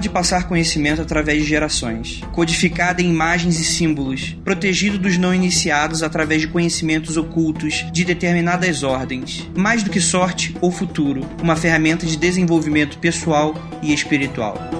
de passar conhecimento através de gerações, codificada em imagens e símbolos, protegido dos não iniciados através de conhecimentos ocultos de determinadas ordens, mais do que sorte ou futuro, uma ferramenta de desenvolvimento pessoal e espiritual.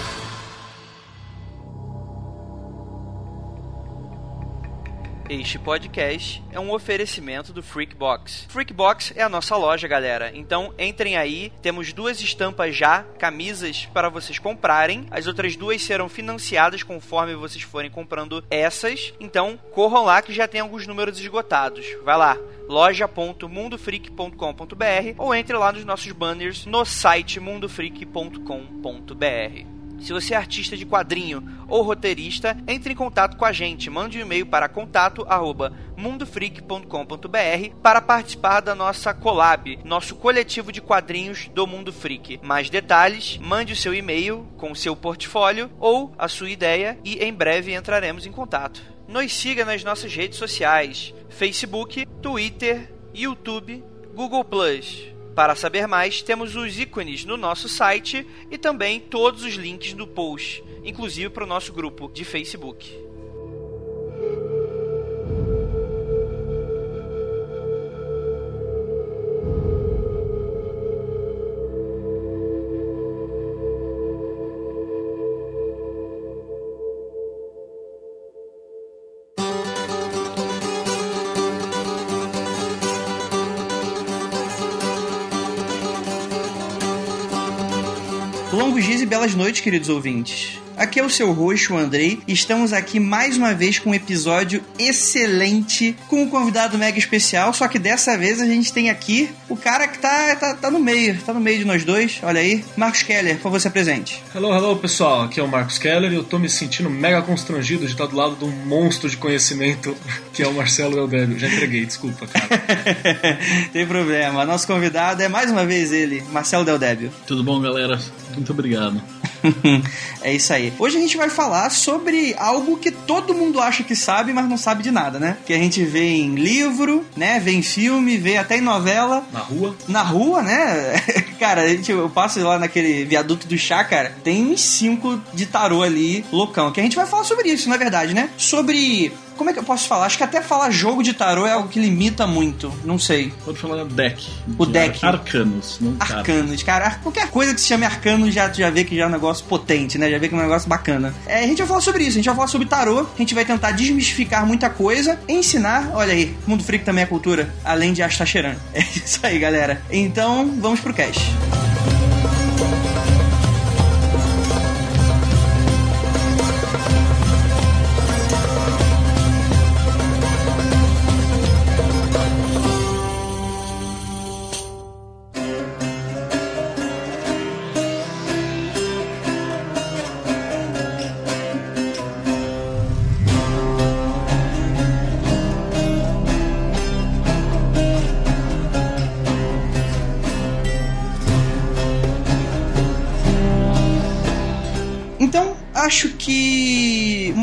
Este podcast é um oferecimento do Freakbox. Freakbox é a nossa loja, galera. Então entrem aí, temos duas estampas já, camisas para vocês comprarem. As outras duas serão financiadas conforme vocês forem comprando essas. Então corram lá que já tem alguns números esgotados. Vai lá, loja.mundofreak.com.br ou entre lá nos nossos banners no site mundofreak.com.br. Se você é artista de quadrinho ou roteirista, entre em contato com a gente. Mande um e-mail para contato@mundofreak.com.br para participar da nossa collab, nosso coletivo de quadrinhos do Mundo Freak. Mais detalhes, mande o seu e-mail com o seu portfólio ou a sua ideia e em breve entraremos em contato. Nos siga nas nossas redes sociais: Facebook, Twitter, YouTube, Google. Para saber mais, temos os ícones no nosso site e também todos os links no post, inclusive para o nosso grupo de Facebook. Belas noites, queridos ouvintes. Aqui é o seu roxo, o Andrei, e estamos aqui mais uma vez com um episódio excelente, com um convidado mega especial, só que dessa vez a gente tem aqui o cara que tá, tá, tá no meio, tá no meio de nós dois, olha aí, Marcos Keller, por você presente. Hello, hello pessoal, aqui é o Marcos Keller e eu tô me sentindo mega constrangido de estar do lado de um monstro de conhecimento que é o Marcelo Eldébio. Já entreguei, desculpa, cara. tem problema, nosso convidado é mais uma vez ele, Marcelo Del Débio. Tudo bom, galera? Muito obrigado. é isso aí. Hoje a gente vai falar sobre algo que todo mundo acha que sabe, mas não sabe de nada, né? Que a gente vê em livro, né? Vê em filme, vê até em novela. Na rua. Na rua, né? cara, a gente, eu passo lá naquele viaduto do chá, cara, tem uns cinco de tarô ali, loucão. Que a gente vai falar sobre isso, na verdade, né? Sobre como é que eu posso falar? Acho que até falar jogo de tarô é algo que limita muito. Não sei. Pode falar deck. O deck. Arcanos, não Arcanos, cara. Qualquer coisa que se chame arcano já, já vê que já é um negócio potente, né? Já vê que é um negócio bacana. É, a gente vai falar sobre isso, a gente vai falar sobre tarô, a gente vai tentar desmistificar muita coisa, ensinar, olha aí, Mundo Freak também é cultura, além de Astacheran. É isso aí, galera. Então, vamos pro cast.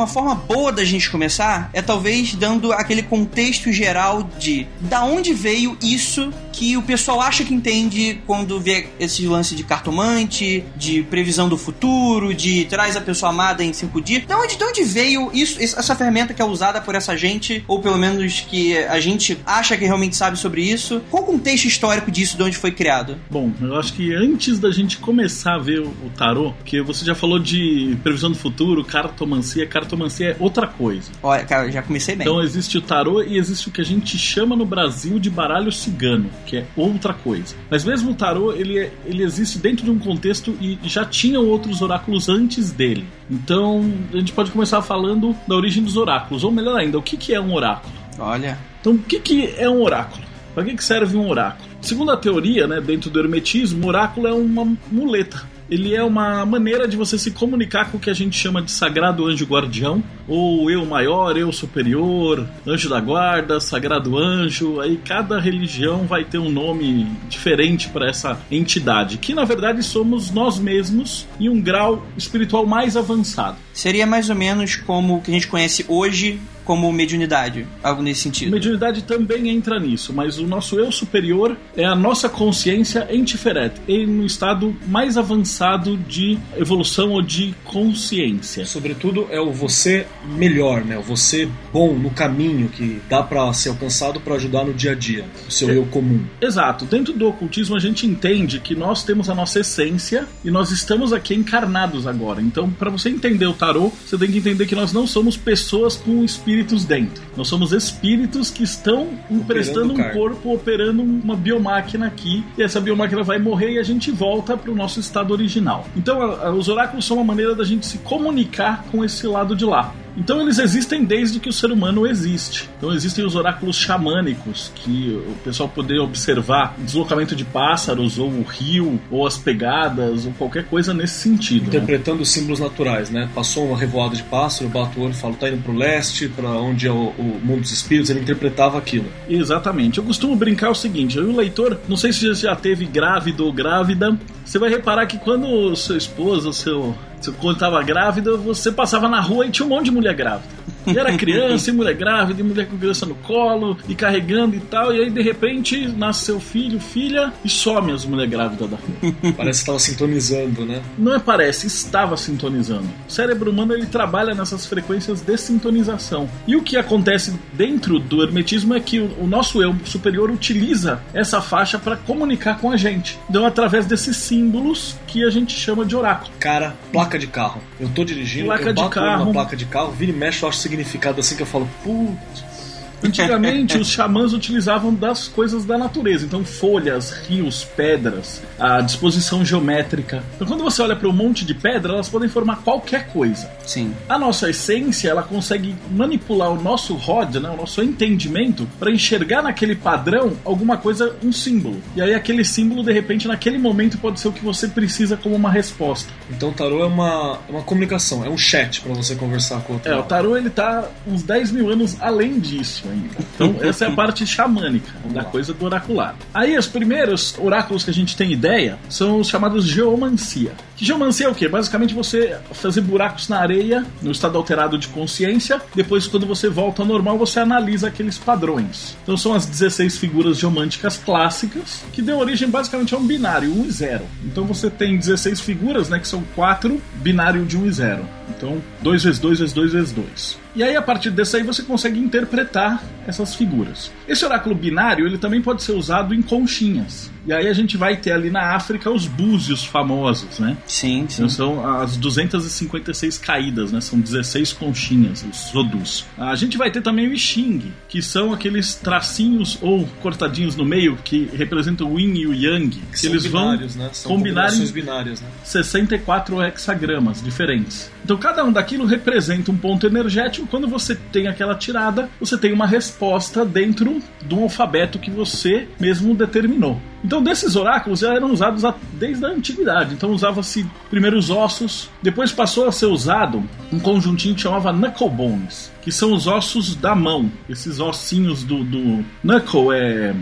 Forma boa da gente começar é talvez dando aquele contexto geral de da onde veio isso que o pessoal acha que entende quando vê esse lance de cartomante, de previsão do futuro, de traz a pessoa amada em cinco dias. De onde, de onde veio isso, essa ferramenta que é usada por essa gente, ou pelo menos que a gente acha que realmente sabe sobre isso? Qual o contexto histórico disso, de onde foi criado? Bom, eu acho que antes da gente começar a ver o, tarô, que você já falou de previsão do futuro, cartomancia, cartomancia é outra coisa. Olha, cara, já comecei bem. Então existe o tarô e existe o que a gente chama no Brasil de baralho cigano que é outra coisa. Mas mesmo o tarô, ele, é- ele existe dentro de um contexto e já tinham outros oráculos antes dele. Então, a gente pode começar falando da origem dos oráculos, ou melhor ainda, o que, que é um oráculo? Olha. Então, o que, que é um oráculo? Para que, que serve um oráculo? Segundo a teoria, né, dentro do hermetismo, o oráculo é uma muleta. Ele é uma maneira de você se comunicar com o que a gente chama de sagrado anjo guardião, ou eu maior, eu superior, anjo da guarda, sagrado anjo. Aí cada religião vai ter um nome diferente para essa entidade, que na verdade somos nós mesmos em um grau espiritual mais avançado. Seria mais ou menos como o que a gente conhece hoje como mediunidade, algo nesse sentido. Mediunidade também entra nisso, mas o nosso eu superior é a nossa consciência em Tiferet, em um estado mais avançado de evolução ou de consciência. Sobretudo é o você melhor, né? O você bom no caminho que dá pra ser alcançado pra ajudar no dia a dia, o seu eu comum. Exato. Dentro do ocultismo a gente entende que nós temos a nossa essência e nós estamos aqui encarnados agora. Então, para você entender o tarô, você tem que entender que nós não somos pessoas com espíritos dentro. Nós somos espíritos que estão emprestando um corpo, operando uma biomáquina aqui, e essa biomáquina vai morrer e a gente volta para o nosso estado original. Então, a- a- os oráculos são uma maneira da gente se comunicar com esse lado de lá. Então eles existem desde que o ser humano existe. Então existem os oráculos xamânicos, que o pessoal poder observar o deslocamento de pássaros, ou o rio, ou as pegadas, ou qualquer coisa nesse sentido. né? Interpretando os símbolos naturais, né? Passou uma revoada de pássaro, bato o olho e falo, tá indo pro leste, pra onde é o, o mundo dos espíritos, ele interpretava aquilo. Exatamente. Eu costumo brincar o seguinte: eu e o leitor, não sei se você já teve grávido ou grávida, você vai reparar que quando o seu, seu quando estava grávida, você passava na rua e tinha um monte de mulher grávida. E era criança, e mulher grávida, e mulher com criança no colo, e carregando e tal, e aí de repente nasce seu filho, filha, e some as mulheres grávidas da rua. Parece que estava sintonizando, né? Não é parece, estava sintonizando. O cérebro humano ele trabalha nessas frequências de sintonização. E o que acontece dentro do hermetismo é que o, nosso eu superior utiliza essa faixa para comunicar com a gente. Então, através desses símbolos que a gente chama de oráculo. Cara, placa de carro. Eu tô dirigindo, Placa eu de bato olho carro. placa de carro, vira e mexe, eu acho significado assim que eu falo, putz. Antigamente, os xamãs utilizavam das coisas da natureza, então folhas, rios, pedras, a disposição geométrica. Então, quando você olha para um monte de pedra, elas podem formar qualquer coisa. Sim. A nossa essência, ela consegue manipular o nosso rod, né, o nosso entendimento, para enxergar naquele padrão alguma coisa, um símbolo. E aí aquele símbolo, de repente, naquele momento pode ser o que você precisa como uma resposta. Então o tarô é uma, é uma comunicação, é um chat pra você conversar com o outro. É, o tarô ele tá uns 10 mil anos além disso ainda. Então, essa é a parte xamânica da coisa do oracular. Aí, os primeiros oráculos que a gente tem ideia são os chamados geomancia. Que geomancia é o quê? Basicamente você fazer buracos na areia, no estado alterado de consciência. Depois, quando você volta ao normal, você analisa aqueles padrões. Então, são as 16 figuras geomânticas clássicas, que dão origem basicamente a um binário, 1 e 0. Então, você tem 16 figuras, né, que são 4 binário de 1 e 0. Então, 2 vezes 2 vezes 2 vezes 2. E aí, a partir desse aí, você consegue interpretar essas figuras. Esse oráculo binário, ele também pode ser usado em conchinhas. E aí a gente vai ter ali na África os búzios famosos, né? Sim, sim. Então são as 256 caídas, né? São 16 conchinhas, os Zodus. A gente vai ter também o I Ching, que são aqueles tracinhos ou cortadinhos no meio que representam o Yin e o Yang, que, eles vão binários, né? São combinar em binárias, né? 64 hexagramas diferentes. Então cada um daquilo representa um ponto energético. Quando você tem aquela tirada, você tem uma resposta dentro de um alfabeto que você mesmo determinou. Então desses oráculos já eram usados desde a antiguidade. Então usava-se primeiro os ossos, depois passou a ser usado um conjuntinho que chamava knuckle bones, que são os ossos da mão. Esses ossinhos do, do knuckle é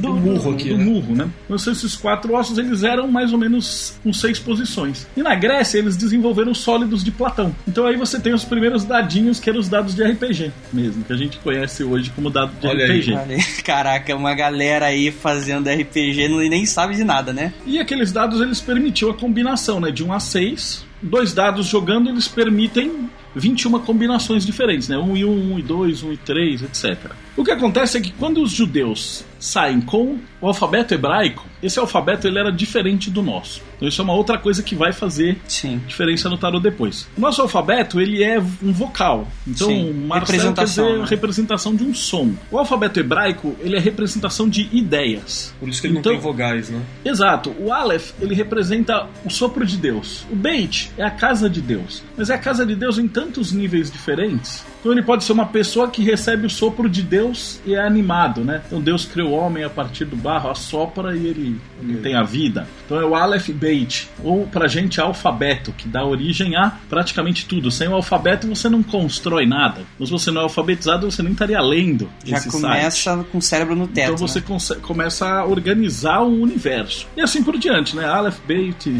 Do murro aqui, do né? murro, né? Então, esses quatro ossos eles eram mais ou menos com seis posições. E na Grécia eles desenvolveram os sólidos de Platão. Então aí você tem os primeiros dadinhos que eram os dados de RPG mesmo, que a gente conhece hoje como dado de Olha. RPG. Aí, Caraca, uma galera aí fazendo RPG não- e nem sabe de nada, né? E aqueles dados eles permitiam a combinação, né, de 1 a 6. Dois dados jogando eles permitem 21 combinações diferentes, né? 1 e 1, 1 e 2, 1 e 3, etc. O que acontece é que quando os judeus saem com o alfabeto hebraico, esse alfabeto ele era diferente do nosso. Então isso é uma outra coisa que vai fazer Sim. diferença no tarot depois. O nosso alfabeto, ele é um vocal. Então, Sim. Marcelo quer Representação, dizer né? representação de um som. O alfabeto hebraico, ele é representação de ideias. Por isso que ele Então- não tem vogais, né? Exato. O Aleph, ele representa o sopro de Deus. O Beit é a casa de Deus. Mas é a casa de Deus em tantos níveis diferentes. Então ele pode ser uma pessoa que recebe o sopro de Deus e é animado, né? Então Deus criou o homem a partir do barro, assopra e ele, ele tem a vida. Então é o Aleph Beit, ou pra gente alfabeto, que dá origem a praticamente tudo. Sem o alfabeto você não constrói nada. Mas você não é alfabetizado, você nem estaria lendo Já esse site. começa com o cérebro no teto. Então você né? começa a organizar o universo. E assim por diante, né? Aleph, Beit,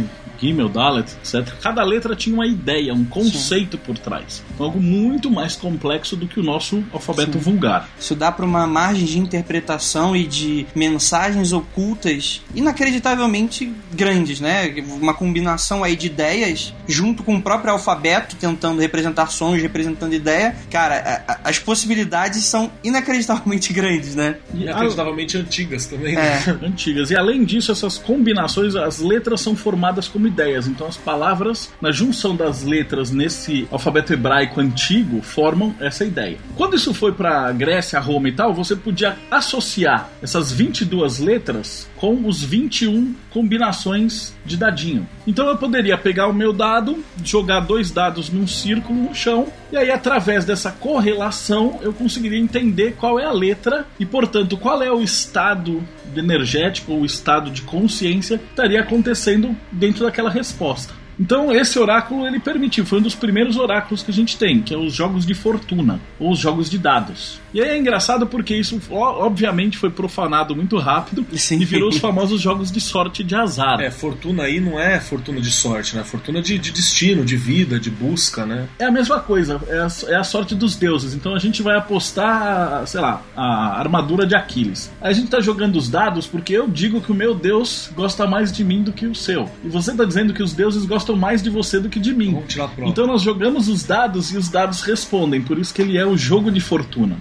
Gimel, Dalet, etc. Cada letra tinha uma ideia, um conceito por trás. Então, algo muito mais complexo do que o nosso alfabeto vulgar. Isso dá para uma margem de interpretação e de mensagens ocultas inacreditavelmente grandes, né? Uma combinação aí de ideias junto com o próprio alfabeto tentando representar sons, representando ideia. Cara, a- a- as possibilidades são inacreditavelmente grandes, né? E a- Inacreditavelmente antigas também, né? É. antigas. E além disso, essas combinações, as letras são formadas como ideias. Então as palavras, na junção das letras nesse alfabeto hebraico antigo, formam essa ideia. Quando isso foi para Grécia, Roma e tal, você podia associar essas 22 letras com os 21 combinações de dadinho. Então eu poderia pegar o meu dado, jogar dois dados num círculo no chão, e aí através dessa correlação eu conseguiria entender qual é a letra e, portanto, qual é o estado energético ou estado de consciência que estaria acontecendo dentro daquela resposta. Então esse oráculo ele permitiu, foi um dos primeiros oráculos que a gente tem, que é os jogos de fortuna, ou os jogos de dados. E aí é engraçado porque isso obviamente foi profanado muito rápido Sim. e virou os famosos jogos de sorte de azar. É, fortuna aí não é fortuna de sorte, né? Fortuna de, de destino, de vida, de busca, né? É a mesma coisa, é a, é a sorte dos deuses. Então a gente vai apostar, sei lá, a armadura de Aquiles. A gente tá jogando os dados porque eu digo que o meu deus gosta mais de mim do que o seu. E você tá dizendo que os deuses gostam mais de você do que de mim. Então nós jogamos os dados e os dados respondem, por isso que ele é o jogo de fortuna.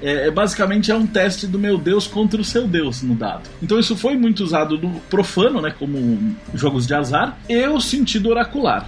É, é basicamente é um teste do meu Deus contra o seu Deus no dado. Então isso foi muito usado no profano, né, como jogos de azar, e o sentido oracular.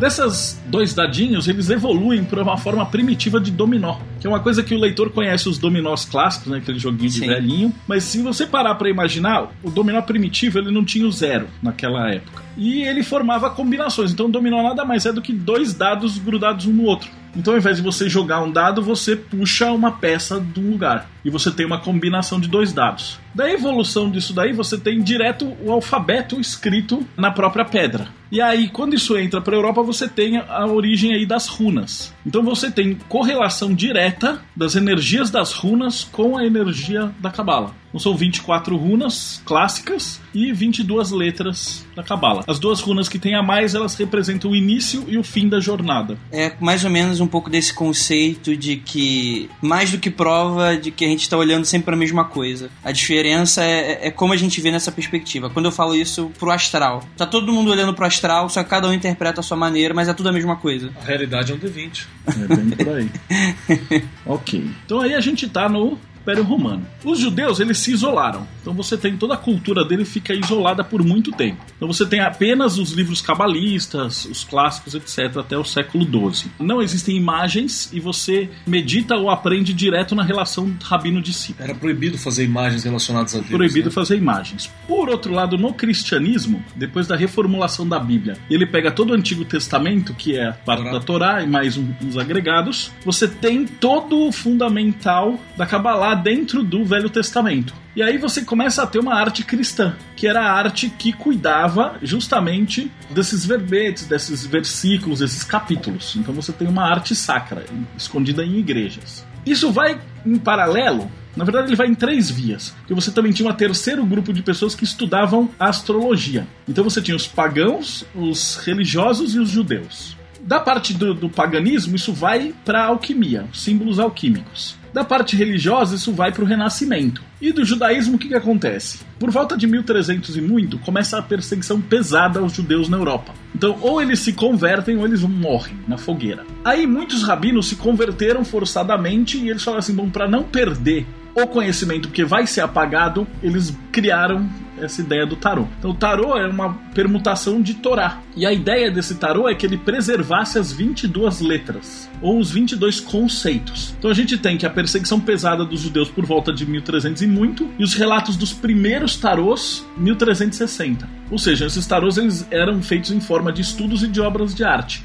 Dessas dois dadinhos, eles evoluem para uma forma primitiva de dominó, que é uma coisa que o leitor conhece os dominós clássicos, né, aquele joguinho de Sim. velhinho, mas se você parar para imaginar, o dominó primitivo ele não tinha o zero naquela época. E ele formava combinações, então o dominó nada mais é do que dois dados grudados um no outro. Então, ao invés de você jogar um dado, você puxa uma peça de um lugar. E você tem uma combinação de dois dados. Da evolução disso daí, você tem direto o alfabeto escrito na própria pedra. E aí, quando isso entra para a Europa, você tem a origem aí das runas. Então você tem correlação direta das energias das runas com a energia da Cabala. Então são 24 runas clássicas e 22 letras da Cabala. As duas runas que tem a mais, elas representam o início e o fim da jornada. É mais ou menos um pouco desse conceito de que, mais do que prova de que a gente está olhando sempre para a mesma coisa. A diferença é, é como a gente vê nessa perspectiva. Quando eu falo isso pro astral, tá todo mundo olhando pro astral, só que cada um interpreta a sua maneira, mas é tudo a mesma coisa. A realidade é um D20. É bem por aí. ok. Então aí a gente tá no Império Romano. Os judeus, eles se isolaram. Então você tem toda a cultura dele fica isolada por muito tempo. Então você tem apenas os livros cabalistas, os clássicos, etc., até o século XII. Não existem imagens e você medita ou aprende direto na relação rabino-discípulo. Era proibido fazer imagens relacionadas a Deus. Proibido né? fazer imagens. Por outro lado, no cristianismo, depois da reformulação da Bíblia, ele pega todo o Antigo Testamento, que é a parte Torá. da Torá e mais um- uns agregados, você tem todo o fundamental da Kabbalah dentro do Velho Testamento. E aí você começa a ter uma arte cristã, que era a arte que cuidava justamente desses verbetes, desses versículos, desses capítulos. Então você tem uma arte sacra, escondida em igrejas. Isso vai em paralelo na verdade, ele vai em três vias. Porque você também tinha um terceiro grupo de pessoas que estudavam astrologia. Então você tinha os pagãos, os religiosos e os judeus. Da parte do, do paganismo, isso vai para a alquimia, símbolos alquímicos. Da parte religiosa, isso vai para o Renascimento. E do judaísmo, o que, que acontece? Por volta de 1300 e muito, começa a perseguição pesada aos judeus na Europa. Então, ou eles se convertem ou eles morrem na fogueira. Aí, muitos rabinos se converteram forçadamente e eles falaram assim: bom, para não perder o conhecimento, porque vai ser apagado, eles criaram essa ideia do tarô. Então, o tarô é uma permutação de Torá. E a ideia desse tarô é que ele preservasse as 22 letras, ou os 22 conceitos. Então, a gente tem que a perseguição pesada dos judeus por volta de 1300 e muito, e os relatos dos primeiros tarôs, 1360. Ou seja, esses tarôs eles eram feitos em forma de estudos e de obras de arte.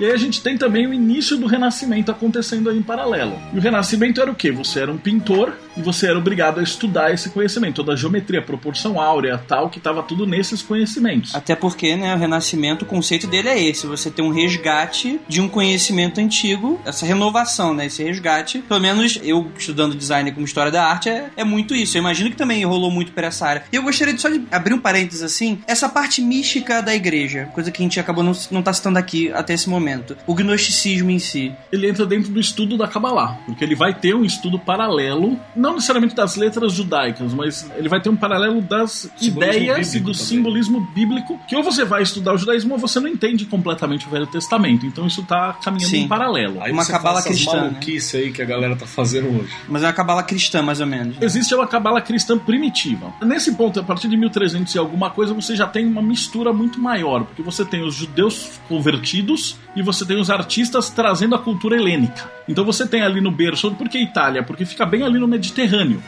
E aí a gente tem também o início do Renascimento acontecendo aí em paralelo. E o Renascimento era o quê? Você era um pintor e você era obrigado a estudar esse conhecimento, toda a geometria, proporção áurea, tal, que estava tudo nesses conhecimentos. Até porque, né, o Renascimento, o conceito dele é esse, você tem um resgate de um conhecimento antigo, essa renovação, né, esse resgate. Pelo menos eu estudando design como história da arte é, é muito isso. Eu imagino que também rolou muito por essa área. E eu gostaria de só de abrir um parênteses assim, essa parte mística da igreja, coisa que a gente acabou não, não tá citando aqui até esse momento. O gnosticismo em si. Ele entra dentro do estudo da Kabbalah, porque ele vai ter um estudo paralelo, não necessariamente das letras judaicas, mas ele vai ter um paralelo das Simbolismo ideias e do também. simbolismo bíblico, que ou você vai estudar o judaísmo ou você não entende completamente o Velho Testamento. Então isso tá caminhando Sim. em paralelo. Aí Uma cabala cristã, né? maluquice aí que a galera tá fazendo hoje. Mas é uma cabala cristã, mais ou menos. né? Existe uma cabala cristã primitiva. Nesse ponto, a partir de 1300 e alguma coisa, você já tem uma mistura muito maior, porque você tem os judeus convertidos e você tem os artistas trazendo a cultura helênica. Então você tem ali no berço, por que Itália? Porque fica bem ali no Mediterrâneo.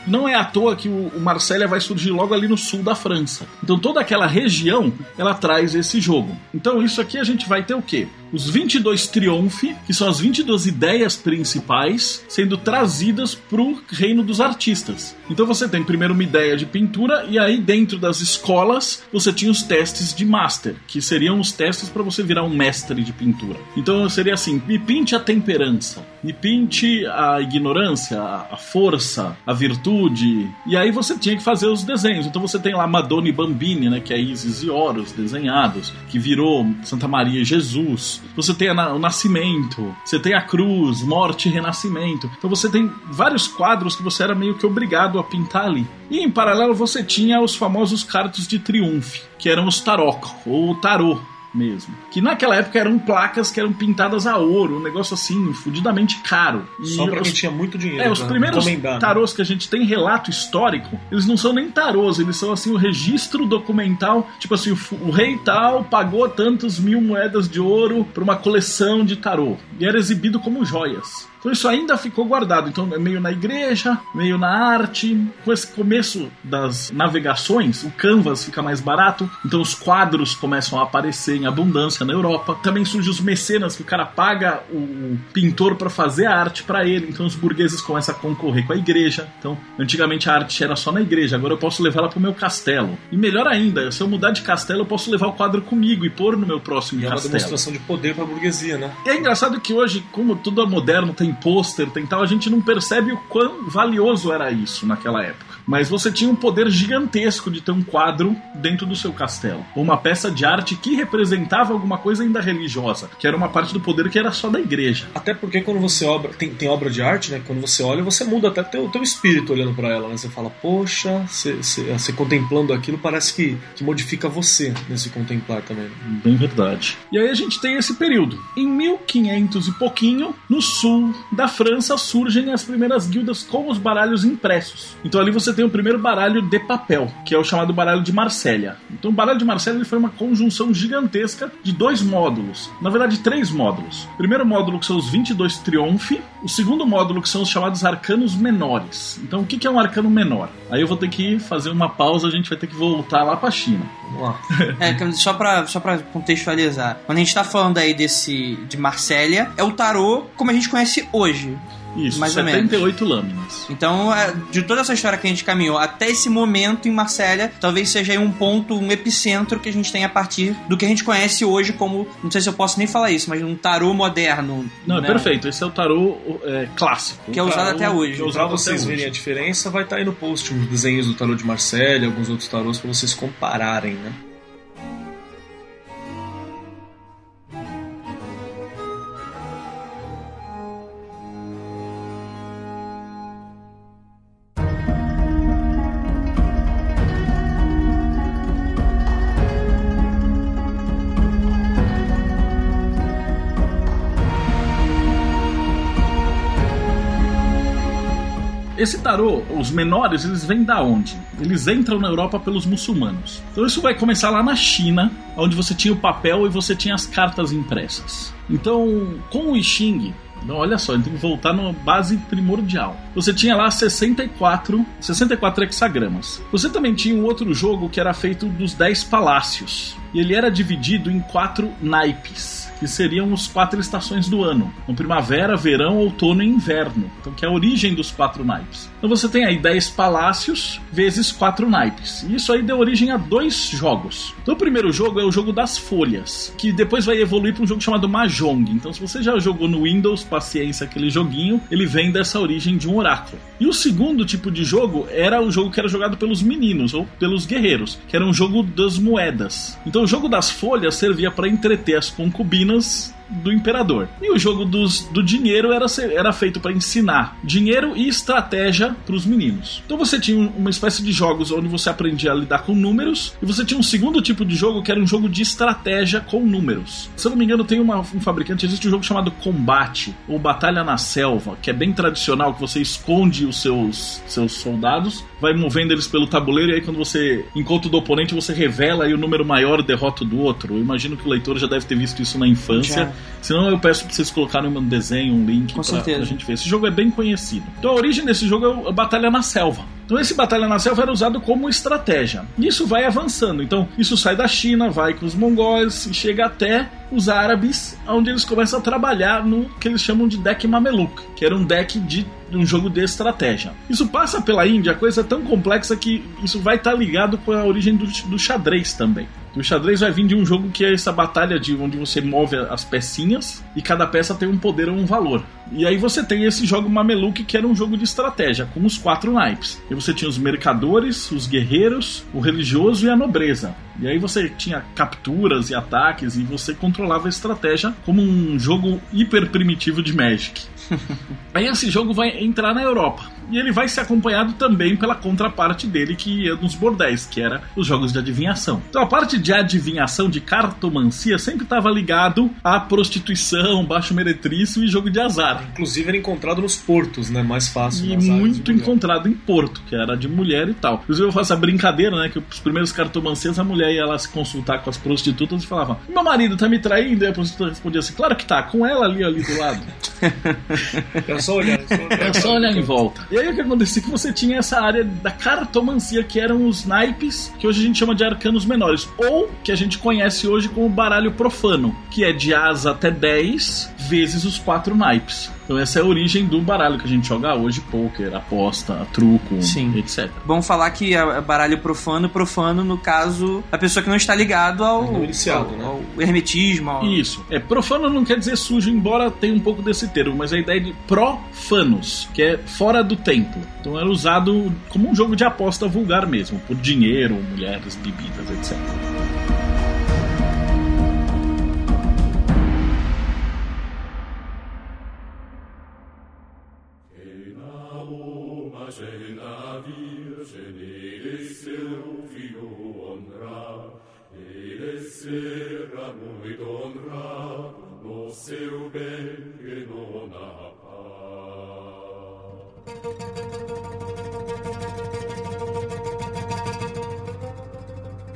Não é à toa que o Marsella vai surgir logo ali no sul da França. Então toda aquela região, ela traz esse jogo. Então isso aqui a gente vai ter o quê? Os 22 triunfi, que são as 22 ideias principais, sendo trazidas pro reino dos artistas. Então você tem primeiro uma ideia de pintura e aí dentro das escolas você tinha os testes de master, que seriam os testes para você virar um mestre de pintura. Então seria assim: me pinte a temperança, me pinte a ignorância, a a força, a virtude. E aí você tinha que fazer os desenhos. Então você tem lá Madonna e Bambini, né, que é Isis e Horus desenhados, que virou Santa Maria e Jesus. Você tem o Nascimento, você tem a Cruz, Morte e Renascimento. Então você tem vários quadros que você era meio que obrigado a pintar ali. E em paralelo você tinha os famosos cartos de triunfo, que eram os tarot, ou tarô mesmo. Que naquela época eram placas que eram pintadas a ouro, um negócio assim, fudidamente caro. E Só pra os- quem tinha muito dinheiro. é, os pra primeiros né? tarôs que a gente tem relato histórico, eles não são nem tarôs, eles são assim o registro documental, tipo assim, o, o rei tal pagou tantos mil moedas de ouro pra uma coleção de tarô e era exibido como joias. Então isso ainda ficou guardado. Então é meio na igreja, meio na arte. Com esse começo das navegações, o canvas fica mais barato. Então os quadros começam a aparecer em abundância na Europa. Também surgem os mecenas, que o cara paga o pintor para fazer a arte para ele. Então os burgueses começam a concorrer com a igreja. Então antigamente a arte era só na igreja, agora eu posso levar ela pro meu castelo. E melhor ainda, se eu mudar de castelo, eu posso levar o quadro comigo e pôr no meu próximo E é uma castelo. demonstração de poder pra burguesia, né? E é engraçado que hoje, como tudo é moderno, tem pôster, tem tal, a gente não percebe o quão valioso era isso naquela época. Mas você tinha um poder gigantesco de ter um quadro dentro do seu castelo. Ou uma peça de arte que representava alguma coisa ainda religiosa, que era uma parte do poder que era só da igreja. Até porque quando você obra, tem, tem obra de arte, né? Quando você olha, você muda até teu, teu espírito olhando pra ela, né? Você fala, poxa, você contemplando aquilo parece que, que modifica você nesse contemplar também. né? Bem verdade. E aí a gente tem esse período. Em 1500 e pouquinho, no sul da França surgem as primeiras guildas com os baralhos impressos. Então ali você tem o primeiro baralho de papel, que é o chamado baralho de Marsella. Então o baralho de Marsella ele foi uma conjunção gigantesca de dois módulos. Na verdade, três módulos. O primeiro módulo que são os 22 Triunfi, o segundo módulo que são os chamados arcanos menores. Então o que é um arcano menor? Aí eu vou ter que fazer uma pausa, a gente vai ter que voltar lá pra China. Vamos lá. É, só pra, só pra contextualizar. Quando a gente tá falando aí desse de Marsella, é o tarô como a gente conhece hoje. Isso, mais ou menos. 78 lâminas. Então, é, de toda essa história que a gente caminhou até esse momento em Marsella, talvez seja aí um ponto, um epicentro que a gente tem a partir do que a gente conhece hoje como, não sei se eu posso nem falar isso, mas um tarô moderno. Não, né? é perfeito. Esse é o tarô é, clássico. Que é usado até hoje. que é Pra usado vocês até verem a hoje. diferença, vai estar aí no post uns desenhos do tarô de Marselha, alguns outros tarôs pra vocês compararem, né? Esse tarô, os menores, eles vêm da onde? Eles entram na Europa pelos muçulmanos. Então isso vai começar lá na China, onde você tinha o papel e você tinha as cartas impressas. Então, com o I Ching, olha só, tem que voltar na base primordial. Você tinha lá 64, 64 hexagramas. Você também tinha um outro jogo que era feito dos 10 palácios. E ele era dividido em quatro naipes, que seriam os quatro estações do ano: então, primavera, verão, outono e inverno. Então, que é a origem dos quatro naipes. Então você tem aí 10 palácios vezes quatro naipes. E isso aí deu origem a dois jogos. Então o primeiro jogo é o jogo das folhas, que depois vai evoluir para um jogo chamado Mahjong. Então se você já jogou no Windows, paciência, aquele joguinho, ele vem dessa origem de um oráculo. E o segundo tipo de jogo era o jogo que era jogado pelos meninos ou pelos guerreiros, que era um jogo das moedas. Então o jogo das folhas servia para entreter as concubinas do imperador. E o jogo dos, do dinheiro era, era feito para ensinar dinheiro e estratégia para os meninos. Então você tinha um- uma espécie de jogos onde você aprendia a lidar com números, e você tinha um segundo tipo de jogo que era um jogo de estratégia com números. Se eu não me engano, tem uma- um fabricante, existe um jogo chamado Combate, ou Batalha na Selva, que é bem tradicional, que você esconde os seus, seus soldados, vai movendo eles pelo tabuleiro, e aí quando você encontra o do oponente, você revela aí o número maior derrota do outro. Eu imagino que o leitor já deve ter visto isso na infância. Já. Senão eu peço pra vocês colocarem um desenho, um link Com pra, certeza. pra gente ver. Esse jogo é bem conhecido. Então a origem desse jogo é o Batalha na Selva. Então esse Batalha na Selva era usado como estratégia. E isso vai avançando. Então isso sai da China, vai com os mongóis e chega até os árabes, onde eles começam a trabalhar no que eles chamam de deck Mameluc, que era um deck de um jogo de estratégia. Isso passa pela Índia, a coisa é tão complexa que isso vai estar ligado com a origem do, do xadrez também. O xadrez vai vir de um jogo que é essa batalha de onde você move as pecinhas e cada peça tem um poder ou um valor. E aí você tem esse jogo Mameluque que era um jogo de estratégia, com os quatro naipes. E você tinha os mercadores, os guerreiros, o religioso e a nobreza. E aí você tinha capturas e ataques e você controlava a estratégia como um jogo hiper primitivo de Magic. Aí esse jogo vai entrar na Europa. E ele vai ser acompanhado também pela contraparte dele, que ia nos bordéis, que era os jogos de adivinhação. Então a parte de adivinhação, de cartomancia, sempre estava ligado à prostituição, baixo meretrício e jogo de azar. Inclusive era encontrado nos portos, né? Mais fácil. E muito encontrado em Porto, que era de mulher e tal. Inclusive eu faço a brincadeira, né? Que os primeiros cartomancias, a mulher ia lá se consultar com as prostitutas e falava: Meu marido tá me traindo? E a prostituta respondia assim: Claro que tá, com ela ali, ali do lado. É só olhar. É só olhar, É só olhar em volta. E aí o que acontecia é que você tinha essa área da cartomancia, que eram os naipes, que hoje a gente chama de arcanos menores, ou que a gente conhece hoje como baralho profano, que é de asa até 10 vezes os quatro naipes. Então essa é a origem do baralho que a gente joga hoje, poker, aposta, truco, Sim. etc. Vamos falar que é baralho profano, profano, no caso, a pessoa que não está ligado ao, Não iniciado, ao, né? ao hermetismo. Ao... Isso. É, profano não quer dizer sujo, embora tenha um pouco desse termo, mas a ideia de profanos, que é fora do templo. Então era usado como um jogo de aposta vulgar mesmo, por dinheiro, mulheres, bebidas, etc. Sera muy honrado, no se ubege, no nada.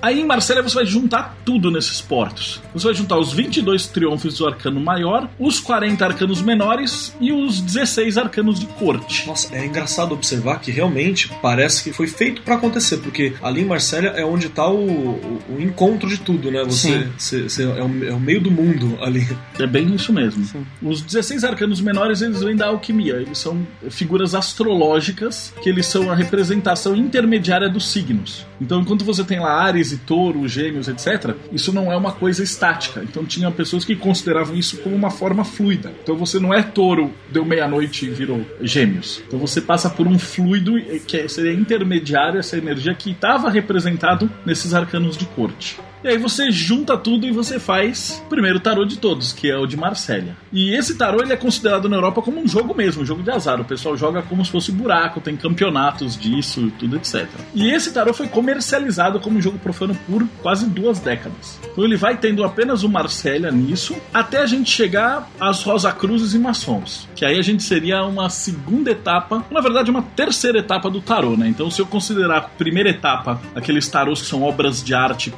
Aí em Marsella você vai juntar tudo nesses portos. Você vai juntar os 22 triunfos do arcano maior, os 40 arcanos menores e os 16 arcanos de corte. Nossa, é engraçado observar que realmente parece que foi feito pra acontecer, porque ali em Marsella é onde tá o, o, o encontro de tudo, né? Você, Sim. você- você- é, o, é o meio do mundo ali. É bem isso mesmo. Os 16 arcanos menores eles vêm da alquimia. Eles são figuras astrológicas que eles são a representação intermediária dos signos. Então, enquanto você tem lá Ares e Touro, Gêmeos, etc., isso não é uma coisa estática. Então, tinha pessoas que consideravam isso como uma forma fluida. Então, você não é Touro, deu meia-noite e virou Gêmeos. Então, você passa por um fluido eh, que é- seria intermediário, essa energia que estava representado nesses arcanos de corte. E aí você junta tudo e você faz o primeiro tarô de todos, que é o de Marsella. E esse tarô ele é considerado na Europa como um jogo mesmo, um jogo de azar. O pessoal joga como se fosse buraco, tem campeonatos disso, tudo etc. E esse tarô foi comercializado como um jogo profano por quase duas décadas. Então ele vai tendo apenas o Marsella nisso, até a gente chegar às Rosa Cruzes e Maçons. Que aí a gente seria uma segunda etapa, na verdade uma terceira etapa do tarô, né? Então se eu considerar a primeira etapa aqueles tarôs que são obras de arte e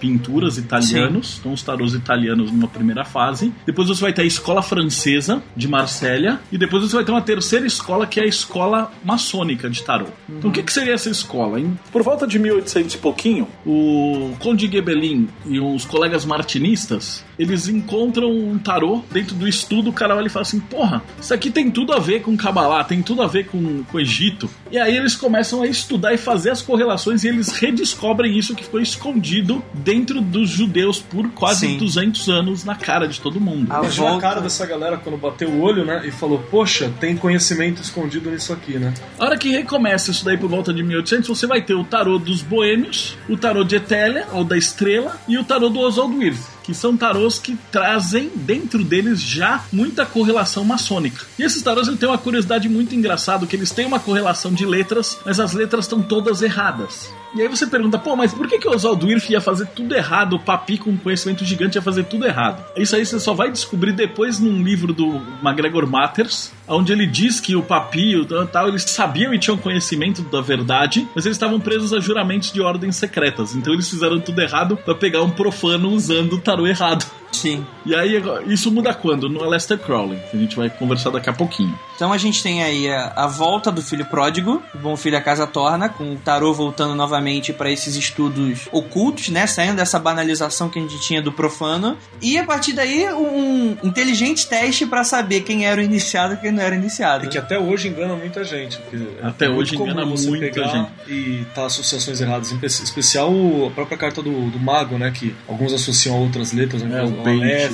italianos, então os tarôs italianos numa primeira fase. Depois você vai ter a escola francesa de Marsella e depois você vai ter uma terceira escola que é a escola maçônica de tarô. Então o que, que seria essa escola? Em- por volta de 1800 e pouquinho, o Conde Gebelin e os colegas martinistas, eles encontram um tarô dentro do estudo, o cara olha e fala assim, porra, isso aqui tem tudo a ver com Kabbalah, tem tudo a ver com, com o Egito. E aí eles começam a estudar e fazer as correlações e eles redescobrem isso que ficou escondido dentro dos judeus por quase Sim. 200 anos na cara de todo mundo. A Imagina a volta- cara dessa galera quando bateu o olho, né? E falou, poxa, tem conhecimento escondido nisso aqui, né? A hora que recomeça isso daí por volta de 1800, você vai ter o tarô dos boêmios, o tarô de Etélia, ou da estrela, e o tarô do Oswald Wirth, que são tarôs que trazem dentro deles já muita correlação maçônica. E esses tarôs tem uma curiosidade muito engraçada, que eles têm uma correlação de letras, mas as letras estão todas erradas. E aí você pergunta, pô, mas por que, que o Oswald Wirth ia fazer tudo errado? O Papi com um conhecimento gigante ia fazer tudo errado. Isso aí você só vai descobrir depois num livro do MacGregor Matters, onde ele diz que o Papi e o tal, eles sabiam e tinham conhecimento da verdade, mas eles estavam presos a juramentos de ordens secretas. Então eles fizeram tudo errado pra pegar um profano usando o tarô errado. Sim. E aí, isso muda quando? No Aleister Crowley, que a gente vai conversar daqui a pouquinho. Então a gente tem aí a, a volta do filho pródigo, o bom filho a casa torna, com o tarô voltando novamente para esses estudos ocultos, né? Saindo dessa banalização que a gente tinha do profano. E a partir daí, um inteligente teste para saber quem era o iniciado e quem não era iniciado. E que até hoje engana muita gente. porque Até é hoje engana você muita pegar gente. E tá associações erradas. Em pe- especial a própria carta do, do mago, né? Que alguns associam a outras letras, né? É, né?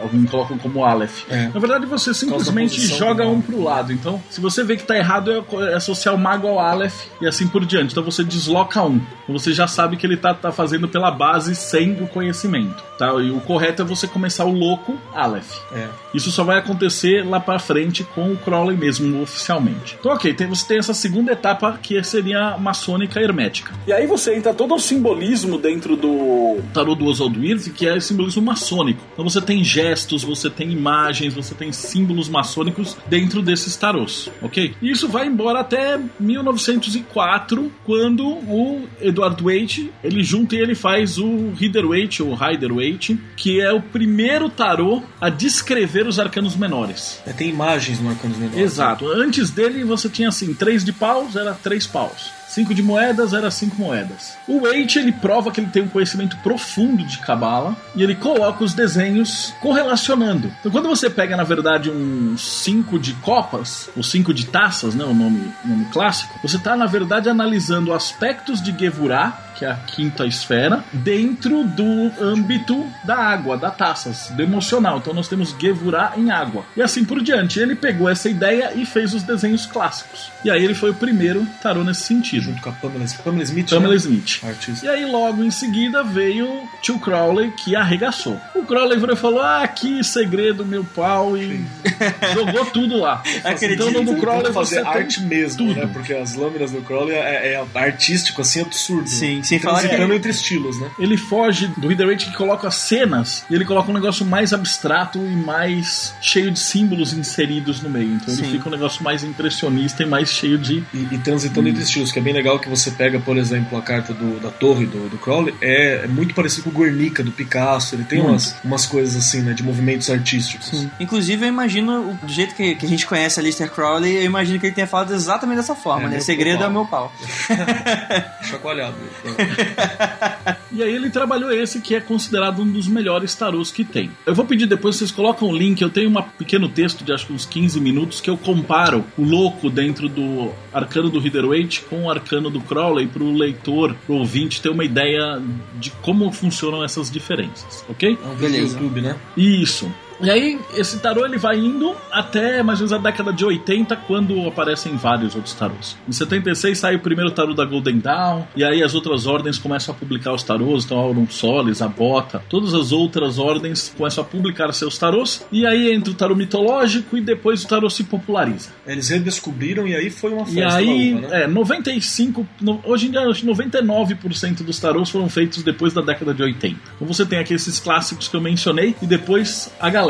Alguns colocam como Aleph. É. Na verdade, você simplesmente joga um pro lado. Então, se você vê que tá errado, é é associar o mago ao Aleph e assim por diante. Então você desloca um. Então você já sabe que ele tá, tá fazendo pela base sem o conhecimento. Tá? E o correto é você começar o louco Aleph. É. Isso só vai acontecer lá pra frente com o Crowley mesmo, oficialmente. Então, ok, tem, você tem essa segunda etapa que seria a maçônica hermética. E aí você entra todo o simbolismo dentro do tarô do Oswald Wirth, que é o simbolismo maçônico. Então você tem gestos, você tem imagens, você tem símbolos maçônicos dentro desses tarôs, ok? E isso vai embora até 1904, quando o Edward Waite, ele junta e ele faz o Rider-Waite, ou Rider-Waite, que é o primeiro tarô a descrever os arcanos menores. É, tem imagens no Arcanos Menores. Exato. Antes dele você tinha assim, três de paus era três paus. Cinco de moedas era cinco moedas. O Waite ele prova que ele tem um conhecimento profundo de cabala e ele coloca os desenhos correlacionando. Então quando você pega na verdade um cinco de copas, ou cinco de taças, né, o nome, nome clássico, você está na verdade analisando aspectos de Gevurah, que é a quinta esfera, dentro do âmbito da água, da taças, do emocional. Então nós temos Gevurah em água. E assim por diante. Ele pegou essa ideia e fez os desenhos clássicos. E aí ele foi o primeiro tarô nesse sentido. Junto com a Pamela, Pamela Smith. Pamela né? Smith. Artista. E aí, logo em seguida, veio Tio Crowley, que arregaçou. O Crowley virou e falou: Ah, que segredo, meu pau, e jogou tudo lá. Acredito. Então, no Crowley fazer você arte mesmo, tudo. né? Porque as lâminas do Crowley é, é artístico, assim, absurdo. Sim, Sem falar que Transitando entre estilos, né? Ele foge do Reader Rate que coloca cenas e ele coloca um negócio mais abstrato e mais cheio de símbolos inseridos no meio. Então Sim. ele fica um negócio mais impressionista e mais cheio de. E, e transitando entre estilos, que é bem legal que você pega, por exemplo, a carta do- da torre do, do Crowley, é, é muito parecido com o Guernica do Picasso, ele tem Muito. umas, umas coisas assim, né, de movimentos artísticos. Inclusive, eu imagino, do jeito que, que a gente conhece a Lister Crowley, eu imagino que ele tenha falado exatamente dessa forma, É, né? Segredo pau. é o meu pau. Chacoalhado. E aí ele trabalhou esse que é considerado um dos melhores tarôs que tem. Eu vou pedir depois vocês colocam o link, eu tenho um pequeno texto de acho que uns 15 minutos que eu comparo o louco dentro do arcano do Rider-Waite com o arcano do Crowley para o leitor, pro ouvinte ter uma ideia de como funcionam essas diferenças, ok? É um vídeo Beleza. YouTube, né? Isso. E aí, esse tarô ele vai indo até mais ou menos a década de 80, quando aparecem vários outros tarôs. Em 76 sai o primeiro tarô da Golden Dawn, e aí as outras ordens começam a publicar os tarôs, então a Aurum Solis, a Bota, todas as outras ordens começam a publicar seus tarôs, e aí entra o tarô mitológico e depois o tarô se populariza. Eles redescobriram e aí foi uma festa E aí, uva, né? é, 95, no- hoje em dia, acho que 99% dos tarôs foram feitos depois da década de 80. Então você tem aqui esses clássicos que eu mencionei e depois a galera.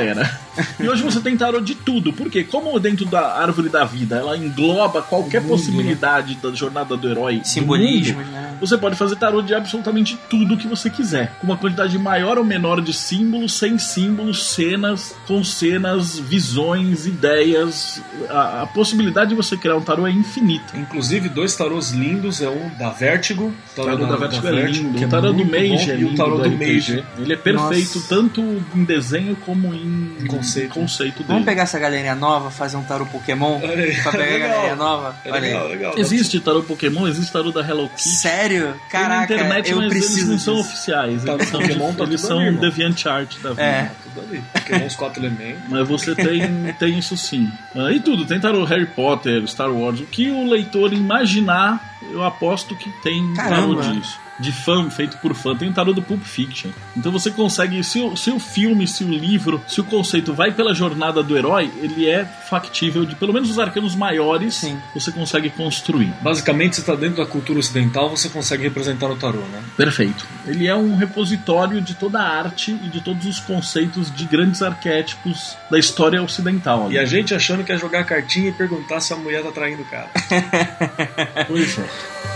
E hoje você tem tarô de tudo, porque como dentro da árvore da vida ela engloba qualquer possibilidade da jornada do herói, do Simbolismos, mundo, né? você pode fazer tarô de absolutamente tudo que você quiser, com uma quantidade maior ou menor de símbolos, sem símbolos, cenas, com cenas, visões, ideias. A, a possibilidade de você criar um tarô é infinita. Inclusive, dois tarôs lindos, é um da Vertigo, O tarô da Vertigo é lindo, que o tarô do Mage é e o lindo tarô do. Mage. Ele é perfeito Nossa. tanto em desenho como em Em conceito. conceito dele. Vamos pegar essa galerinha nova, fazer um tarô Pokémon? Aí. Pra pegar a Legal. galerinha nova? É Olha aí. legal, legal. Existe tarô Pokémon, existe tarô da Hello Kitty. Sério? Caraca, na internet, eu mas eles preciso não são disso. oficiais. Tá Eles são, Pokémon, tá eles tudo são ali, irmão. DeviantArt da vida. É. Tudo ali. Pokémon, os quatro elementos. Mas você tem, tem isso sim. Ah, e tudo, tem tarô Harry Potter, Star Wars. O que o leitor imaginar, eu aposto que tem Caramba. tarô disso. De fã, feito por fã. Tem o tarô do Pulp Fiction. Então você consegue, se o, se o filme, se o livro, se o conceito vai pela jornada do herói, ele é factível de pelo menos os arcanos maiores Sim. você consegue construir. Basicamente, você está dentro da cultura ocidental, você consegue representar no tarô, né? Perfeito. Ele é um repositório de toda a arte e de todos os conceitos de grandes arquétipos da história ocidental. E a gente achando que é jogar cartinha e perguntar se a mulher tá traindo o cara. Pois é.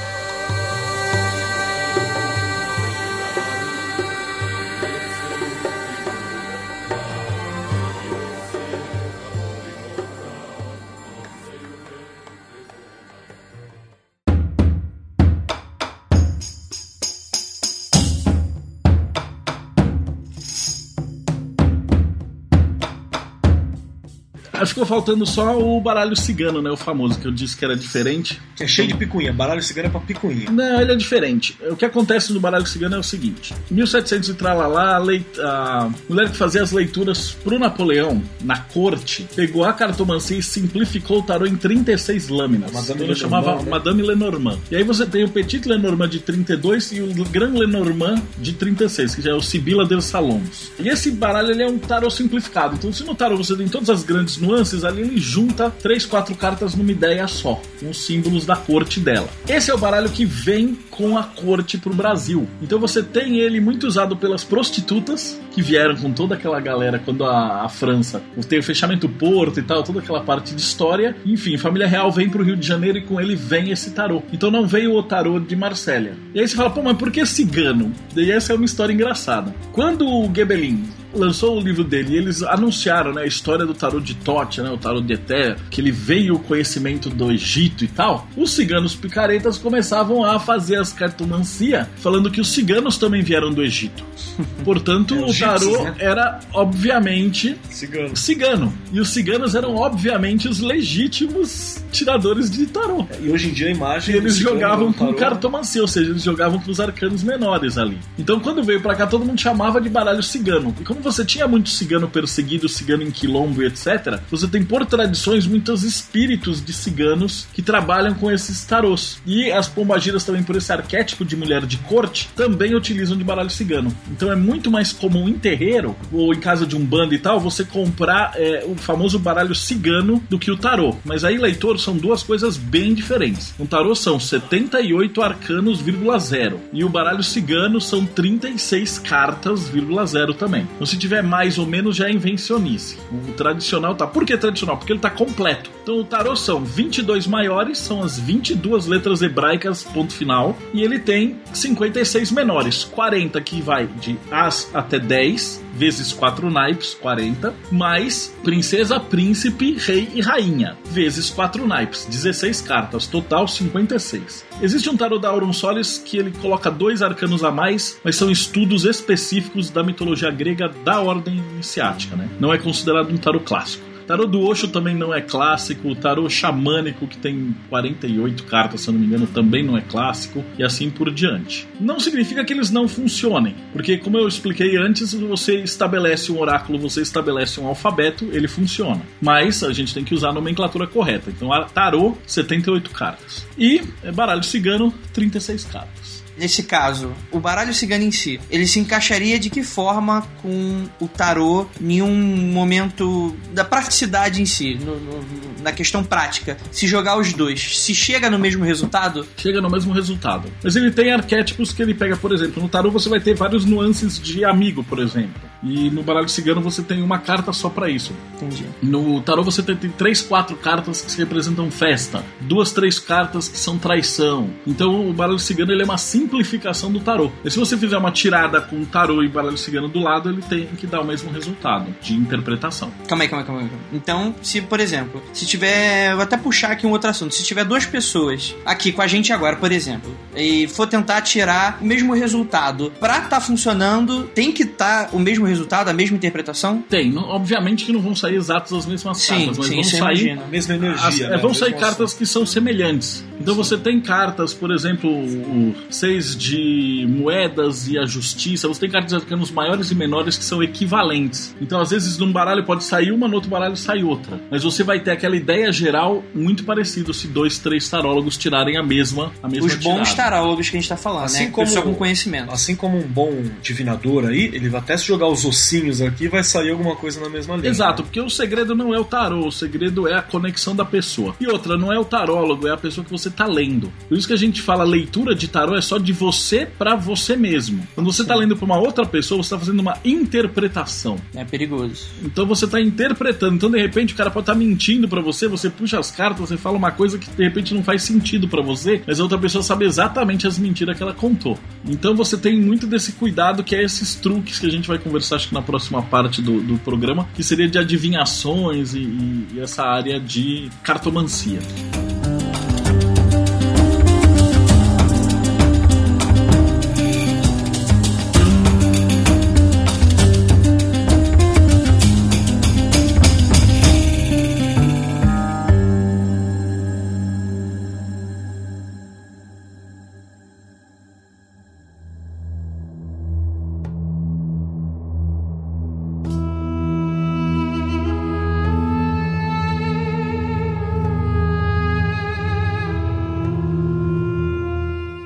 Ficou faltando só o baralho cigano, né? O famoso, que eu disse que era diferente. Que é cheio de picuinha. Baralho cigano é pra picuinha. Não, ele é diferente. O que acontece no baralho cigano é o seguinte: em 1700 e tralalá, a, leit- a mulher que fazia as leituras pro Napoleão na corte pegou a cartomancia e simplificou o tarô em 36 lâminas. Madame ela chamava né? Madame Lenormand. E aí você tem o Petit Lenormand de 32 e o Grand Lenormand de 36, que já é o Sibila dos Salons. E esse baralho ele é um tarô simplificado. Então, se no tarô você tem todas as grandes nuances, ali ele junta três, quatro cartas numa ideia só, com os símbolos da corte dela. Esse é o baralho que vem com a corte pro Brasil. Então você tem ele muito usado pelas prostitutas que vieram com toda aquela galera quando a, a França tem o fechamento do porto e tal, toda aquela parte de história. Enfim, família real vem pro Rio de Janeiro e com ele vem esse tarô. Então não veio o tarô de Marsella. E aí você fala, pô, mas por que cigano? Daí essa é uma história engraçada. Quando o Gebelin lançou o livro dele e eles anunciaram né, a história do tarô de Tote, né, o tarô de Eter, que ele veio o conhecimento do Egito e tal, os ciganos picaretas começavam a fazer as cartomancia falando que os ciganos também vieram do Egito. Portanto, É, o tarô né? era obviamente Cigano. cigano. E os ciganos eram obviamente os legítimos tiradores de tarô. E hoje em dia a imagem. E eles jogavam com tarô- cartomancia, ou seja, eles jogavam com os arcanos menores ali. Então quando veio pra cá, todo mundo chamava de baralho cigano. E como você tinha muito cigano perseguido, cigano em quilombo e etc., você tem por tradições muitos espíritos de ciganos que trabalham com esses tarôs. E as pombagiras também, por esse arquétipo de mulher de corte, também utilizam de baralho cigano. Então é muito mais comum em terreiro, ou em casa de um bando e tal, você comprar é, o famoso baralho cigano do que o tarô. Mas aí, leitor, são duas coisas bem diferentes. Um tarô são 78 arcanos, vírgula zero. E o baralho cigano são 36 cartas, vírgula zero também. Então se tiver mais ou menos já é invencionice. O tradicional tá. Por que tradicional? Porque ele tá completo. Então o tarô são 22 maiores, são as 22 letras hebraicas, ponto final. E ele tem 56 menores, 40 que vai de As até 10, vezes 4 naipes, 40, mais princesa, príncipe, rei e rainha, vezes 4 naipes, 16 cartas, total 56. Existe um tarô da Auron Solis que ele coloca dois arcanos a mais, mas são estudos específicos da mitologia grega da ordem iniciática, né? Não é considerado um tarô clássico. Tarô do Osho também não é clássico. O tarô xamânico, que tem 48 cartas, se eu não me engano, também não é clássico. E assim por diante. Não significa que eles não funcionem, porque, como eu expliquei antes, você estabelece um oráculo, você estabelece um alfabeto, ele funciona. Mas a gente tem que usar a nomenclatura correta. Então, tarô, 78 cartas. E baralho cigano, 36 cartas. Nesse caso, o baralho cigano em si, ele se encaixaria de que forma com o tarô em um momento da praticidade em si, no, no, na questão prática? Se jogar os dois, se chega no mesmo resultado? Chega no mesmo resultado. Mas ele tem arquétipos que ele pega, por exemplo, no tarô você vai ter vários nuances de amigo, por exemplo. E no baralho cigano você tem uma carta só para isso. Entendi. No tarô você tem, tem três, quatro cartas que representam festa, duas, três cartas que são traição. Então o baralho cigano ele é uma simplificação do tarô. E se você fizer uma tirada com tarô e baralho cigano do lado, ele tem que dar o mesmo resultado de interpretação. Calma aí, calma aí, calma aí. Então, se por exemplo, se tiver, vou até puxar aqui um outro assunto. Se tiver duas pessoas aqui com a gente agora, por exemplo, e for tentar tirar o mesmo resultado, pra tá funcionando, tem que estar tá o mesmo resultado, a mesma interpretação? Tem. Não, obviamente que não vão sair exatos as mesmas Sim, cartas, mas sim, vão sair. imagino. A mesma energia. as- né? é, vão O sair mesmo cartas que são semelhantes. Então você tem cartas, por exemplo, o seis de moedas e a justiça. Você tem cartas de arcanos maiores e menores que são equivalentes. Então, às vezes, num baralho pode sair uma, no outro baralho sai outra. Mas você vai ter aquela ideia geral muito parecida se dois, três tarólogos tirarem a mesma, a mesma Os bons tirada. tarólogos que a gente tá falando, Assim né? como- Pessoa com conhecimento. Assim como um bom divinador aí, ele vai até se jogar os ossinhos aqui vai sair alguma coisa na mesma linha. Exato, porque o segredo não é o tarô, o segredo é a conexão da pessoa. E outra, não é o tarólogo, é a pessoa que você tá lendo. Por isso que a gente fala leitura de tarô é só de você pra você mesmo. Quando você tá lendo pra uma outra pessoa, você tá fazendo uma interpretação. É perigoso. Então você tá interpretando. Então de repente o cara pode estar mentindo pra você, você puxa as cartas, você fala uma coisa que de repente não faz sentido pra você, mas a outra pessoa sabe exatamente as mentiras que ela contou. Então você tem muito desse cuidado que é esses truques que a gente vai conversar acho que na próxima parte do, do programa, que seria de adivinhações e, e- e essa área de cartomancia.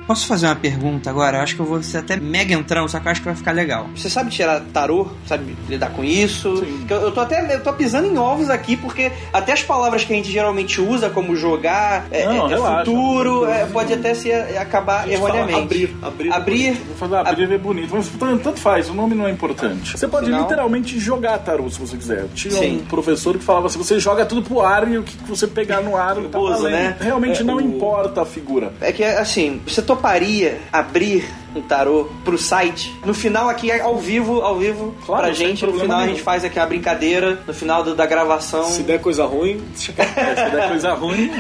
Posso fazer uma pergunta agora? Eu acho que eu vou ser até mega entrão, só que eu acho que vai ficar legal. Você sabe tirar tarô? Sabe lidar com isso? Porque Eu, eu tô até eu tô pisando em ovos aqui, porque até as palavras que a gente geralmente usa, como jogar, é, Não, é- é relaxa. futuro, é, pode até se é, acabar erroneamente. Abrir, abrir. Abrir. Vou falar abrir é bonito, mas tanto, tanto faz, o nome não é importante. Você pode Afinal- literalmente jogar tarô se você quiser. Tinha Sim. um professor que falava assim: você joga tudo pro ar e o que você pegar no ar tá valendo. né? Realmente É, não o- importa a figura. É que, assim, você toparia abrir um tarô pro site? No final aqui, ao vivo, ao vivo, Claro, pra gente, no final a nenhum. gente faz aqui a brincadeira, no final do- da gravação. Se der coisa ruim, Se der coisa ruim.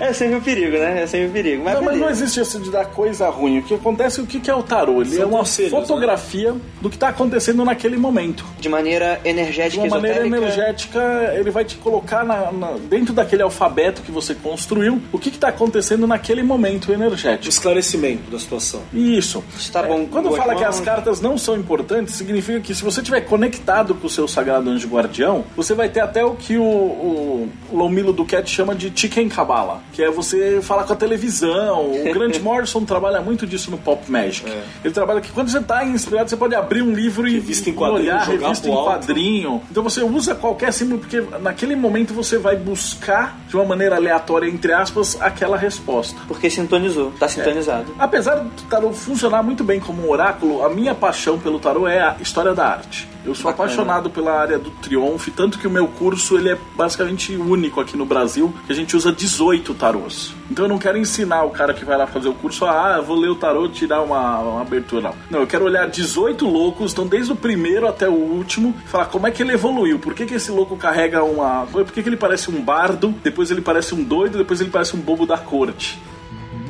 é sempre um perigo, né? É sempre um perigo. Mas, não, mas não existe isso de dar coisa ruim. O que acontece, o que que é o tarô? Ele São é uma conselhos, né? fotografia do que está acontecendo naquele momento. De maneira De energética, uma maneira esotérica. energética, ele vai te colocar na- na- dentro daquele alfabeto que você construiu, o que está acontecendo naquele momento energético. esclarecimento da situação. Isso. Está bom. É, Quando Boas fala que as cartas não são importantes, significa que se você estiver conectado com o seu sagrado anjo guardião, você vai ter até o que o, o Lomilo Duquette chama de chicken cabala, que é você falar com a televisão. O Grant Morrison trabalha muito disso no Pop Magic. É. Ele trabalha que quando você está inspirado, você pode abrir um livro e, Revista em e quadrinho, olhar jogar revista em quadrinho. Então você usa qualquer símbolo, porque naquele momento você vai buscar, de uma maneira aleatória, entre aspas, aquela resposta. Porque sintonizou, tá sintonizado. Apesar do tarô funcionar muito bem como um oráculo, a minha paixão pelo tarô é a história da arte. Eu sou Bacana. apaixonado pela área do triunfo, tanto que o meu curso ele é basicamente único aqui no Brasil, que a gente usa 18 tarôs. Então eu não quero ensinar o cara que vai lá fazer o curso, ah, vou ler o tarô e tirar uma, uma abertura. Não. não, eu quero olhar 18 loucos, então desde o primeiro até o último, falar como é que ele evoluiu, por que, que esse louco carrega uma. Por que, que ele parece um bardo, depois ele parece um doido, depois ele parece um bobo da corte.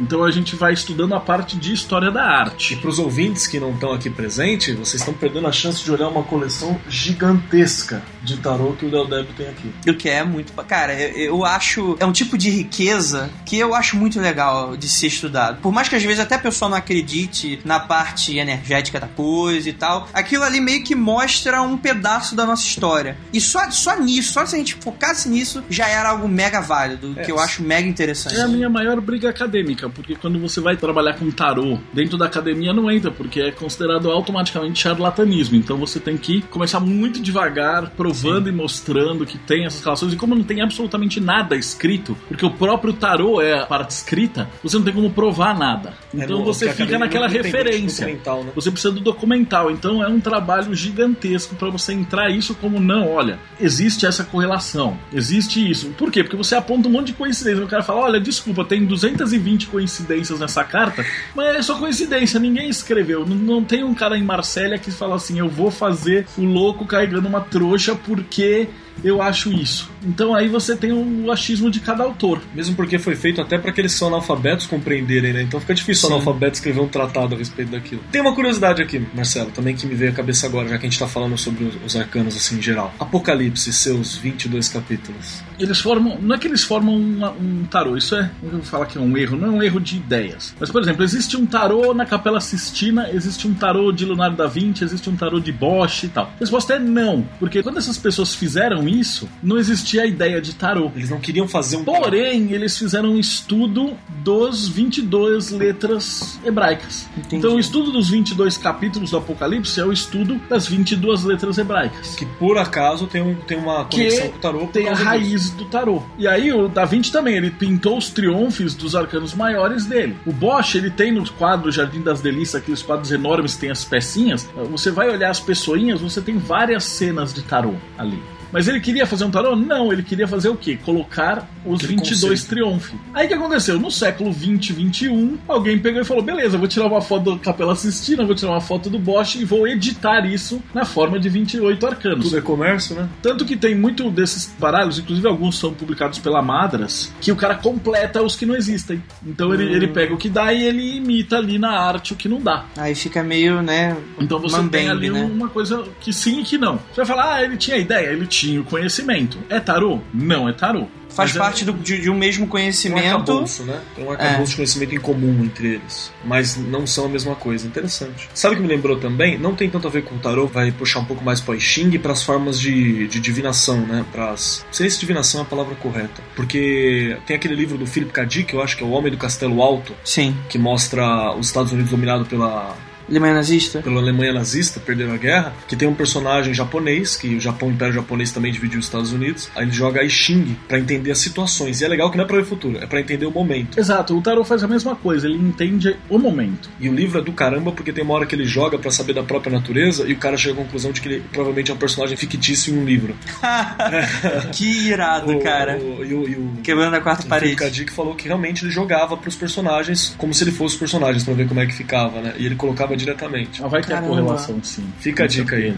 Então a gente vai estudando a parte de história da E arte. para os ouvintes que não estão aqui presentes, vocês estão perdendo a chance de olhar uma coleção gigantesca de tarô que o Del Deb tem aqui. O que é muito. Cara, eu, eu acho. É um tipo de riqueza que eu acho muito legal de ser estudado. Por mais que às vezes até a pessoa não acredite na parte energética da coisa e tal, aquilo ali meio que mostra um pedaço da nossa história. E só, só nisso, só se a gente focasse nisso, já era algo mega válido, que eu acho mega interessante. É a minha maior briga acadêmica, porque quando você vai trabalhar com tarô, dentro da academia não entra, porque é considerado automaticamente charlatanismo. Então você tem que começar muito devagar, provando e mostrando que tem essas relações. E como não tem absolutamente nada escrito, porque o próprio tarô é a parte escrita, você não tem como provar nada. Então no- você fica naquela referência. né? Você precisa do documental, então é um trabalho gigantesco para você entrar isso como não, olha, existe essa correlação, existe isso. Por quê? Porque você aponta um monte de coincidência. O cara fala, olha, desculpa, tem 220 coincidências nessa carta, mas é só coincidência, ninguém escreveu. Não, não tem um cara em Marsella que fala assim, eu vou fazer o louco carregando uma trouxa porque eu acho isso. Então aí você tem o achismo de cada autor. Mesmo porque foi feito até para aqueles são analfabetos compreenderem, né? Então fica difícil o Sim. analfabeto escrever um tratado a respeito daquilo. Tem uma curiosidade aqui, Marcelo, também que me veio à cabeça agora, já que a gente tá falando sobre os, os arcanos assim em geral. Apocalipse, seus 22 capítulos. Eles formam. Não é que eles formam uma- um tarô, isso é. Eu vou falar que é um erro, não é um erro de ideias. Mas, por exemplo, existe um tarô na Capela Sistina, existe um tarô de Leonardo da Vinci, existe um tarô de Bosch e tal. A resposta é não, porque quando essas pessoas fizeram isso, não existia a ideia de tarô. Eles não queriam fazer um. Porém, eles fizeram um estudo dos 22 letras hebraicas. Entendi. Então, o estudo dos 22 capítulos do Apocalipse é o estudo das 22 letras hebraicas Que por acaso tem, um, tem uma conexão que com o tarô. tem a raiz do tarô. E aí o Da Vinci também, ele pintou os triunfos dos arcanos maiores dele. O Bosch, ele tem no quadro Jardim das Delícias, aqueles quadros enormes que tem as pecinhas, você vai olhar as pessoinhas, você tem várias cenas de tarô ali. Mas ele queria fazer um tarô? Não, ele queria fazer o quê? Colocar os Aquele 22 conceito. triunfos. Aí o que aconteceu? No século 20, 21, alguém pegou e falou: beleza, vou tirar uma foto da Capela Sistina, vou tirar uma foto do Bosch e vou editar isso na forma de 28 arcanos. Tudo é comércio, né? Tanto que tem muito desses baralhos, inclusive alguns são publicados pela Madras, que o cara completa os que não existem. Então ele, ele pega o que dá e ele imita ali na arte o que não dá. Aí fica meio, né? Então você tem ali né? uma coisa que sim e que não. Você vai falar, ah, ele tinha ideia, ele tinha o conhecimento. É tarô? Não é tarô. Faz Mas é- parte do- de, de um mesmo Tem um conhecimento. arcabouço, né? Tem um arcabouço de conhecimento em comum entre eles. Mas não são a mesma coisa. Interessante. Sabe o que me lembrou também? Não tem tanto a ver com o tarô, vai puxar um pouco mais para o I Ching e para as formas de, de divinação, né? Pras... Não sei se divinação é a palavra correta. Porque tem aquele livro do Philip K. Dick, eu acho que é O Homem do Castelo Alto, Sim. que mostra os Estados Unidos dominado pela Alemanha nazista? pela Alemanha nazista, perderam a guerra, que tem um personagem japonês, que o Japão, o Império Japonês também dividiu os Estados Unidos. Aí ele joga I Ching pra entender as situações. E é legal que não é pra ver o futuro, é pra entender o momento. Exato, o tarô faz a mesma coisa, ele entende o momento. E o livro é do caramba porque tem uma hora que ele joga pra saber da própria natureza e o cara chega à conclusão de que ele provavelmente é um personagem fictício em um livro. que irado, O- cara. o- e o, e o, Quebrando a quarta o parede. Philip K. Dick falou que realmente ele jogava pros personagens como se ele fosse os personagens pra ver como é que ficava, né? E ele colocava diretamente. Ah, vai ter Caramba. a correlação, sim. Fica a Com dica aí.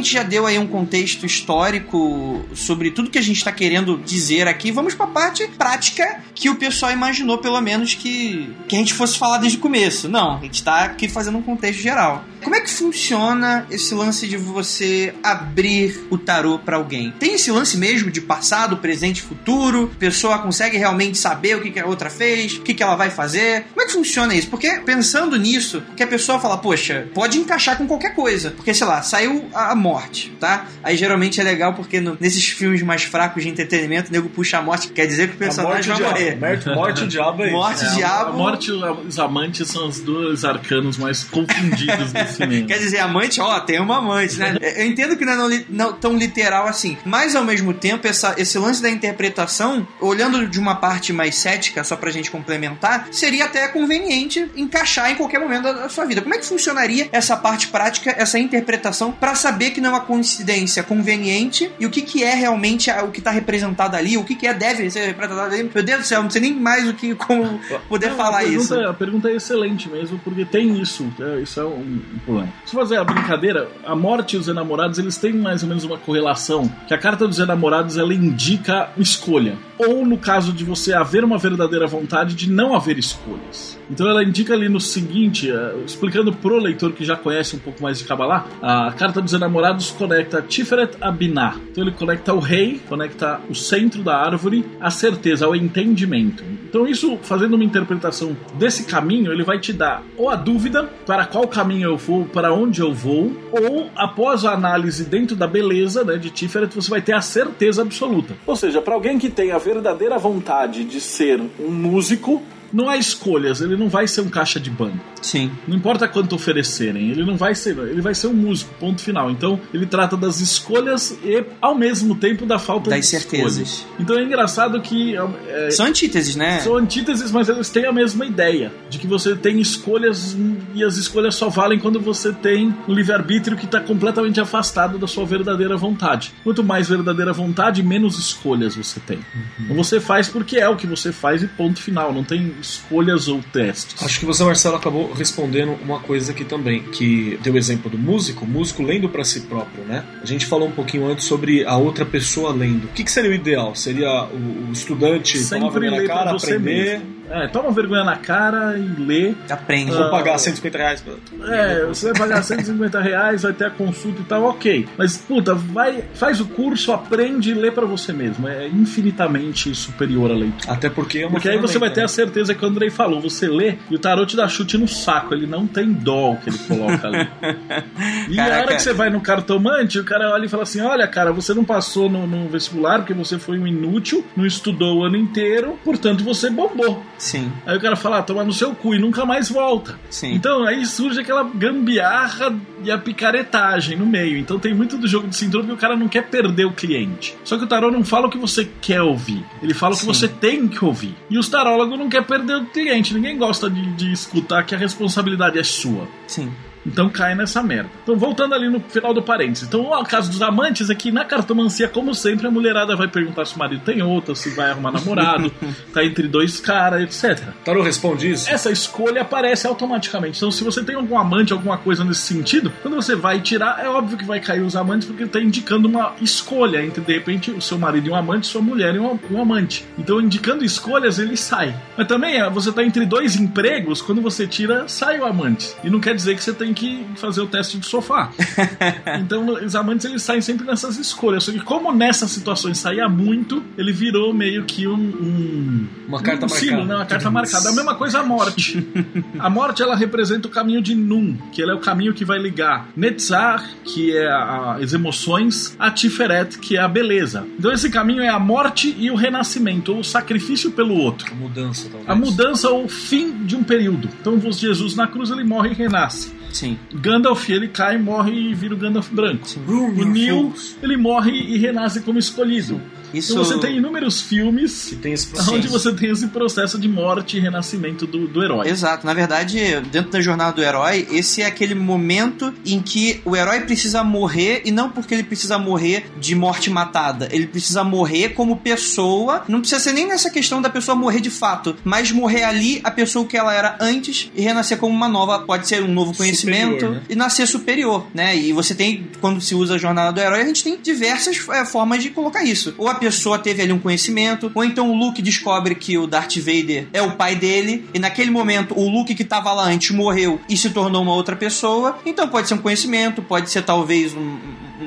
Gente já deu aí um contexto histórico sobre tudo que a gente está querendo dizer aqui. Vamos para a parte prática que o pessoal imaginou, pelo menos, que, que a gente fosse falar desde o começo. Não, a gente está aqui fazendo um contexto geral. Como é que funciona esse lance de você abrir o tarô para alguém? Tem esse lance mesmo de passado, presente, futuro? A pessoa consegue realmente saber o que, que a outra fez, o que, que ela vai fazer? Como é que funciona isso? Porque pensando nisso, que a pessoa fala, poxa, pode encaixar com qualquer coisa. Porque, sei lá, saiu a morte, tá? Aí geralmente é legal porque no, nesses filmes mais fracos de entretenimento, o nego puxa a morte, quer dizer que o personagem vai morrer. Morte, morte o diabo é Morte, É, diabo. A e os amantes são os dois arcanos mais confundidos do cinema. Quer dizer, amante, ó, tem uma amante, né? Eu entendo que não é não tão literal assim, mas ao mesmo tempo, essa, esse lance da interpretação, olhando de uma parte mais cética, só pra gente complementar, seria até conveniente encaixar em qualquer momento da, da sua vida. Como é que funcionaria essa parte prática, essa interpretação, pra saber que não é uma coincidência conveniente e o que, que é realmente a- o que tá representado ali, o que, que é deve ser representado ali? Meu Deus do céu, não sei nem mais o que como poder Não, falar isso. A pergunta é excelente mesmo, porque tem isso. é, isso é um, um problema. Se fazer a brincadeira, a morte e os enamorados, eles têm mais ou menos uma correlação. Que a carta dos enamorados, ela indica escolha. Ou no caso de você haver uma verdadeira vontade de não haver escolhas. Então ela indica ali no seguinte, eh, explicando pro leitor que já conhece um pouco mais de Kabbalah, a carta dos enamorados conecta Tiferet a Binah. Então ele conecta o rei, conecta o centro da árvore, a certeza, ao entendimento. Então isso, fazendo uma interpretação desse caminho, ele vai te dar ou a dúvida para qual caminho eu vou, para onde eu vou, ou após a análise dentro da beleza né, de Tiferet, você vai ter a certeza absoluta. Ou seja, para alguém que tem a verdadeira vontade de ser um músico, não há escolhas, ele não vai ser um caixa de banco. Sim. Não importa quanto oferecerem, ele não vai ser, ele vai ser um músico, ponto final. Então, ele trata das escolhas e ao mesmo tempo da falta Das de certezas. escolhas. Então é engraçado que é, São antíteses, né? são antíteses, mas eles têm a mesma ideia de que você tem escolhas e as escolhas só valem quando você tem um livre-arbítrio que está completamente afastado da sua verdadeira vontade. Quanto mais verdadeira vontade, menos escolhas você tem. Então você faz porque é o que você faz e ponto final. Não tem escolhas ou testes. Acho que você, Marcelo, acabou respondendo uma coisa aqui também, que deu o exemplo do músico, o músico lendo para si próprio, né? A gente falou um pouquinho antes sobre a outra pessoa lendo. O que, que seria o ideal? Seria o, o estudante tomar Sempre lê na cara, aprender, mesmo. É, toma vergonha na cara e lê. Aprende. vou pagar 150 reais pra... É, você vai pagar 150 reais, vai ter a consulta e tal, ok. Mas, puta, vai, faz o curso, aprende e lê pra você mesmo. É infinitamente superior à leitura. Até porque é uma Porque aí você vai ter né? a certeza que o Andrei falou. Você lê e o tarô te dá chute no saco. Ele não tem dó o que ele coloca ali. E a Caraca. hora que você vai no cartomante, o cara olha e fala assim: Olha, cara, você não passou no, no vestibular porque você foi um inútil, não estudou o ano inteiro, portanto você bombou. Sim, Aí o cara fala, ah, toma no seu cu e nunca mais volta. sim. Então aí surge aquela gambiarra e a picaretagem no meio. Então tem muito do jogo de cintura que o cara não quer perder o cliente. Só que o tarô não fala o que você quer ouvir, ele fala o que você tem que ouvir. E os tarólogos não quer perder o cliente, ninguém gosta de, de escutar que a responsabilidade é sua. Sim. Então cai nessa merda. Então, voltando ali no final do parênteses. Então, o caso dos amantes é que na cartomancia, como sempre, a mulherada vai perguntar se o marido tem outra, se vai arrumar namorado, tá entre dois caras, etc. Tarô responde isso? Essa escolha aparece automaticamente. Então, se você tem algum amante, alguma coisa nesse sentido, quando você vai tirar, é óbvio que vai cair os amantes, porque tá indicando uma escolha entre, de repente, o seu marido e um amante, sua mulher e um, um amante. Então, indicando escolhas, ele sai. Mas também, é, você tá entre dois empregos, quando você tira, sai o amante. E não quer dizer que você tem que fazer o teste de sofá. então, os amantes, eles saem sempre nessas escolhas. Só que como nessas situações saía muito, ele virou meio que um... um Uma carta um marcada. né? Uma carta marcada. A mesma coisa a morte. a morte ela representa o caminho de Num, que ele é o caminho que vai ligar Netzar, que é a- as emoções, a Tiferet, que é a beleza. Então esse caminho é a morte e o renascimento, ou o sacrifício pelo outro. A mudança, talvez. A mudança ou o fim de um período. Então Jesus na cruz ele morre e renasce. Sim. Gandalf ele cai, morre e vira o Gandalf branco. Room O Neil ele morre e renasce como escolhido. Isso... Então você tem inúmeros filmes tem esse onde você tem esse processo de morte e renascimento do, do herói. Exato. Na verdade, dentro da jornada do herói, esse é aquele momento em que o herói precisa morrer e não porque ele precisa morrer de morte matada. Ele precisa morrer como pessoa. Não precisa ser nem nessa questão da pessoa morrer de fato, mas morrer ali a pessoa que ela era antes e renascer como uma nova. Pode ser um novo conhecimento Superior, né? e nascer superior, né? E você tem, quando se usa a jornada do herói, a gente tem diversas é, formas de colocar isso. Ou a pessoa teve ali um conhecimento, ou então o Luke descobre que o Darth Vader é o pai dele, e naquele momento o Luke que tava lá antes morreu e se tornou uma outra pessoa. Então pode ser um conhecimento, pode ser talvez um-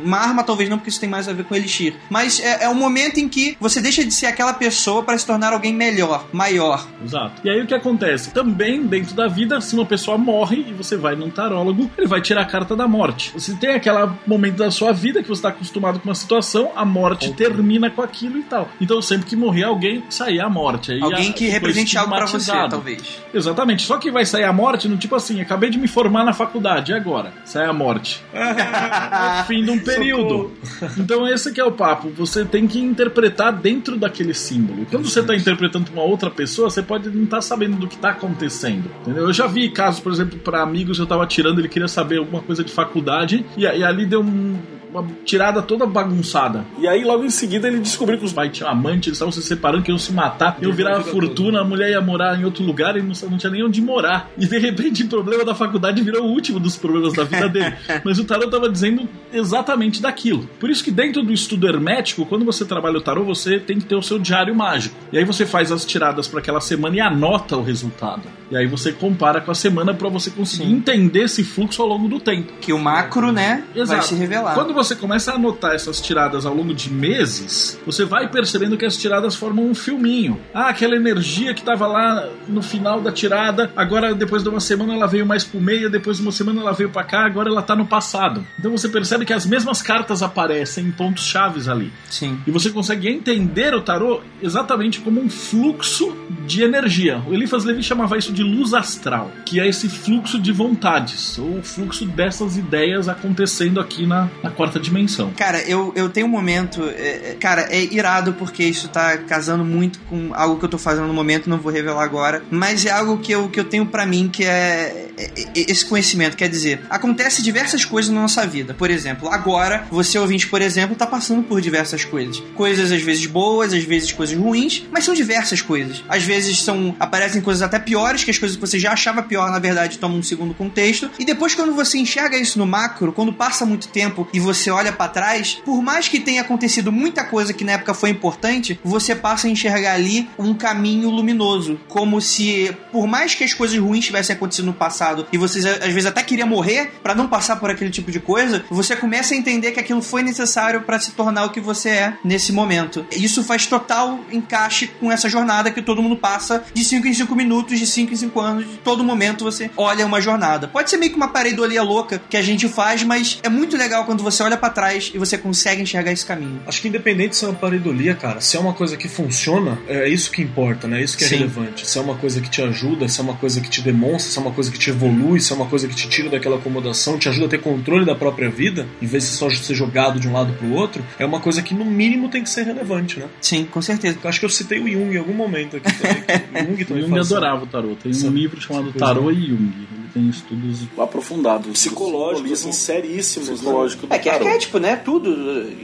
uma arma, talvez não, porque isso tem mais a ver com Elixir. Mas é, é um momento em que você deixa de ser aquela pessoa para se tornar alguém melhor, maior. Exato. E aí o que acontece? Também, dentro da vida, se uma pessoa morre e você vai num tarólogo, ele vai tirar a carta da morte. Você tem aquele momento da sua vida que você está acostumado com uma situação, a morte termina com aquilo e tal. Então sempre que morrer alguém, sair a morte. Aí alguém a- que represente algo para você, talvez. Exatamente. Só que vai sair a morte no tipo assim, acabei de me formar na faculdade, e agora? Sai a morte. É o fim de um período. Então esse que é o papo. Você tem que interpretar dentro daquele símbolo. Quando você está interpretando uma outra pessoa, você pode não estar sabendo do que está acontecendo. Entendeu? Eu já vi casos, por exemplo, para amigos, eu tava tirando, ele queria saber alguma coisa de faculdade, e, e ali deu um- uma tirada toda bagunçada. E aí, logo em seguida, ele descobriu que os pais tinham amante, eles estavam se separando, que iam se matar, iam virar vida fortuna, a mulher ia morar em outro lugar e não, não tinha nem onde morar. E de repente, o problema da faculdade virou o último dos problemas da vida dele. Mas o tarot estava dizendo exatamente daquilo. Por isso que dentro do estudo hermético, quando você trabalha o tarot, você tem que ter o seu diário mágico. E aí você faz as tiradas para aquela semana e anota o resultado. E aí você compara com a semana para você conseguir Sim. entender esse fluxo ao longo do tempo. Que o macro, né, vai Exato. se revelar. Quando você começa a anotar essas tiradas ao longo de meses, você vai percebendo que as tiradas formam um filminho. Ah, aquela energia que estava lá no final da tirada, agora depois de uma semana ela veio mais pro meio, depois de uma semana ela veio para cá, agora ela tá no passado. Então você percebe que as mesmas cartas aparecem em pontos chaves ali. Sim. E você consegue entender o tarô exatamente como um fluxo de energia. O Eliphas Levi chamava isso de luz astral, que é esse fluxo de vontades, ou o fluxo dessas ideias acontecendo aqui na, na quarta dimensão. Cara, eu, eu tenho um momento. é, é, cara, é irado porque isso tá casando muito com algo que eu tô fazendo no momento, não vou revelar agora. Mas é algo que eu, que eu tenho pra mim que é, é- é esse conhecimento. Quer dizer, acontece diversas coisas na nossa vida. Por exemplo, agora, você ouvinte, por exemplo, tá passando por diversas coisas. Coisas às vezes boas, às vezes coisas ruins, mas são diversas coisas. Às vezes são. aparecem coisas até piores, que as coisas que você já achava pior, na verdade, tomam um segundo contexto. E depois, quando você enxerga isso no macro, quando passa muito tempo e você olha pra trás, por mais que tenha acontecido muita coisa que na época foi importante, você passa a enxergar ali um caminho luminoso. Como se, por mais que as coisas ruins tivessem acontecido no passado e você às vezes até queria morrer pra não passar por aquele tipo de coisa, você começa a entender que aquilo foi necessário pra se tornar o que você é nesse momento. Isso faz total encaixe com essa jornada que todo mundo passa de 5 em 5 minutos, de 5 em 5 anos, de todo momento você olha uma jornada. Pode ser meio que uma pareidolia louca que a gente faz, mas é muito legal quando você olha pra trás e você consegue enxergar esse caminho. Acho que independente se é uma pareidolia, cara, se é uma coisa que funciona, é isso que importa, né? É isso que é Sim. relevante. Se é uma coisa que te ajuda, se é uma coisa que te demonstra, se é uma coisa que te evolui, se é uma coisa que te tira daquela acomodação, te ajuda a ter controle da própria vida, em vez de só ser jogado de um lado pro outro, é uma coisa que no mínimo tem que ser relevante, né? Sim, com certeza. Eu acho que eu citei o Jung em algum momento aqui também. que o Jung O também Jung adorava o tarot. Tem um livro chamado Tarot e Jung. Tem estudos Aprofundado. Psicológicos, assim, seríssimos, né? Psicológico do É que é arquétipo, né? Tudo.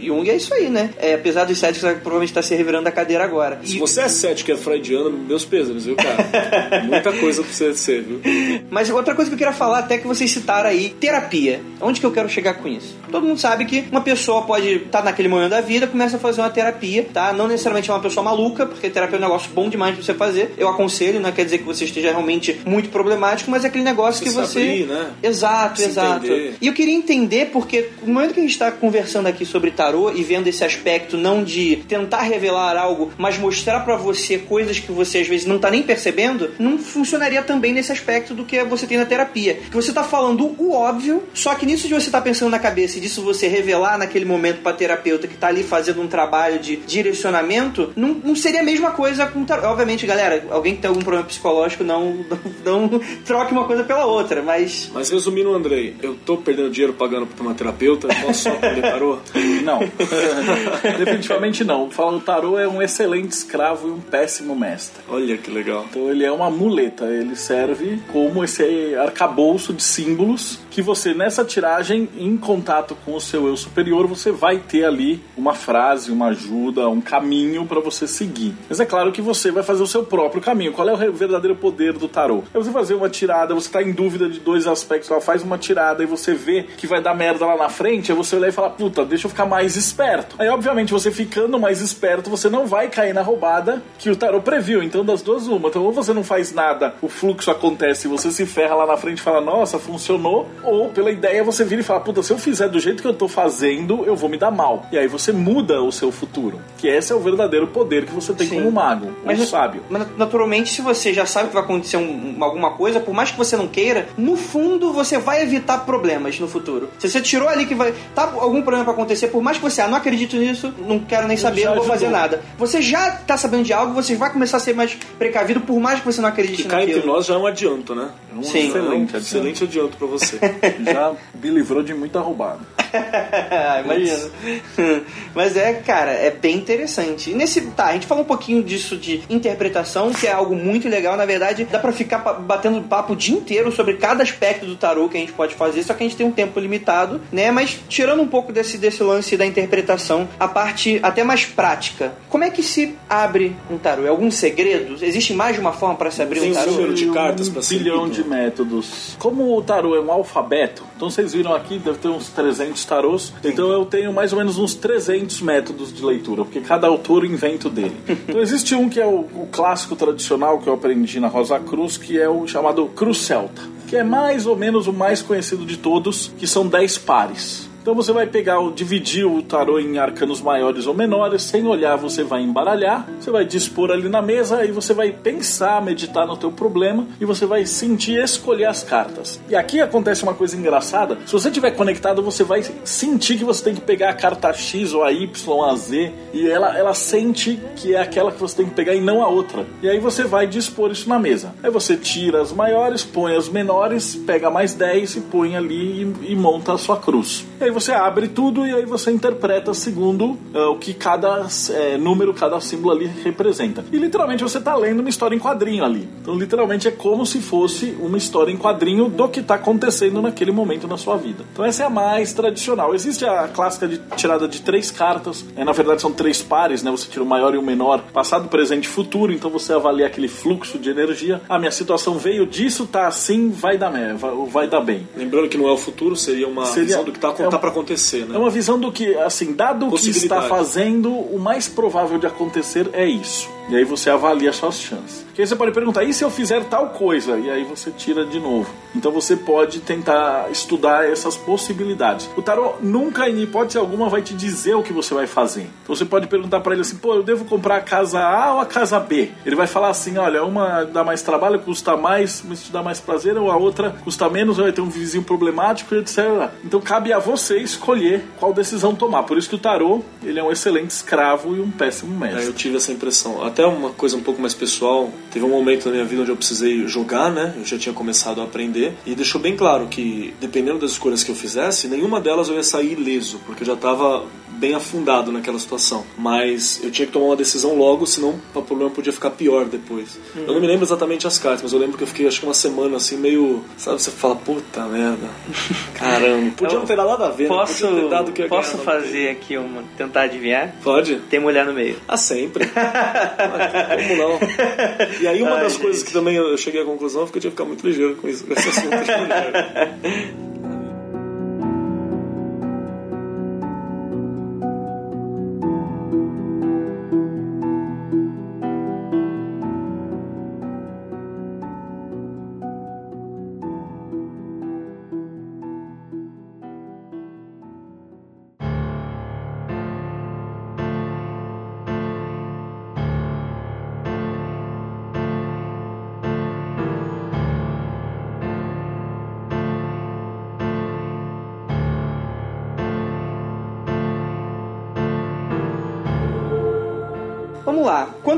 Jung é isso aí, né? É, apesar dos céticos provavelmente tá se revirando da cadeira agora. Se E- você é cético e é freudiano, meus pêsames, viu, cara? Muita coisa pra você ser, viu? Mas outra coisa que eu queria falar, até que vocês citaram aí, terapia. Onde que eu quero chegar com isso? Todo mundo sabe que uma pessoa pode estar naquele momento da vida, começa a fazer uma terapia, tá? Não necessariamente é uma pessoa maluca, porque terapia é um negócio bom demais pra você fazer. Eu aconselho, não quer dizer que você esteja realmente muito problemático, mas é aquele negócio que Você abrir, né? Exato, Se exato. entender. E eu queria entender, porque no momento que a gente está conversando aqui sobre tarô e vendo esse aspecto não de tentar revelar algo, mas mostrar pra você coisas que você às vezes não tá nem percebendo, não funcionaria também nesse aspecto do que você tem na terapia. Que você tá falando o óbvio, só que nisso de você tá pensando na cabeça e disso você revelar naquele momento pra terapeuta que tá ali fazendo um trabalho de direcionamento, não, não seria a mesma coisa com tarô. Obviamente, galera, alguém que tem algum problema psicológico, não, não, não troque uma coisa pela outra, mas. Mas resumindo, Andrei, eu tô perdendo dinheiro pagando pra uma terapeuta, eu posso só aprender tarô? Não. Definitivamente não. Fala, o tarô é um excelente escravo e um péssimo mestre. Olha que legal. Então ele é uma muleta, ele serve como esse arcabouço de símbolos que você, nessa tiragem, em contato com o seu eu superior, você vai ter ali uma frase, uma ajuda, um caminho para você seguir. Mas é claro que você vai fazer o seu próprio caminho. Qual é o verdadeiro poder do tarô? É você fazer uma tirada, você tá em dúvida de dois aspectos, ela faz uma tirada e você vê que vai dar merda lá na frente, aí você olha e fala, puta, deixa eu ficar mais esperto. Aí, obviamente, você ficando mais esperto, você não vai cair na roubada que o tarô previu. Então, das duas, uma. Então, ou você não faz nada, o fluxo acontece e você se ferra lá na frente e fala, nossa, funcionou. Ou, pela ideia, você vira e fala, puta, se eu fizer do jeito que eu tô fazendo, eu vou me dar mal. E aí você muda o seu futuro. Que esse é o verdadeiro poder que você tem Sim. como mago, Mas, sábio. mas naturalmente, se você já sabe que vai acontecer um- alguma coisa, por mais que você não queira, no fundo você vai evitar problemas no futuro. Se você tirou ali que vai. Tá algum problema pra acontecer, por mais que você, ah, não acredito nisso, não quero nem saber, não vou ajudou. fazer nada. Você já tá sabendo de algo, você vai começar a ser mais precavido, por mais que você não acredite Que cá entre naquilo. nós já é um adianto, né? É um Sim. excelente, É um excelente adianto pra você. Já me livrou de muita roubada. Imagina. Mas é, cara, é bem interessante. E nesse. Tá, a gente falou um pouquinho disso de interpretação, que é algo muito legal. Na verdade, dá pra ficar batendo papo o dia inteiro sobre cada aspecto do tarô que a gente pode fazer, só que a gente tem um tempo limitado, né? Mas tirando um pouco desse, desse lance da interpretação, a parte até mais prática. Como é que se abre um tarô? É algum segredo? Existe mais de uma forma pra se abrir Tem um tarô? número de um cartas pra ser bilhão de métodos. Como o tarô é um alfabeto, então vocês viram aqui, deve ter uns 300 tarôs. Então eu tenho mais ou menos uns 300 métodos de leitura, porque cada autor inventa o dele. Então existe um que é o, o clássico tradicional que eu aprendi na Rosa Cruz, que é o chamado Cruz Celta, que é mais ou menos o mais conhecido de todos, que são 10 pares. Então você vai pegar, dividir o tarô em arcanos maiores ou menores, sem olhar você vai embaralhar, você vai dispor ali na mesa, aí você vai pensar, meditar no teu problema e você vai sentir escolher as cartas. E aqui acontece uma coisa engraçada, se você estiver conectado, você vai sentir que você tem que pegar a carta X ou a Y, a Z, e ela, ela sente que é aquela que você tem que pegar e não a outra. E aí você vai dispor isso na mesa. Aí você tira as maiores, põe as menores, pega mais 10 e põe ali e, e monta a sua cruz. E aí você abre tudo e aí você interpreta segundo ah, o que cada eh, número, cada símbolo ali representa. E literalmente você está lendo uma história em quadrinho ali. Então literalmente é como se fosse uma história em quadrinho do que está acontecendo naquele momento na sua vida. Então essa é a mais tradicional. Existe a clássica de tirada de três cartas. É, na verdade são três pares, né? Você tira o maior e o menor, passado, presente e futuro. Então você avalia aquele fluxo de energia. A minha situação veio disso, tá assim, vai dar, me- vai, vai dar bem. Lembrando que não é o futuro, seria uma Seria- visão do que tá, é pra acontecer, né? É uma visão do que, assim, dado o que está fazendo, o mais provável de acontecer é isso. E aí você avalia suas chances. Porque aí você pode perguntar, e se eu fizer tal coisa? E aí você tira de novo. Então você pode tentar estudar essas possibilidades. O tarô nunca, em hipótese alguma, vai te dizer o que você vai fazer. Então você pode perguntar para ele assim, pô, eu devo comprar a casa A ou a casa B? Ele vai falar assim, olha, uma dá mais trabalho, custa mais, mas te dá mais prazer, ou a outra custa menos, vai ter um vizinho problemático, etc. Então cabe a você escolher qual decisão tomar. Por isso que o tarô, ele é um excelente escravo e um péssimo É, mestre. eu tive essa impressão. Até uma coisa um pouco mais pessoal. Teve um momento na minha vida onde eu precisei jogar, né? Eu já tinha começado a aprender. E deixou bem claro que, dependendo das escolhas que eu fizesse, nenhuma delas eu ia sair ileso, porque eu já estava bem afundado naquela situação. Mas eu tinha que tomar uma decisão logo, senão o problema podia ficar pior depois. Eu não me lembro exatamente as cartas, mas eu lembro que eu fiquei acho que uma semana assim, meio. Sabe, você fala, puta merda. Caramba, podia Eu não ter nada a ver, Posso, posso fazer aqui uma. tentar adivinhar? Pode? Tem mulher no meio. Ah, sempre. Como não? E aí uma Ai, das gente. coisas que também eu cheguei à conclusão foi que eu tinha que ficar muito ligeiro com isso, com esse assunto. vamos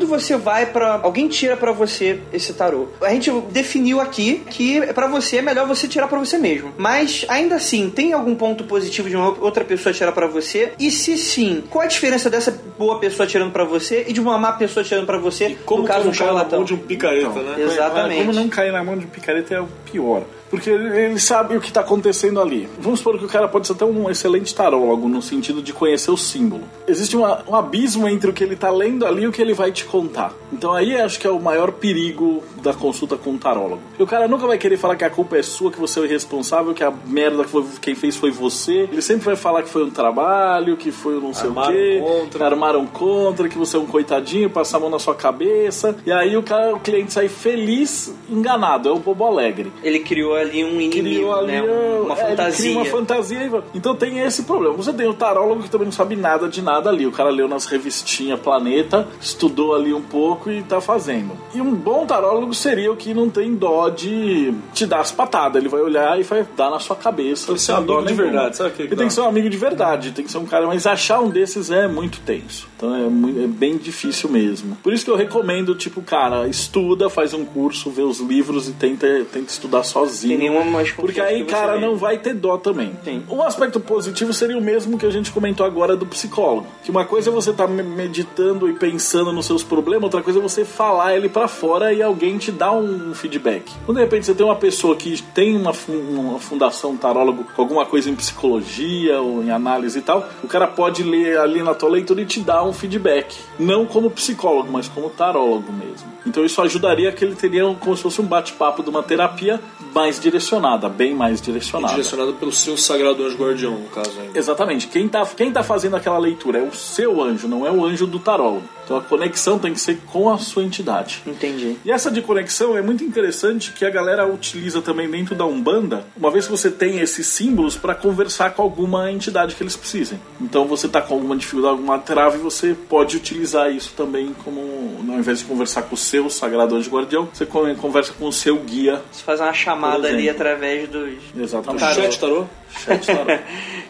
Quando você vai pra. alguém tira pra você esse tarô. A gente definiu aqui que pra você é melhor você tirar pra você mesmo. Mas ainda assim, tem algum ponto positivo de uma outra pessoa tirar pra você? E se sim, qual a diferença dessa boa pessoa tirando pra você e de uma má pessoa tirando pra você? Como no caso, não um cai na charlatão? mão de um picareta, Então, né? Exatamente. Como não cair na mão de um picareta é o pior. Porque ele sabe o que está acontecendo ali. Vamos supor que o cara pode ser até um excelente tarólogo, no sentido de conhecer o símbolo. Existe uma- um abismo entre o que ele está lendo ali e o que ele vai te contar. Então aí acho que é o maior perigo da consulta com o tarólogo. Porque o cara nunca vai querer falar que a culpa é sua, que você é o irresponsável, que a merda que foi, quem fez foi você. Ele sempre vai falar que foi um trabalho, que foi um não sei Armaram o quê. contra. Armaram contra, que você é um coitadinho, passar a mão na sua cabeça. E aí o, cara, o cliente sai feliz, enganado. É o bobo alegre Ele criou ali um inimigo, criou ali né? uh, Uma é, fantasia. cria uma fantasia. Então tem esse problema. Você tem o tarólogo que também não sabe nada de nada ali. O cara leu nas revistinhas Planeta, estudou ali um pouco e tá fazendo. E um bom tarólogo seria o que não tem dó de te dar as patadas. Ele vai olhar e vai dar na sua cabeça. Tem que ser um amigo dó de nenhuma. verdade, sabe que que Ele dá? tem que ser um amigo de verdade, tem que ser um cara. Mas achar um desses é muito tenso. Então é, mui- é bem difícil mesmo. Por isso que eu recomendo, tipo, cara, estuda, faz um curso, vê os livros e tenta, tenta estudar sozinho. Tem nenhuma Porque aí, cara, não vai ter dó também. Sim. Um aspecto positivo seria o mesmo que a gente comentou agora do psicólogo. Que uma coisa é você estar meditando e pensando nos seus problemas, outra coisa é você falar ele pra fora e alguém te dá um feedback. Quando de repente você tem uma pessoa que tem uma, uma fundação tarólogo com alguma coisa em psicologia ou em análise e tal, o cara pode ler ali na tua leitura e te dar um feedback. Não como psicólogo, mas como tarólogo mesmo. Então isso ajudaria que ele teria como se fosse um bate-papo de uma terapia mais direcionada, bem mais direcionada. Direcionado pelo seu sagrado anjo guardião, no caso ainda. Exatamente. Quem tá, quem tá fazendo aquela leitura é o seu anjo, não é o anjo do tarólogo. Então a conexão tem que ser com a sua entidade. Entendi. E essa de conexão é muito interessante que a galera utiliza também dentro da Umbanda, uma vez que você tem esses símbolos para conversar com alguma entidade que eles precisem. Então você tá com alguma dificuldade, alguma trave, você pode utilizar isso também como, ao invés de conversar com o seu sagrado anjo guardião, você con- conversa com o seu guia. Você faz uma chamada Exemplo. ali através dos. Exatamente. O chat tarô? Chat tarô.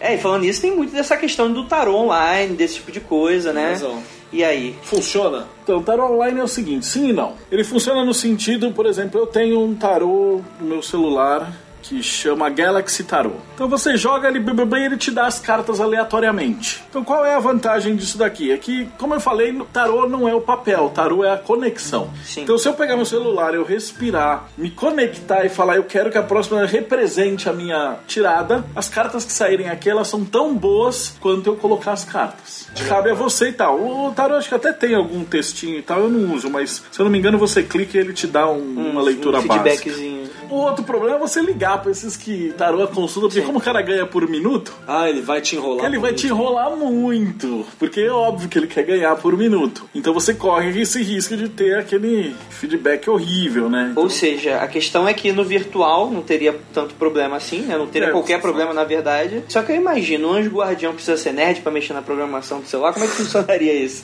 É, e falando nisso, tem muito dessa questão do tarô online, desse tipo de coisa, né? razão. E aí? Funciona? Então, o tarô online é o seguinte, sim e não. Ele funciona no sentido, por exemplo, eu tenho um tarô no meu celular que chama Galaxy Tarot. Então você joga ele e ele te dá as cartas aleatoriamente. Então qual é a vantagem disso daqui? É que, como eu falei, tarô não é o papel, o tarô é a conexão. Sim. Então se eu pegar meu celular, eu respirar, me conectar e falar eu quero que a próxima represente a minha tirada, as cartas que saírem aqui elas são tão boas quanto eu colocar as cartas. Cabe a você e tal. O tarô acho que até tem algum textinho e tal, eu não uso, mas se eu não me engano você clica e ele te dá um- uma leitura um básica. feedbackzinho. O outro problema é você ligar pra esses que tarô a consulta, porque como o cara ganha por minuto, Ah, ele vai te enrolar. ele vai te enrolar muito. Porque é óbvio que ele quer ganhar por minuto. Então você corre esse risco de ter aquele feedback horrível, né? Ou seja, a questão é que no virtual não teria tanto problema assim, né? Não teria É, qualquer sim. problema na verdade. Só que eu imagino, um anjo guardião precisa ser nerd pra mexer na programação do celular. Como é que funcionaria isso?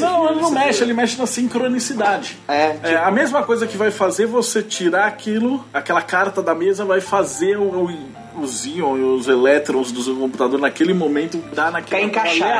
Não, ele não mexe, ele mexe na sincronicidade. é, tipo, É, a mesma coisa que vai fazer você tirar aquilo, aquela carta da mesa vai fazer o- os íons e os elétrons do seu computador naquele momento dar naquele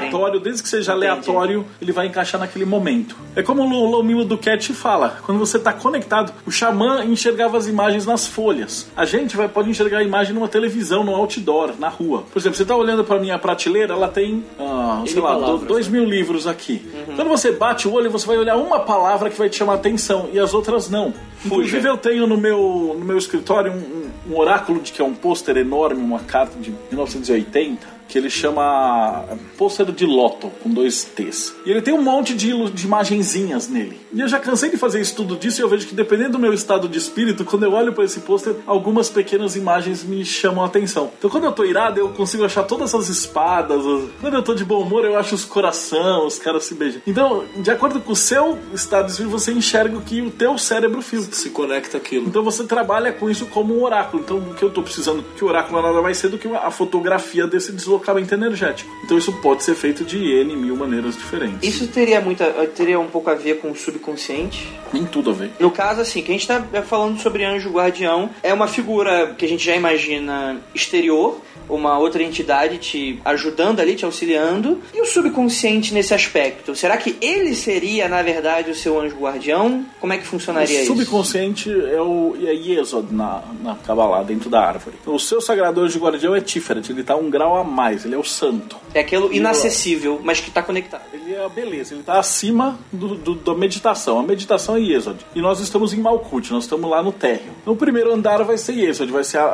aleatório, desde que seja Entendi. aleatório, ele vai encaixar naquele momento. É como o Lomilo do Cat fala, quando você está conectado, o xamã enxergava as imagens nas folhas. A gente vai, pode enxergar a imagem numa televisão, no outdoor, na rua. Por exemplo, você está olhando para minha prateleira, ela tem, ah, sei lá, palavras, do- dois mil livros aqui. Quando você bate o olho, você vai olhar uma palavra que vai te chamar a atenção e as outras não. Inclusive, eu tenho no meu, no meu escritório um, um- um oráculo de que é um pôster enorme, uma carta de 1980. Que ele chama pôster de Loto, com dois T's. E ele tem um monte de, de imagenzinhas nele. E eu já cansei de fazer estudo disso e eu vejo que dependendo do meu estado de espírito, quando eu olho para esse pôster, algumas pequenas imagens me chamam a atenção. Então quando eu tô irado, eu consigo achar todas essas espadas. Quando eu tô de bom humor, eu acho os coração, os caras se beijam. Então, de acordo com o seu estado de espírito, você enxerga o que o teu cérebro filtra. Se conecta aquilo. Então você trabalha com isso como um oráculo. Então o que eu tô precisando, que o oráculo nada mais ser do que a fotografia desse deslocamento deslocamento energético. Então isso pode ser feito de N mil maneiras diferentes. Isso teria muita, teria um pouco a ver com o subconsciente? Tem tudo a ver. No caso, assim, que a gente tá falando sobre anjo guardião, é uma figura que a gente já imagina exterior, uma outra entidade te ajudando ali, te auxiliando. E o subconsciente nesse aspecto? Será que ele seria, na verdade, o seu anjo guardião? Como é que funcionaria o isso? subconsciente é o é Yesod na, na Kabbalah, dentro da árvore. O seu sagrado anjo guardião é Tiferet, ele tá um grau a mais, ele é o santo. É aquilo inacessível, mas que está conectado. Ele é a beleza, ele tá acima do, do- da meditação. A meditação é Yesod. E nós estamos em Malkut, nós estamos lá no térreo. No primeiro andar vai ser Yesod, vai ser a,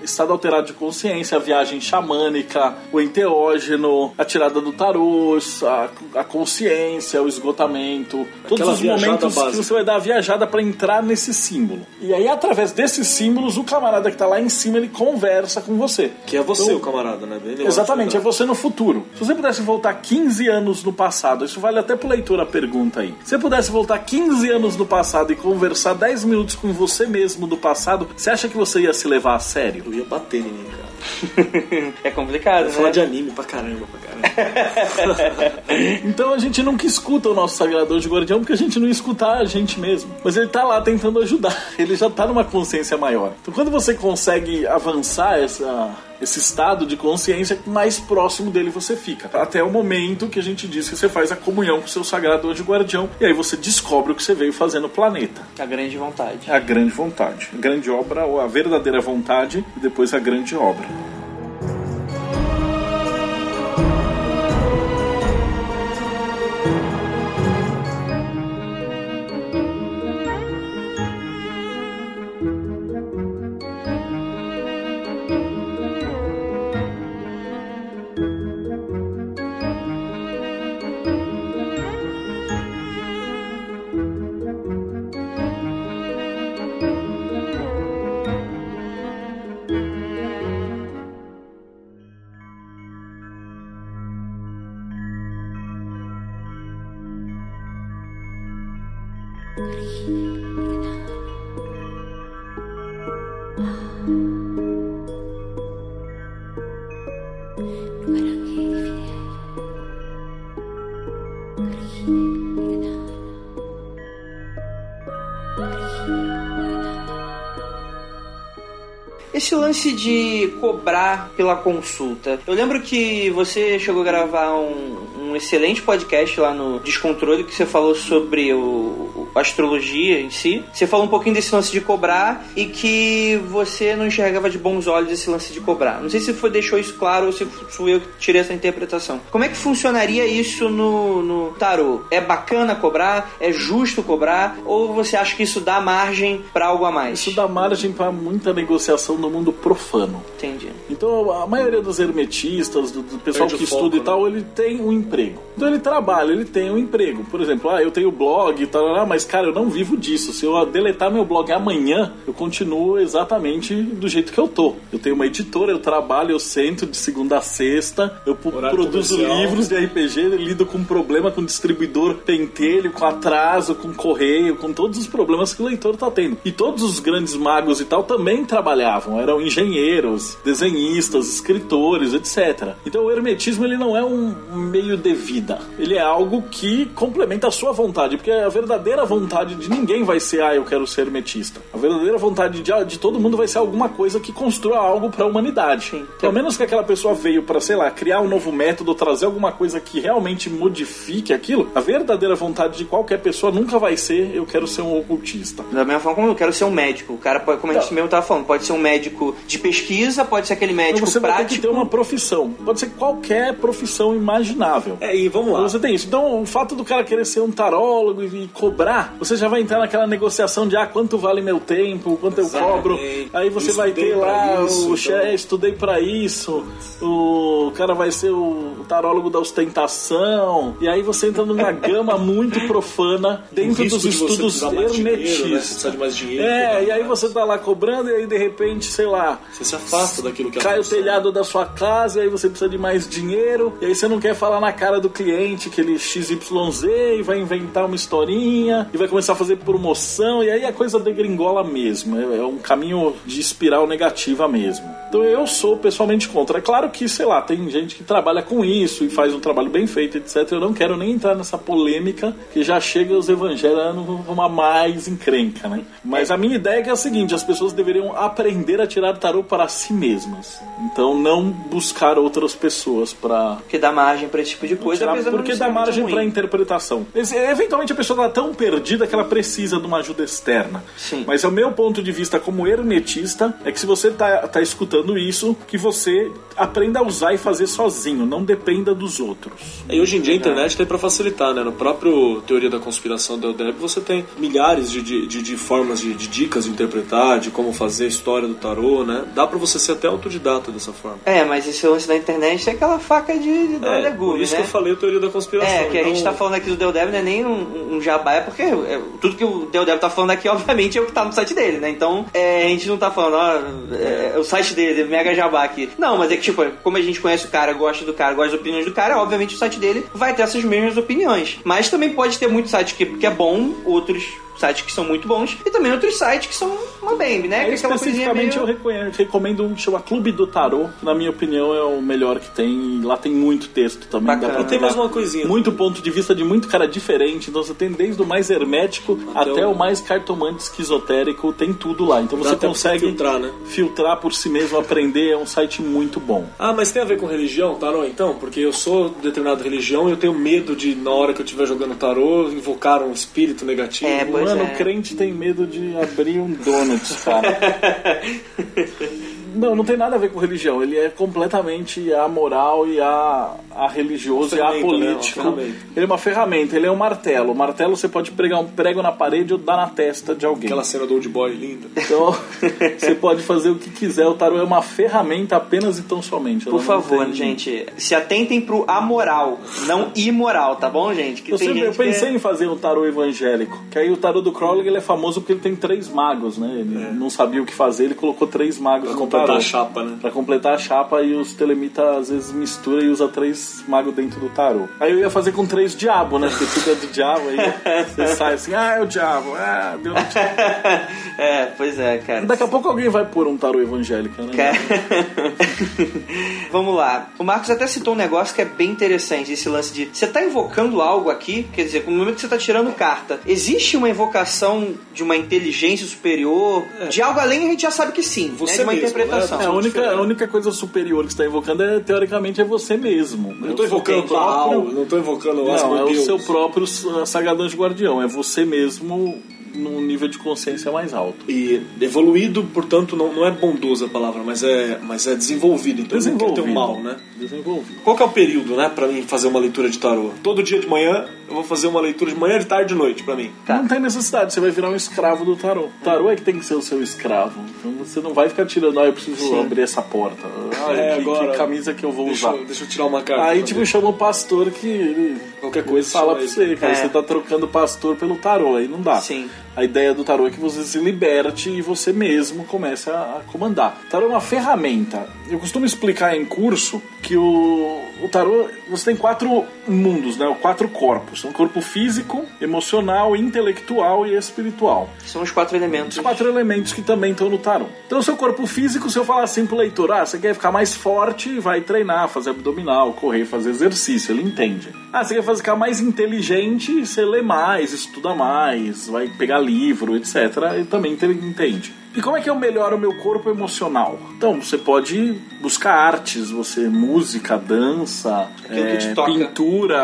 a estado alterado de consciência, a viagem xamânica, o enteógeno, a tirada do tarô, a, a consciência, o esgotamento. todos Aquela os viajada momentos que básica. você vai dar a viajada para entrar nesse símbolo. E aí, através desses símbolos, o camarada que tá lá em cima, ele conversa com você. Que é você, Então, o camarada, né? Bem legal Exatamente, é você no futuro. Se você pudesse voltar 15 anos no passado, isso vale até pro leitor a pergunta aí. Se você pudesse voltar 15 anos no passado e conversar 10 minutos com você mesmo do passado, você acha que você ia se levar a sério? Eu ia bater em mim, cara. é complicado, ia falar né? de anime pra caramba, pra caramba. Então a gente nunca escuta o nosso sagrador de guardião porque a gente não ia escutar a gente mesmo. Mas ele tá lá tentando ajudar. Ele já tá numa consciência maior. Então quando você consegue avançar essa, esse estado de consciência, mais próximo dele você fica. Até o momento que a gente diz que você faz a comunhão com o seu sagrado anjo guardião. E aí você descobre o que você veio fazer no planeta. A grande vontade. A grande vontade. A grande obra, ou a verdadeira vontade, e depois a grande obra. Esse lance de cobrar pela consulta. Eu lembro que você chegou a gravar um, um excelente podcast lá no Descontrole que você falou sobre o, o- a astrologia em si. Você falou um pouquinho desse lance de cobrar e que você não enxergava de bons olhos esse lance de cobrar. Não sei se foi deixou isso claro ou se fui eu que tirei essa interpretação. Como é que funcionaria isso no, no tarô? É bacana cobrar? É justo cobrar? Ou você acha que isso dá margem para algo a mais? Isso dá margem para muita negociação no mundo profano. Entendi. Então a maioria dos hermetistas, do, do pessoal Perde que foco, estuda e né? tal, ele tem um emprego. Então ele trabalha, ele tem um emprego. Por exemplo, ah, eu tenho blog e tal, mas cara, eu não vivo disso. Se eu deletar meu blog amanhã, eu continuo exatamente do jeito que eu tô. Eu tenho uma editora, eu trabalho, eu sento de segunda a sexta, eu Horário produzo comercial. livros de RPG, lido com problema com distribuidor pentelho, com atraso, com correio, com todos os problemas que o leitor tá tendo. E todos os grandes magos e tal também trabalhavam, eram engenheiros, desenhistas, escritores, etc. Então o hermetismo ele não é um meio de vida, ele é algo que complementa a sua vontade, porque a verdadeira vontade de ninguém vai ser, ah, eu quero ser hermetista. A verdadeira vontade de, de todo mundo vai ser alguma coisa que construa algo para a humanidade. Pelo menos que aquela pessoa veio para, sei lá, criar um novo método, trazer alguma coisa que realmente modifique aquilo. A verdadeira vontade de qualquer pessoa nunca vai ser, eu quero ser um ocultista. Da mesma forma como eu quero ser um médico. O cara, pode, como a gente Tá. mesmo tava falando, pode ser um médico de pesquisa, pode ser aquele Então médico você vai ter prático. que ter uma profissão. Pode ser qualquer profissão imaginável. É, e vamos lá. Então Você tem isso. Então, o fato do cara querer ser um tarólogo e e cobrar, você já vai entrar naquela negociação de ah, quanto vale meu tempo, quanto eu Exatamente. cobro. Aí você Eu vai estudei ter lá isso, o che- então. estudei pra isso, o cara vai ser o tarólogo da ostentação. E aí você entra numa gama muito profana dentro dos de estudos né? Hermetistas. precisa de mais dinheiro. É, e aí você tá lá cobrando e aí de repente, sei lá, Você se afasta daquilo que é cai o telhado da sua casa e aí você precisa de mais dinheiro e aí você não quer falar na cara do cliente que ele XYZ e vai inventar uma historinha e vai começar a fazer promoção, e aí a coisa degringola mesmo. É, é um caminho de espiral negativa mesmo. Então eu sou pessoalmente contra. É claro que, sei lá, tem gente que trabalha com isso e faz um trabalho bem feito, etc. Eu não quero nem entrar nessa polêmica que já chega os evangélicos uma mais encrenca, né? Mas a minha ideia é que é a seguinte: as pessoas deveriam aprender a tirar tarô para si mesmas. Então não buscar outras pessoas para Porque dá margem pra esse tipo de coisa. tirar, porque dá margem para interpretação. Eventualmente a pessoa está tão perdida que ela precisa de uma ajuda externa. Sim. Mas é o meu ponto de vista como hermetista é que se você tá, tá escutando isso, que você aprenda a usar e fazer sozinho, não dependa dos outros. E hoje em dia a internet tem pra facilitar, né? No próprio Teoria da Conspiração da Eldeb você tem milhares de, de, de- de formas de, de dicas de interpretar, de como fazer a história do tarô, né? Dá pra você ser até autodidata dessa forma. É, mas esse lance da internet é aquela faca de, de É, legume, por isso né? que eu falei a Teoria da Conspiração. É, que a gente Então, tá falando aqui do Deldeb não é nem um, um jabá, é porque é, tudo que o Deldeb tá falando aqui, obviamente, é o que tá no site dele, né? Então, é, a gente não tá falando, ó, é, o site dele, mega jabá aqui. Não, mas é que, tipo, como a gente conhece o cara, gosta do cara, gosta das opiniões do cara, obviamente o site dele vai ter essas mesmas opiniões. Mas também pode ter muito site que, que é bom, outros sites que são muito bons, e também outros sites que são uma bem, né? É especificamente meio... eu reconhe- recomendo um que chama Clube do Tarô, que na minha opinião é o melhor que tem. Lá tem muito texto também. Bacana. Dá pra tem mais uma coisinha. Muito ponto de vista de muito cara diferente. Então você tem desde o mais hermético Até até, o- o mais cartomante esquizotérico, tem tudo lá. Então Dá você consegue filtrar, né? filtrar por si mesmo, aprender. É um site muito bom. Ah, mas tem a ver com religião, tarô, então? Porque eu sou de determinada religião e eu tenho medo de, na hora que eu estiver jogando tarô, invocar um espírito negativo. É, Pois Mano, é. o crente tem medo de abrir um donuts, cara. Não, não tem nada a ver com religião. Ele é completamente amoral e a, a religioso e Ferramenta, né? apolítico. Uma ferramenta. ele é uma ferramenta, ele é um martelo. O martelo você pode pregar um prego na parede ou dar na testa de alguém. Aquela cena do Old Boy linda. Então, você pode fazer o que quiser. O tarô é uma ferramenta apenas e tão somente. Por favor, tem- gente, se atentem pro amoral, não imoral, tá bom, gente? Que Eu, tem sempre, eu gente que pensei é- em fazer um tarô evangélico. Que aí o tarô do Crowley ele é famoso porque ele tem três magos, né? Ele não sabia o que fazer, ele colocou três magos Pra no completar a chapa, né? Pra completar a chapa e os telemitas às vezes mistura e usa três magos dentro do tarô. Aí eu ia fazer com três diabo, né? Porque tudo é do diabo, aí você sai assim, ah, é o diabo, ah, deu no diabo. É, pois é, cara. Daqui a pouco alguém vai pôr um tarô evangélico, né? Cara. Vamos lá. O Marcos até citou um negócio que é bem interessante, esse lance de você tá invocando algo aqui, quer dizer, no momento que você tá tirando carta, existe uma invocação de uma inteligência superior, de algo além, a gente já sabe que sim, Você né? de uma mesmo, interpretação. É, a única, a única coisa superior que você está invocando é, teoricamente, é você mesmo. Não tô invocando Baal, não tô invocando o Não, é o seu próprio Sagadão de Guardião. É você mesmo num nível de consciência mais alto. E evoluído, portanto, não, não é bondoso a palavra, mas é, mas é desenvolvido. Então não quer ter um mal, né? Desenvolvido. Qual que é o período, né, pra mim fazer uma leitura de tarô? Todo dia de manhã eu vou fazer uma leitura de manhã, de tarde e de noite pra mim. Tá. Não tem necessidade, você vai virar um escravo do tarô. O tarô é que tem que ser o seu escravo. Então você não vai ficar tirando, ah, eu preciso abrir essa porta. É, que, agora- que camisa que eu vou Deixa, usar. deixa eu tirar uma carta. Aí, tipo, ver. chama o pastor que ele Qualquer coisa fala pra ele. você, cara. É. Você tá trocando o pastor pelo tarô, aí não dá. Sim. A ideia do tarô é que você se liberte e você mesmo comece a, a comandar. O tarô é uma ferramenta. Eu costumo explicar em curso que o, o tarô, você tem quatro mundos, né? Quatro corpos. Um corpo físico, emocional, intelectual e espiritual. São os quatro elementos. Os quatro elementos que também estão no tarô. Então, o seu corpo físico, se eu falar assim pro leitor, ah, você quer ficar mais forte, vai treinar, fazer abdominal, correr, fazer exercício, ele entende. Ah, você quer ficar mais inteligente, você lê mais, estuda mais, vai pegar livro, etc. Ele também te- entende. E como é que eu melhoro o meu corpo emocional? Então, você pode buscar artes, você música, dança, é, pintura,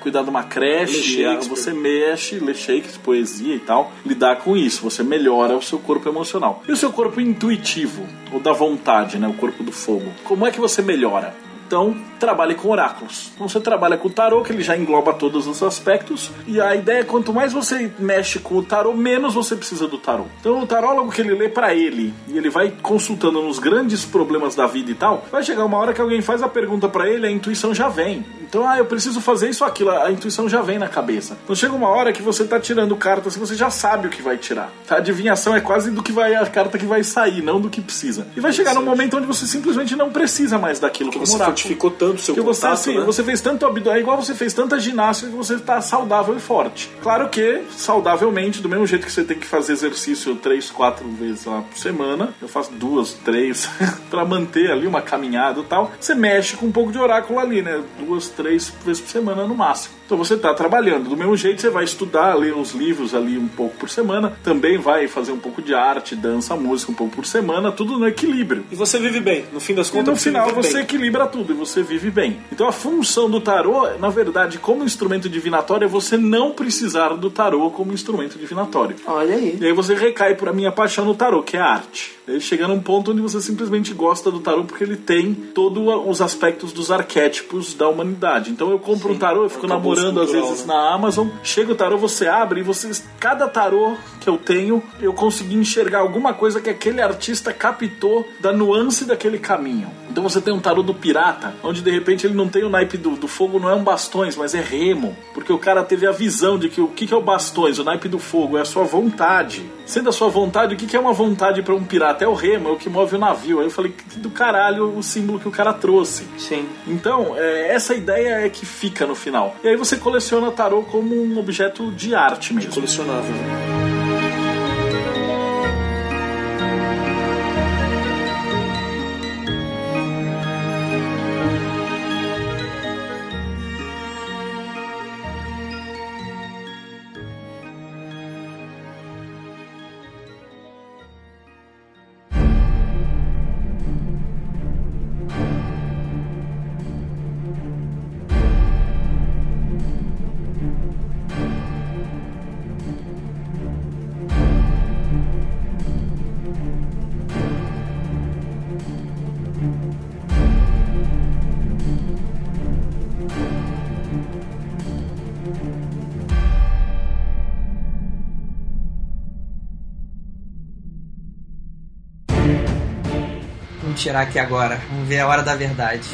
cuidar de uma creche, Shakespeare. você mexe, lê Shakespeare, poesia e tal, lidar com isso, você melhora o seu corpo emocional. E o seu corpo intuitivo, ou da vontade, né, o corpo do fogo. Como é que você melhora? Então, trabalhe com oráculos. Então, você trabalha com o tarô, que ele já engloba todos os aspectos. E a ideia é quanto mais você mexe com o tarô, menos você precisa do tarô. Então, o tarólogo que ele lê pra ele, e ele vai consultando nos grandes problemas da vida e tal, vai chegar uma hora que alguém faz a pergunta pra ele, a intuição já vem. Então, ah, eu preciso fazer isso ou aquilo. A intuição já vem na cabeça. Então chega uma hora que você tá tirando cartas e você já sabe o que vai tirar. A adivinhação é quase do que vai a carta que vai sair, não do que precisa. E vai chegar num momento onde você simplesmente não precisa mais daquilo. Que como você. Fortificou tanto o seu que você, contato, assim, né? você fez tanto abdômen, é igual você fez tanta ginástica que você está saudável e forte. Claro que, saudavelmente, do mesmo jeito que você tem que fazer exercício três, quatro vezes lá por semana, eu faço duas, três, pra manter ali uma caminhada e tal, você mexe com um pouco de oráculo ali, né? Duas, três vezes por semana no máximo. Então você tá trabalhando. Do mesmo jeito, você vai estudar, ler os livros ali um pouco por semana, também vai fazer um pouco de arte, dança, música um pouco por semana, tudo no equilíbrio. E você vive bem. No fim das E contas, no final vive você bem. equilibra tudo e você vive bem. Então a função do tarô, na verdade, como instrumento divinatório, é você não precisar do tarô como instrumento divinatório. Olha aí. E aí você recai para minha paixão no tarô, que é a arte. Ele chega num ponto onde você simplesmente gosta do tarô porque ele tem todos os aspectos dos arquétipos da humanidade. Então eu compro um tarô, eu fico Acabou namorando às vezes né? na Amazon, chega o tarô, você abre e você cada tarô que eu tenho, eu consegui enxergar alguma coisa que aquele artista captou da nuance daquele caminho. Então você tem um tarô do pirata, onde de repente ele não tem o naipe do, do fogo, não é um bastões, mas é remo. Porque o cara teve a visão de que o que, que é o bastões, o naipe do fogo, é a sua vontade. Sendo a sua vontade, o que, que é uma vontade para um pirata? É o remo, é o que move o navio. Aí eu falei, que do caralho o símbolo que o cara trouxe. Sim. Então, é, essa ideia é que fica no final. E aí você coleciona tarô como um objeto de arte mesmo. Colecionável. Tirar aqui agora. Vamos ver a hora da verdade.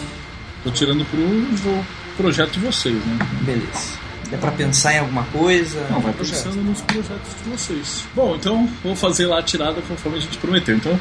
Tô tirando pro, pro projeto de vocês, né? Beleza. É pra pensar em alguma coisa? Não, vai Projeto. pensando nos projetos de vocês. Bom, então vou fazer lá a tirada conforme a gente prometeu. Então,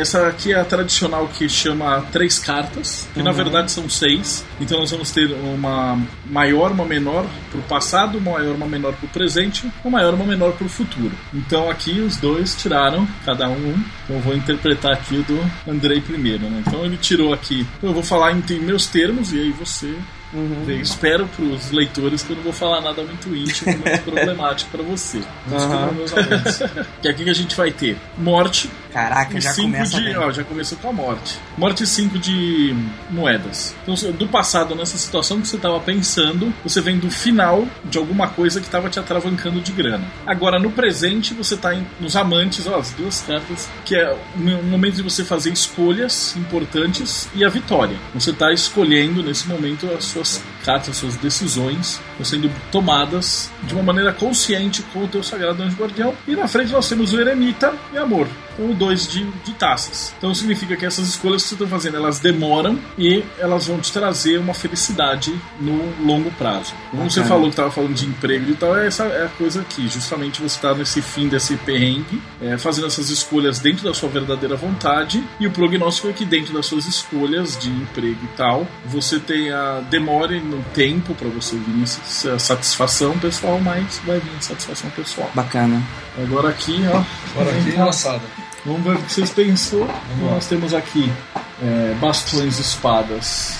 essa aqui é a tradicional que chama três cartas, que na verdade são seis. Então nós vamos ter uma maior, uma menor pro passado, uma maior, uma menor pro presente, uma maior, uma menor pro futuro. Então aqui os dois tiraram, cada um um. Então eu vou interpretar aqui o do Andrei primeiro, né? Então ele tirou aqui. Eu vou falar em em meus termos e aí você eu espero para os leitores que eu não vou falar nada muito íntimo, muito problemático para você. Meus alunos. Que aqui que a gente vai ter morte, Caraca, já 5 começa de. Ó, já começou com a morte. Morte 5 de moedas. Então, do passado, nessa situação que você estava pensando, você vem do final de alguma coisa que estava te atravancando de grana. Agora, no presente, você está nos amantes, ó, as duas cartas, que é um momento de você fazer escolhas importantes e a vitória. Você está escolhendo nesse momento as suas cartas, as suas decisões estão sendo tomadas de uma maneira consciente com o teu sagrado anjo guardião. E na frente nós temos o eremita e amor. Então, dois de, de taças. Então significa que essas escolhas que você está fazendo, elas demoram e elas vão te trazer uma felicidade no longo prazo. Como você falou que estava falando de emprego e tal, essa é a coisa aqui. Justamente você está nesse fim desse perrengue, é, fazendo essas escolhas dentro da sua verdadeira vontade. E o prognóstico é que dentro das suas escolhas de emprego e tal, você tenha demore no tempo para você vir essa satisfação pessoal, mas vai vir satisfação pessoal. Bacana. Agora aqui, ó. Agora aqui, engraçado. Vamos ver o que vocês pensou. Nós temos aqui é, bastões, espadas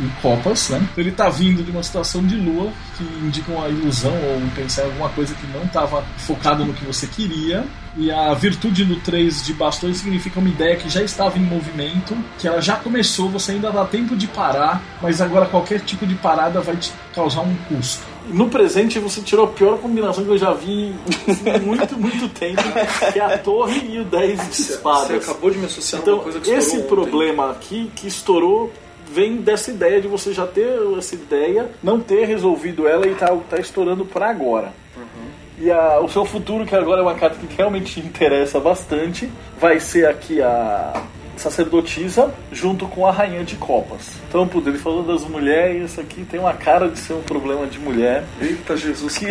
e copas, né? Então ele tá vindo de uma situação de lua que indica uma ilusão ou pensar em alguma coisa que não estava focado no que você queria. E a virtude do 3 de bastões significa uma ideia que já estava em movimento, que ela já começou, você ainda dá tempo de parar, mas agora qualquer tipo de parada vai te causar um custo. No presente você tirou a pior combinação que eu já vi em muito, muito tempo, que é a torre e o 10 de Você espadas. acabou de me associar Então, uma coisa que esse ontem. problema aqui que estourou vem dessa ideia de você já ter essa ideia, não ter resolvido ela e tá, tá estourando pra agora. E a- o seu futuro, que agora é uma carta que realmente te interessa bastante, vai ser aqui a sacerdotisa junto com a rainha de copas. Então, puto, ele falou das mulheres, isso aqui tem uma cara de ser um problema de mulher. Eita Jesus. Que,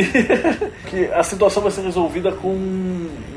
que a situação vai ser resolvida com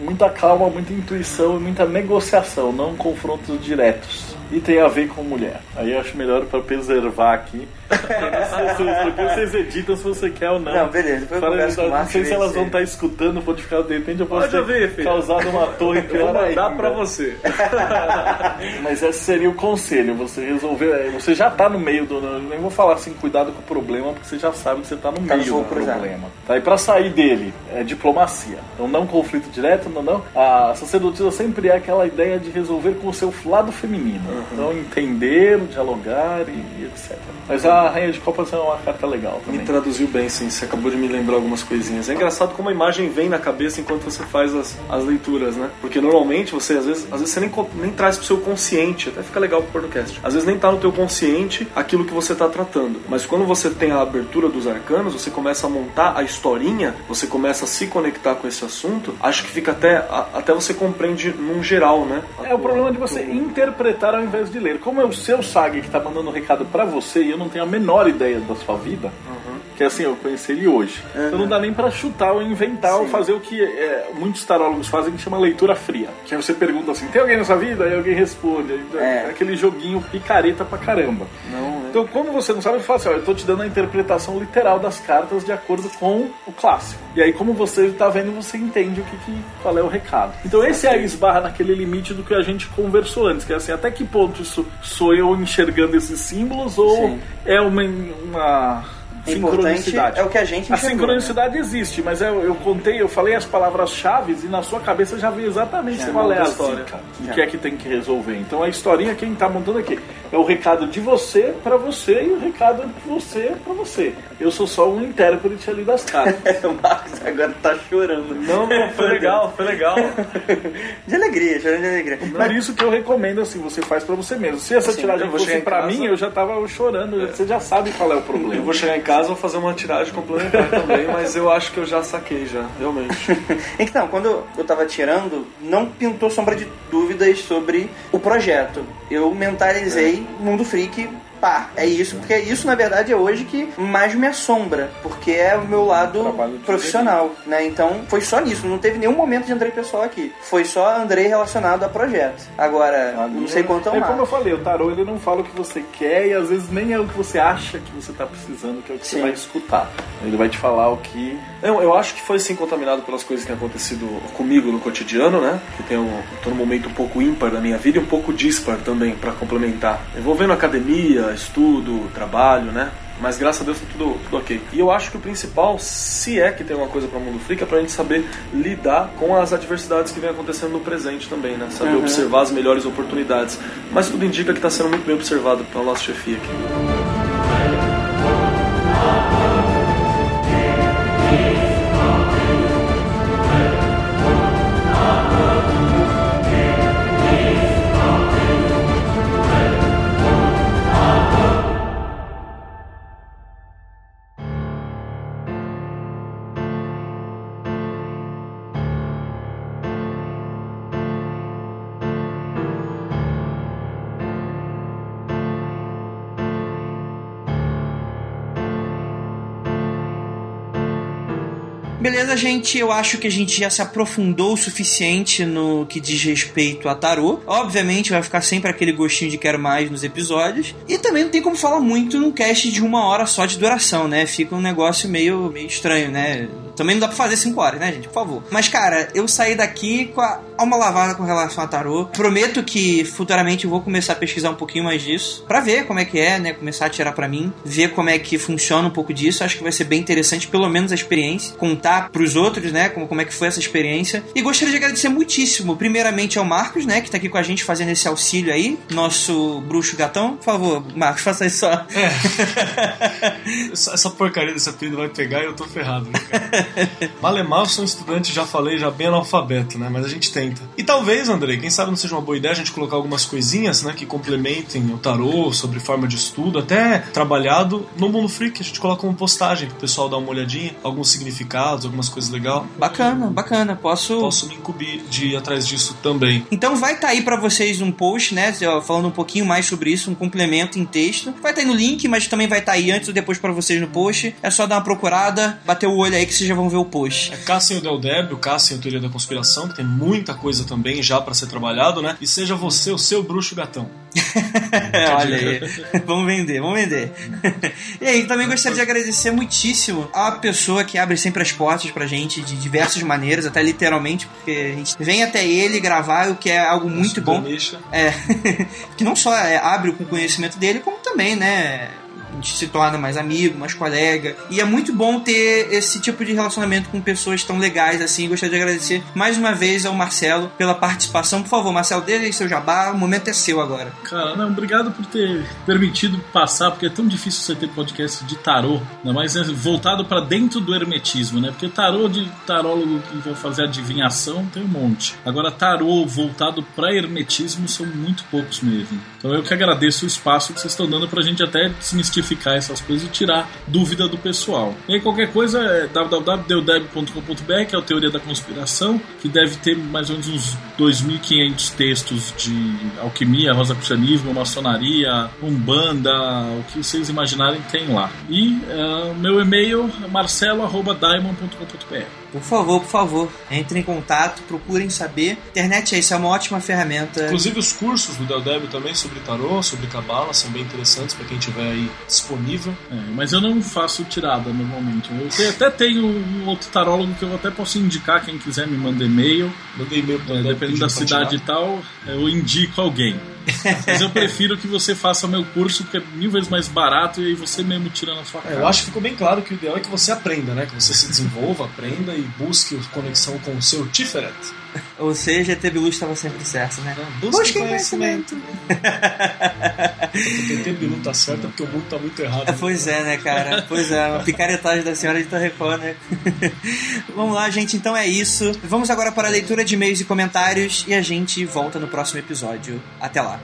muita calma, muita intuição e muita negociação, não confrontos diretos. E tem a ver com mulher. Aí eu acho melhor para preservar aqui. Porque vocês editam se você quer ou não. Não, beleza. Depois eu Fala, o não Marcos, sei se elas vão estar escutando, pode ficar de repente eu posso Pode ter ver, causado uma torre Eu pior mandar ainda. pra você. Mas esse seria o conselho, você resolver. é, Você já tá no meio do. eu Nem vou falar assim, cuidado com o problema, porque você já sabe que você tá no Tá meio do problema. Tá? E pra sair dele, é diplomacia. Então não conflito direto, não, não. A sacerdotisa sempre é aquela ideia de resolver com o seu lado feminino. Então entender, dialogar e, e etc. Mas a Rainha de Copas é uma carta legal Me também. traduziu bem, sim. Você acabou de me lembrar algumas coisinhas. É engraçado como a imagem vem na cabeça enquanto você faz as, as leituras, né? Porque normalmente você, às vezes, às vezes você nem, nem traz pro seu consciente, até fica legal pro podcast. Às vezes nem tá no teu consciente aquilo que você tá tratando. Mas quando você tem a abertura dos arcanos, você começa a montar a historinha, você começa a se conectar com esse assunto, acho que fica até, a- até você compreende num geral, né? É o problema de você interpretar ao invés de ler. Como é o seu Sag que tá mandando um recado pra você e eu não tenho a menor ideia da sua vida, que assim, eu conheci ele hoje. Então não dá nem pra chutar ou inventar ou fazer o que é, muitos tarólogos fazem que chama leitura fria. Que aí você pergunta assim, tem alguém na sua vida? Aí alguém responde. Aí É. É aquele joguinho picareta pra caramba. Não, Então, como você não sabe, você fala assim: ó, eu tô te dando a interpretação literal das cartas de acordo com o clássico. E aí, como você tá vendo, você entende o que, que qual é o recado. Então, esse aí esbarra naquele limite do que a gente conversou antes, que é assim: até que ponto isso sou eu enxergando esses símbolos ou Sim. é uma, uma sincronicidade? é o que a gente A enxergou, sincronicidade existe, mas eu, eu contei, eu falei as palavras-chave e na sua cabeça já veio exatamente Já, qual é a história. o que é que tem que resolver. Então a historinha quem tá montando aqui é o recado de você pra você e o recado de você pra você. Eu sou só um intérprete ali das cartas. o Marcos agora tá chorando. Não, não, foi legal, foi legal. De alegria, chorando de alegria. Por isso que eu recomendo assim, você faz pra você mesmo. Se essa Sim, tiragem eu vou fosse casa- mim, eu já tava chorando, você já sabe qual é o problema. Eu vou chegar em casa vou fazer uma tiragem complementar também, mas eu acho que eu já saquei já, realmente. Então, quando eu tava tirando, não pintou sombra de dúvidas sobre o projeto. Eu mentalizei Mundo Freak, pá, é isso, porque isso na verdade é hoje que mais me assombra, porque é o meu lado Trabalho profissional, né? Então, foi só nisso, não teve nenhum momento de Andrei pessoal aqui. Foi só Andrei relacionado a projeto. Agora, não sei quanto É como eu falei, o tarô ele não fala o que você quer e às vezes nem é o que você acha que você tá precisando, que é o que Sim. você vai escutar. Ele vai te falar o que. Eu, eu acho que foi sim contaminado pelas coisas que têm acontecido comigo no cotidiano, né? Que tem um, tô num momento um pouco ímpar da minha vida e um pouco dispar também, pra complementar. Envolvendo academia, estudo, trabalho, né? Mas graças a Deus tá tudo, tudo ok. E eu acho que o principal, se é que tem uma coisa pra Mundo Freak, é pra gente saber lidar com as adversidades que vem acontecendo no presente também, né? Saber observar as melhores oportunidades. Mas tudo indica que tá sendo muito bem observado pela nossa chefia aqui. Beleza, gente, eu acho que a gente já se aprofundou o suficiente no que diz respeito a tarô. Obviamente vai ficar sempre aquele gostinho de quero mais nos episódios. E também não tem como falar muito num cast de uma hora só de duração, né? Fica um negócio meio, meio estranho, né? Também não dá pra fazer 5 horas, né, gente? Por favor. Mas, cara, eu saí daqui com a alma lavada com relação a tarô. Prometo que futuramente eu vou começar a pesquisar um pouquinho mais disso. Pra ver como é que é, né? Começar a tirar pra mim. Ver como é que funciona um pouco disso. Acho que vai ser bem interessante, pelo menos a experiência. Contar pros outros, né? Como, como é que foi essa experiência. E gostaria de agradecer muitíssimo, primeiramente ao Marcos, né? Que tá aqui com a gente fazendo esse auxílio aí. Nosso bruxo gatão. Por favor, Marcos, faça isso só. Essa, essa porcaria desse apelido vai pegar e eu tô ferrado. né, cara? Malemar, eu sou um estudante, já falei, já bem analfabeto, né? Mas a gente tenta. E talvez, Andrei, quem sabe não seja uma boa ideia a gente colocar algumas coisinhas, né? Que complementem o tarô, sobre forma de estudo, até trabalhado no Mundo Freak. A gente coloca uma postagem pro pessoal dar uma olhadinha, alguns significados, algumas coisas legais. Bacana, bacana. Posso. Posso me incumbir de ir atrás disso também. Então vai estar tá aí para vocês um post, né? Falando um pouquinho mais sobre isso, um complemento em texto. Vai estar tá aí no link, mas também vai estar tá aí antes ou depois para vocês no post. É só dar uma procurada, bater o olho aí que vocês já vão ver o post. É Cassem o Del Deb, o Cassem o Teoria da Conspiração, que tem muita coisa também já para ser trabalhado, né? E seja você o seu bruxo gatão. Olha aí. vamos vender, vamos vender. e aí, também gostaria de agradecer muitíssimo a pessoa que abre sempre as portas pra gente de diversas maneiras, até literalmente, porque a gente vem até ele gravar, o que é algo muito bom. É. que não só é, abre com o conhecimento dele, como também, né? A gente se torna mais amigo, mais colega. E é muito bom ter esse tipo de relacionamento com pessoas tão legais assim. Gostaria de agradecer mais uma vez ao Marcelo pela participação. Por favor, Marcelo, aí seu jabá, o momento é seu agora. Cara, não, obrigado por ter permitido passar, porque é tão difícil você ter podcast de tarô, ainda mais voltado para dentro do hermetismo, né? Porque tarô de tarólogo que vai fazer adivinhação tem um monte. Agora, tarô voltado para hermetismo são muito poucos mesmo. Então eu que agradeço o espaço que vocês estão dando pra gente até desmistificar simplificar essas coisas e tirar dúvida do pessoal. E aí qualquer coisa é www.deudeb.com.br, que é a teoria da conspiração, que deve ter mais ou menos uns 2.500 textos de alquimia, rosacrucianismo, maçonaria, umbanda, o que vocês imaginarem tem lá. E uh, meu e-mail é marcelo.diamond.com.br. Por favor, por favor, entrem em contato, procurem saber. Internet é isso, é uma ótima ferramenta. Inclusive os cursos do Del também sobre tarô, sobre cabala, são bem interessantes para quem tiver aí disponível. É, mas eu não faço tirada normalmente. Eu até tenho um outro tarólogo que eu até posso indicar, quem quiser me manda e-mail. Manda e-mail para é, Dependendo da cidade e tal, eu indico alguém. Mas eu prefiro que você faça meu curso, porque é mil vezes mais barato e aí você mesmo tira na sua cara. É, eu acho que ficou bem claro que o ideal é que você aprenda, né? Que você se desenvolva, aprenda e busque conexão com o seu Tiferet. Ou seja, ET Bilu estava sempre certo, né? Não, busque, conhecimento. conhecimento. ET Bilu tá certo porque o mundo tá muito errado. Né? Pois é, né, cara? Pois é, uma picaretagem da senhora de Torrecó, né? Vamos lá, gente, então é isso. Vamos agora para a leitura de e-mails e comentários e a gente volta no próximo episódio. Até lá.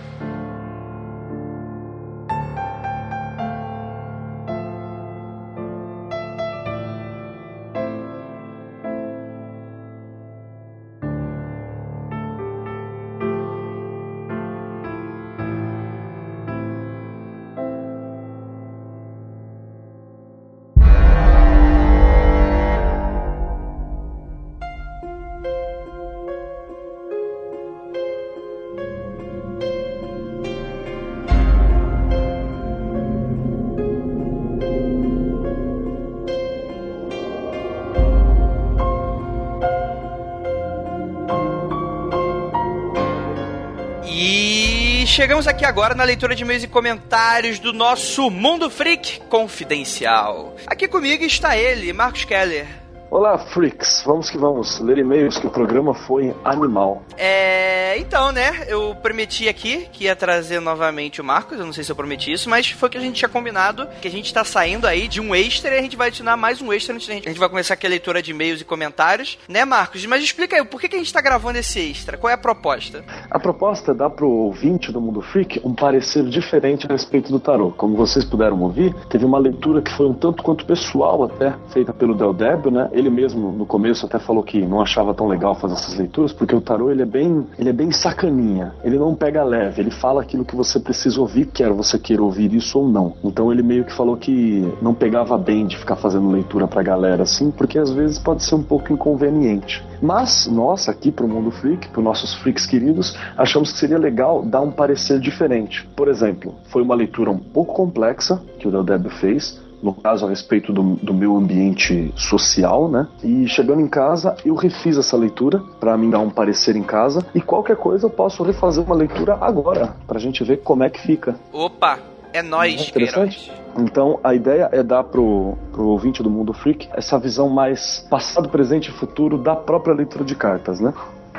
Chegamos aqui agora na leitura de e-mails e comentários do nosso Mundo Freak Confidencial. Aqui comigo está ele, Marcos Keller. Olá, freaks. Vamos que vamos. Ler e-mails que o programa foi animal. É. Então, né? Eu prometi aqui que ia trazer novamente o Marcos. Eu não sei se eu prometi isso, mas foi que a gente tinha combinado que a gente tá saindo aí de um extra e a gente vai adicionar mais um extra antes da gente. A gente vai começar aqui a leitura de e-mails e comentários, né, Marcos? Mas explica aí, por que, que a gente tá gravando esse extra? Qual é a proposta? A proposta é dar pro ouvinte do Mundo Freak um parecer diferente a respeito do tarô. Como vocês puderam ouvir, teve uma leitura que foi um tanto quanto pessoal até, feita pelo Del Débio, né? Ele mesmo no começo até falou que não achava tão legal fazer essas leituras, porque o tarô ele é bem, ele é bem sacaninha. Ele não pega leve, ele fala aquilo que você precisa ouvir, quer você queira ouvir isso ou não. Então ele meio que falou que não pegava bem de ficar fazendo leitura pra galera assim, porque às vezes pode ser um pouco inconveniente. Mas nós aqui pro Mundo Freak, para nossos freaks queridos, achamos que seria legal dar um parecer diferente. Por exemplo, foi uma leitura um pouco complexa que o Del Débio fez, no caso a respeito do, do, meu ambiente social, né? E chegando em casa, eu refiz essa leitura para mim dar um parecer em casa e qualquer coisa eu posso refazer uma leitura agora pra gente ver como é que fica. Opa, é nós, é interessante. Então a ideia é dar pro, pro ouvinte do Mundo Freak essa visão mais passado, presente e futuro da própria leitura de cartas, né?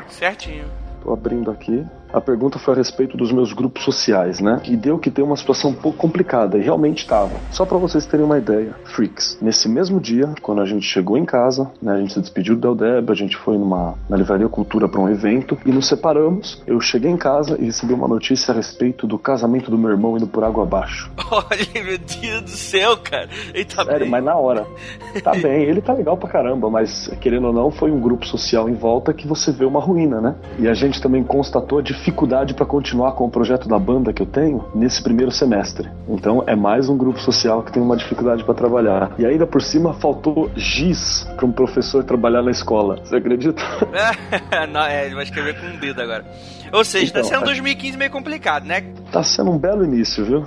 Certinho. Tô abrindo aqui. A pergunta foi a respeito dos meus grupos sociais, né? E deu que ter uma situação um pouco complicada, e realmente estava. Só para vocês terem uma ideia, Freaks, nesse mesmo dia, quando a gente chegou em casa, né, a gente se despediu do Del Deb, a gente foi numa, na Livraria Cultura para um evento e nos separamos. Eu cheguei em casa e recebi uma notícia a respeito do casamento do meu irmão indo por água abaixo. Olha, meu Deus do céu, cara. Ele tá Sério, bem. mas na hora. Tá bem, ele tá legal pra caramba, mas querendo ou não, foi um grupo social em volta que você vê uma ruína, né? E a gente também constatou a dificuldade para continuar com o projeto da banda que eu tenho nesse primeiro semestre. Então é mais um grupo social que tem uma dificuldade para trabalhar. E ainda por cima faltou giz para um professor trabalhar na escola. Você acredita? Não, é, ele vai escrever com um dedo agora. Ou seja, tá Então, sendo é. 2015 meio complicado, né? Tá sendo um belo início, viu?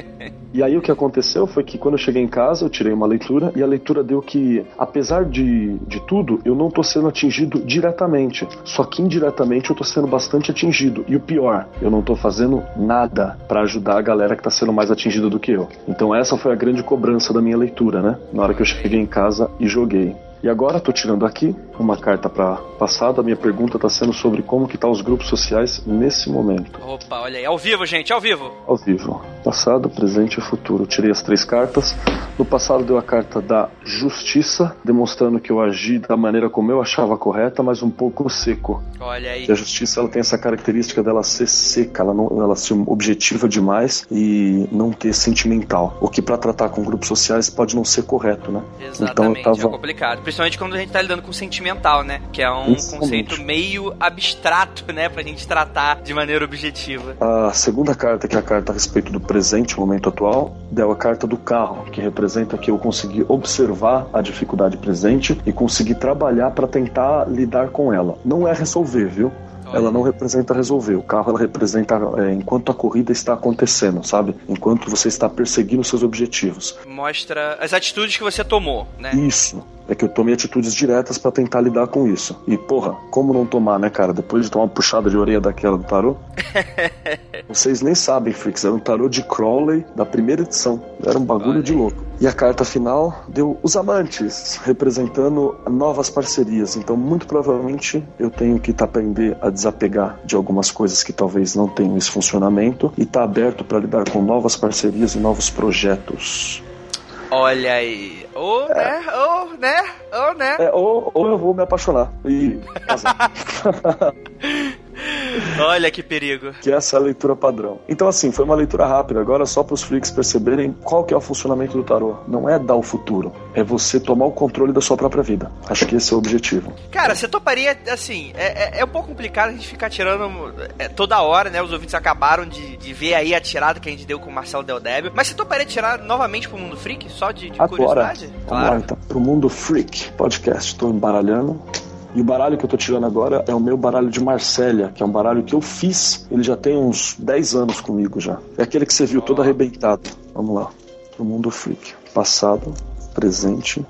e aí o que aconteceu foi que quando eu cheguei em casa, eu tirei uma leitura e a leitura deu que, apesar de, de tudo, eu não tô sendo atingido diretamente. Só que indiretamente eu tô sendo bastante atingido. E o pior, eu não tô fazendo nada para ajudar a galera que tá sendo mais atingida do que eu. Então essa foi a grande cobrança da minha leitura, né? Na hora que eu cheguei em casa e joguei. E agora tô tirando aqui uma carta para passada. A minha pergunta tá sendo sobre como que tá os grupos sociais nesse momento. Opa, olha aí. Ao vivo, gente, ao vivo. Ao vivo. Passado, presente e futuro. Tirei as três cartas. No passado deu a carta da justiça, demonstrando que eu agi da maneira como eu achava correta, mas um pouco seco. Olha aí. E a justiça ela tem essa característica dela ser seca, ela, não, ela ser objetiva demais e não ter sentimental. O que para tratar com grupos sociais pode não ser correto, né? Exatamente, então eu é tava complicado. Principalmente quando a gente tá lidando com sentimental, né? Que é um Exatamente. conceito meio abstrato, né? Pra gente tratar de maneira objetiva. A segunda carta, que é a carta a respeito do presente, momento atual, deu a carta do carro, que representa que eu consegui observar a dificuldade presente e conseguir trabalhar para tentar lidar com ela. Não é resolver, viu? Ela não representa resolver. O carro ela representa é, enquanto a corrida está acontecendo, sabe? Enquanto você está perseguindo seus objetivos. Mostra as atitudes que você tomou, né? Isso. É que eu tomei atitudes diretas para tentar lidar com isso. E, porra, como não tomar, né, cara? Depois de tomar uma puxada de orelha daquela do tarô. Vocês nem sabem, Freaks. Era um tarô de Crowley da primeira edição. Era um bagulho de louco. E a carta final deu os amantes, representando novas parcerias. Então, muito provavelmente, eu tenho que aprender a desapegar de algumas coisas que talvez não tenham esse funcionamento e tá aberto para lidar com novas parcerias e novos projetos. Olha aí. Ou, né? Ou, né? Ou, né? É, ou, ou eu vou me apaixonar e casar. Olha que perigo. que essa é a leitura padrão. Então, assim, foi uma leitura rápida. Agora, só para os freaks perceberem qual que é o funcionamento do tarô. Não é dar o futuro, é você tomar o controle da sua própria vida. Acho que esse é o objetivo. Cara, você toparia, assim, é, é, é um pouco complicado a gente ficar tirando é, toda hora, né? Os ouvintes acabaram de, de ver aí a tirada que a gente deu com o Marcelo Del Débio. Mas você toparia tirar novamente pro Mundo Freak? Só de, de Agora, curiosidade? vamos lá, então. Pro Mundo Freak Podcast, estou embaralhando. E o baralho que eu tô tirando agora é o meu baralho de Marsella, que é um baralho que eu fiz. Ele já tem uns 10 anos comigo já. É aquele que você viu todo arrebentado. Vamos lá. Pro Mundo Freak. Passado, presente,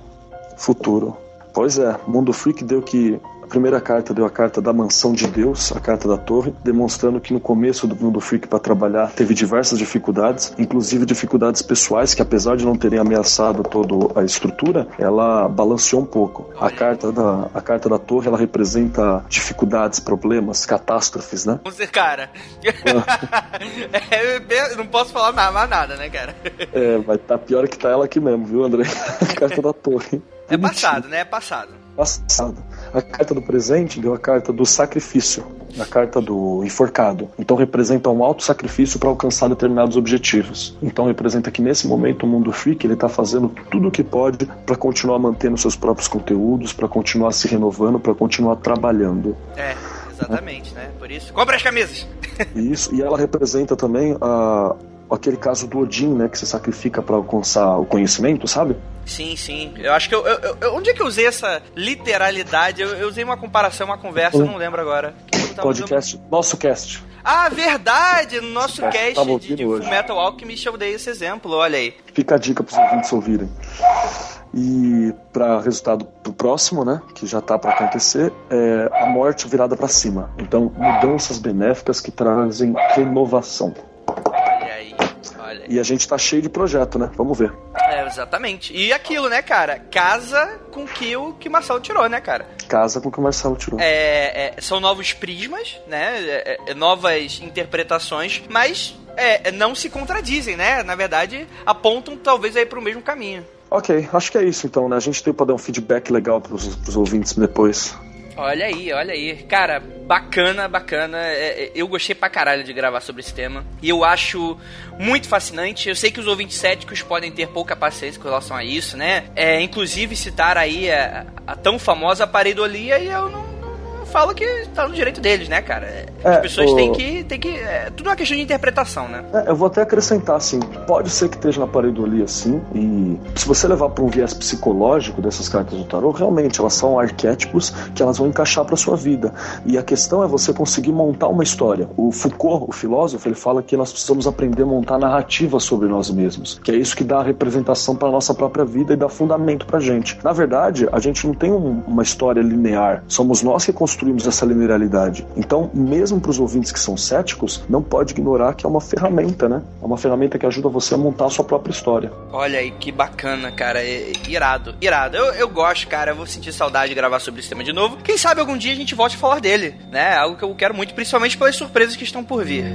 futuro. Pois é, Mundo Freak deu que. A primeira carta deu a carta da mansão de Deus, a carta da torre, demonstrando que no começo do Mundo Freak para trabalhar teve diversas dificuldades, inclusive dificuldades pessoais que apesar de não terem ameaçado toda a estrutura, ela balanceou um pouco. A carta da a carta da torre, ela representa dificuldades, problemas, catástrofes, né? Você, cara. É, não posso falar mais nada, né, cara? É, vai estar pior que tá ela aqui mesmo, viu, André? A carta da torre. É passado, né? É passado. passado. A carta do presente deu a carta do sacrifício, a carta do enforcado. Então representa um alto sacrifício para alcançar determinados objetivos. Então representa que nesse momento o mundo freak ele está fazendo tudo o que pode para continuar mantendo seus próprios conteúdos, para continuar se renovando, para continuar trabalhando. É, exatamente, né? Por isso. Compre as camisas! Isso e ela representa também a aquele caso do Odin, né, que você sacrifica para alcançar o conhecimento, sabe? Sim, sim. Eu acho que eu, eu- eu- Onde é que eu usei essa literalidade? Eu, eu usei uma comparação, uma conversa, eu não lembro agora. Podcast, nosso cast. usando- Ah, verdade! No nosso É, cast tava de, de hoje. Metal Alchemist eu dei esse exemplo, olha aí. Fica a dica para os ouvintes ouvirem. E para resultado pro próximo, né, que já tá para acontecer, é a morte virada para cima. Então, mudanças benéficas que trazem renovação. E a gente tá cheio de projeto, né? Vamos ver. É, exatamente. E aquilo, né, cara? Casa com que o que Marcelo tirou, né, cara? Casa com o que o Marcelo tirou. É, é, são novos prismas, né? É, é, novas interpretações, mas é, não se contradizem, né? Na verdade, apontam talvez aí para o mesmo caminho. Ok, acho que é isso então, né? A gente tem para dar um feedback legal pros, pros ouvintes depois. Olha aí, olha aí. Cara, bacana, bacana. É, é, eu gostei pra caralho de gravar sobre esse tema. E eu acho muito fascinante. Eu sei que os ouvintes céticos podem ter pouca paciência com relação a isso, né? É, inclusive citar aí a, a tão famosa pareidolia e eu não falo que tá no direito deles, né, cara? As é, pessoas o... têm que. Têm que é, tudo é uma questão de interpretação, né? É, eu vou até acrescentar assim: pode ser que esteja na pareidolia assim, e se você levar para um viés psicológico dessas cartas do tarô, realmente elas são arquétipos que elas vão encaixar para sua vida. E a questão é você conseguir montar uma história. O Foucault, o filósofo, ele fala que nós precisamos aprender a montar narrativa sobre nós mesmos, que é isso que dá a representação para nossa própria vida e dá fundamento pra gente. Na verdade, a gente não tem um, uma história linear, somos nós que construímos construímos essa linearidade. Então, mesmo para os ouvintes que são céticos, não pode ignorar que é uma ferramenta, né? É uma ferramenta que ajuda você a montar a sua própria história. Olha aí, que bacana, cara. É, irado, irado. Eu, eu gosto, cara. Eu vou sentir saudade de gravar sobre esse tema de novo. Quem sabe algum dia a gente volte a falar dele, né? Algo que eu quero muito, principalmente pelas surpresas que estão por vir.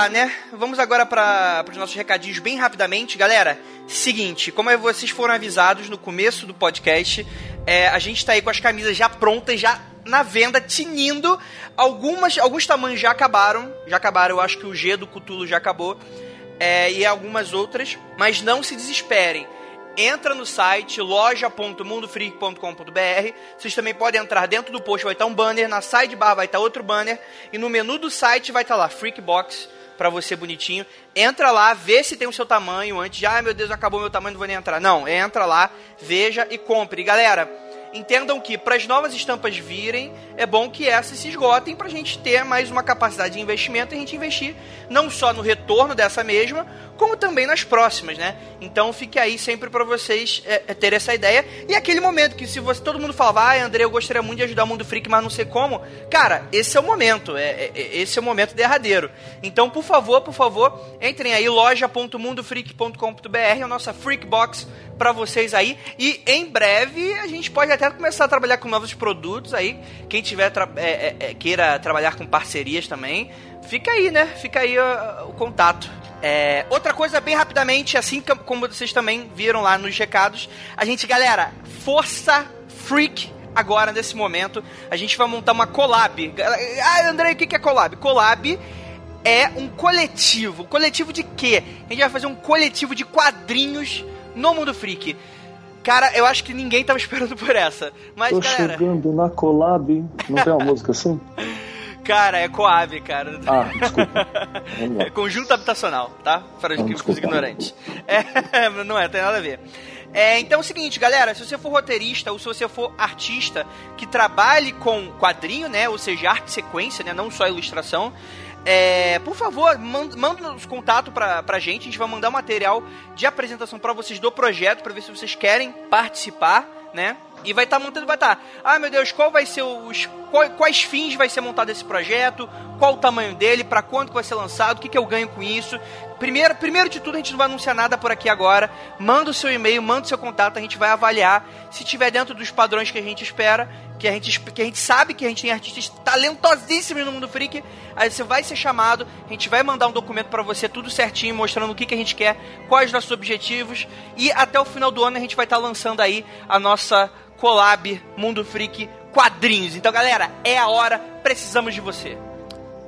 Tá, né? Vamos agora para os nossos recadinhos bem rapidamente. Galera, seguinte, como vocês foram avisados no começo do podcast, é, a gente tá aí com as camisas já prontas, já na venda, tinindo. Algumas, alguns tamanhos já acabaram. Já acabaram, eu acho que o G do Cutulo já acabou. É, e algumas outras. Mas não se desesperem entra no site loja.mundofreak.com.br. Vocês também podem entrar dentro do post, vai estar um banner, na sidebar vai estar outro banner e no menu do site vai estar lá Freakbox para você bonitinho. Entra lá, vê se tem o seu tamanho antes de, ah, meu Deus, acabou meu tamanho, não vou nem entrar. Não, entra lá, veja e compre. E galera, entendam que para as novas estampas virem, é bom que essas se esgotem para a gente ter mais uma capacidade de investimento e a gente investir não só no retorno dessa mesma, como também nas próximas, né? Então fique aí sempre para vocês é, é, ter essa ideia. E aquele momento que se você todo mundo falava, ah, André, eu gostaria muito de ajudar o Mundo Freak, mas não sei como, cara, esse é o momento, é, é, é esse é o momento derradeiro. Então, por favor, por favor, entrem aí loja.mundofreak.com.br, a nossa Freak Box para vocês aí. E em breve a gente pode até começar a trabalhar com novos produtos aí. Quem tiver tra é, é, queira trabalhar com parcerias também, fica aí, né? Fica aí o contato. É, outra coisa, bem rapidamente, assim como vocês também viram lá nos recados, a gente, galera, força freak agora nesse momento. A gente vai montar uma collab. Ah, André, o que é collab? Collab é um coletivo. Coletivo de quê? A gente vai fazer um coletivo de quadrinhos no Mundo Freak. Cara, eu acho que ninguém tava esperando por essa. Mas, Tô galera... chegando na collab. Não tem uma música assim? Cara, é Coab, cara. Ah, desculpa. É conjunto habitacional, tá? Para os, os ignorantes. É, não é, tem nada a ver. É, então é o seguinte, galera, se você for roteirista ou se você for artista que trabalhe com quadrinho, né, ou seja, arte sequência, né, não só ilustração, é, por favor, manda, manda os contatos pra, pra gente. A gente vai mandar um material de apresentação para vocês do projeto, para ver se vocês querem participar, né? E vai estar tá montando, vai estar. Tá, ah, meu Deus, qual vai ser os. Quais, fins vai ser montado esse projeto? Qual o tamanho dele? Para quando vai ser lançado? O que, que eu ganho com isso? Primeiro, primeiro de tudo, a gente não vai anunciar nada por aqui agora. Manda o seu e-mail, manda o seu contato, a gente vai avaliar. Se tiver dentro dos padrões que a gente espera, que a gente, que a gente sabe que a gente tem artistas talentosíssimos no mundo freak, aí você vai ser chamado, a gente vai mandar um documento para você, tudo certinho, mostrando o que, que a gente quer, quais os nossos objetivos. E até o final do ano a gente vai estar tá lançando aí a nossa collab Mundo Freak quadrinhos. Então, galera, é a hora, precisamos de você.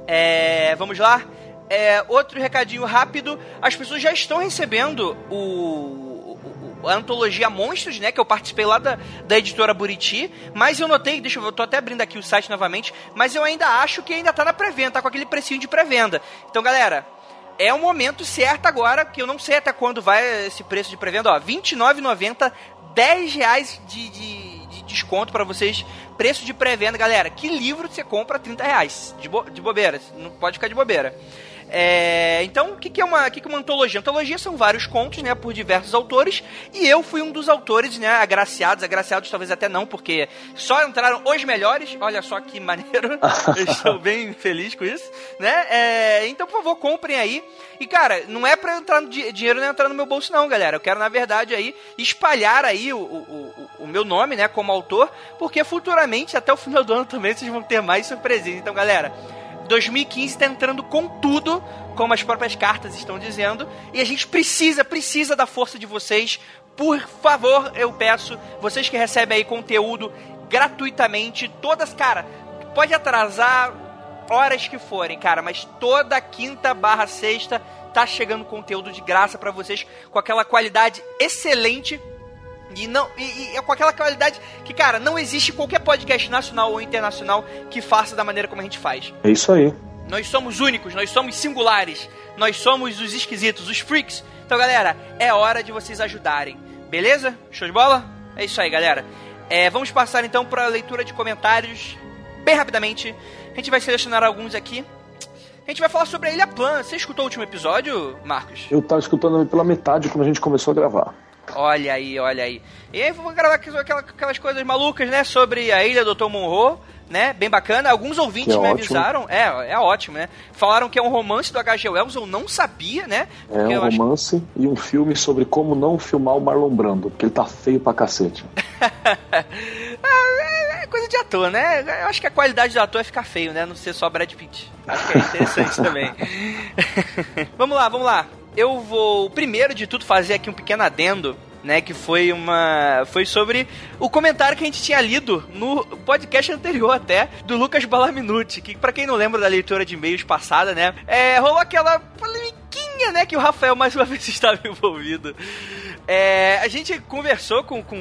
É, vamos lá? É, outro recadinho rápido: as pessoas já estão recebendo o, a antologia Monstros, né? Que eu participei lá da, da editora Buriti. Mas eu notei, deixa eu, tô até abrindo aqui o site novamente, mas eu ainda acho que ainda tá na pré-venda, tá com aquele precinho de pré-venda. Então, galera, é o momento certo agora, que eu não sei até quando vai esse preço de pré-venda, ó, R$29,90, 10 reais de, de, de desconto para vocês, preço de pré-venda, galera. Que livro você compra 30 reais de, bo, de bobeira? Não pode ficar de bobeira. É, então, o que, que, é uma, que, que é uma antologia? Antologia são vários contos, né, por diversos autores, e eu fui um dos autores, né, agraciados, agraciados talvez até não, porque só entraram os melhores, olha só que maneiro, eu estou bem feliz com isso, né, é, então, por favor, comprem aí, e cara, não é pra entrar no dinheiro não entrar no meu bolso não, galera, eu quero, na verdade, aí, espalhar aí o, o, o, o meu nome, né, como autor, porque futuramente, até o final do ano também, vocês vão ter mais surpresinhas, então, galera, 2015 está entrando com tudo, como as próprias cartas estão dizendo, e a gente precisa, precisa da força de vocês. Por favor, eu peço, vocês que recebem aí conteúdo gratuitamente, todas, cara, pode atrasar horas que forem, cara, mas toda quinta barra sexta tá chegando conteúdo de graça para vocês com aquela qualidade excelente e, não, e, e, é com aquela qualidade que, cara, não existe qualquer podcast nacional ou internacional que faça da maneira como a gente faz. É isso aí. Nós somos únicos, nós somos singulares, nós somos os esquisitos, os freaks. Então, galera, é hora de vocês ajudarem. Beleza? Show de bola? É isso aí, galera. É, vamos passar então para a leitura de comentários bem rapidamente. A gente vai selecionar alguns aqui. A gente vai falar sobre a Ilha Plan. Você escutou o último episódio, Marcos? Eu tava escutando pela metade quando a gente começou a gravar. Olha aí, olha aí. E aí vou gravar aquelas coisas malucas, né? Sobre a ilha do Dr. Monroe, né? Bem bacana. Alguns ouvintes é me ótimo. avisaram. É, é ótimo, né? Falaram que é um romance do H.G. Wells, eu não sabia, né? É um eu acho- romance e um filme sobre como não filmar o Marlon Brando, porque ele tá feio pra cacete. Ah, é coisa de ator, né? Eu acho que a qualidade do ator é ficar feio, né? Não ser só Brad Pitt. Acho que é interessante também. vamos lá, vamos lá. Eu vou, primeiro de tudo, fazer aqui um pequeno adendo. Né, que foi uma. Foi sobre o comentário que a gente tinha lido no podcast anterior até, do Lucas Balaminuti, que pra quem não lembra da leitura de e-mails passada, né? É, rolou aquela polemiquinha, né? Que o Rafael mais uma vez estava envolvido. É, a gente conversou com, com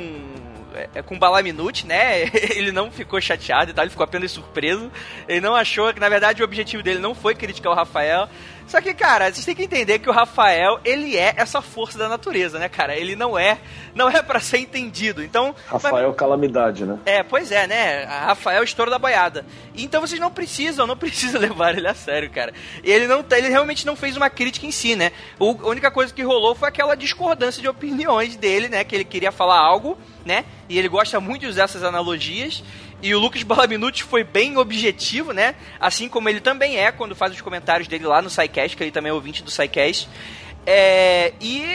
é, com o Balaminuti, né? Ele não ficou chateado e tal, ele ficou apenas surpreso. Ele não achou que, na verdade, o objetivo dele não foi criticar o Rafael. Só que, cara, vocês têm que entender que o Rafael, ele é essa força da natureza, né, cara? Ele não é, não é para ser entendido. Então, Rafael Calamidade, né? é, pois é, né? A Rafael estouro da boiada. Então vocês não precisam, não precisam levar ele a sério, cara. Ele não, ele realmente não fez uma crítica em si, né? O- a única coisa que rolou foi aquela discordância de opiniões dele, né? Que ele queria falar algo, né? E ele gosta muito de usar essas analogias. E o Lucas Balaminuti foi bem objetivo, né? Assim como ele também é quando faz os comentários dele lá no SciCast, que ele também é ouvinte do SciCast. É, e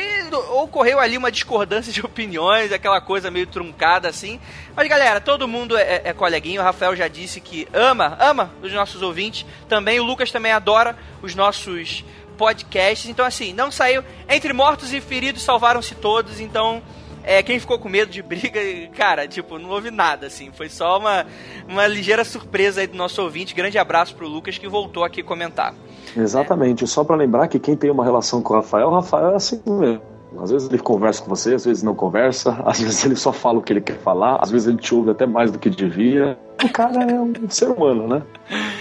ocorreu ali uma discordância de opiniões, aquela coisa meio truncada assim. Mas galera, todo mundo é, é coleguinho. O Rafael já disse que ama, ama os nossos ouvintes. Também o Lucas também adora os nossos podcasts. Então assim, não saiu entre mortos e feridos salvaram-se todos. Então é, quem ficou com medo de briga, cara, tipo, não houve nada, assim. Foi só uma, uma ligeira surpresa aí do nosso ouvinte. Grande abraço pro Lucas que voltou aqui comentar. Exatamente. Só pra lembrar que quem tem uma relação com o Rafael, o Rafael é assim mesmo. Às vezes ele conversa com você, às vezes não conversa, às vezes ele só fala o que ele quer falar, às vezes ele te ouve até mais do que devia. O cara é um ser humano, né?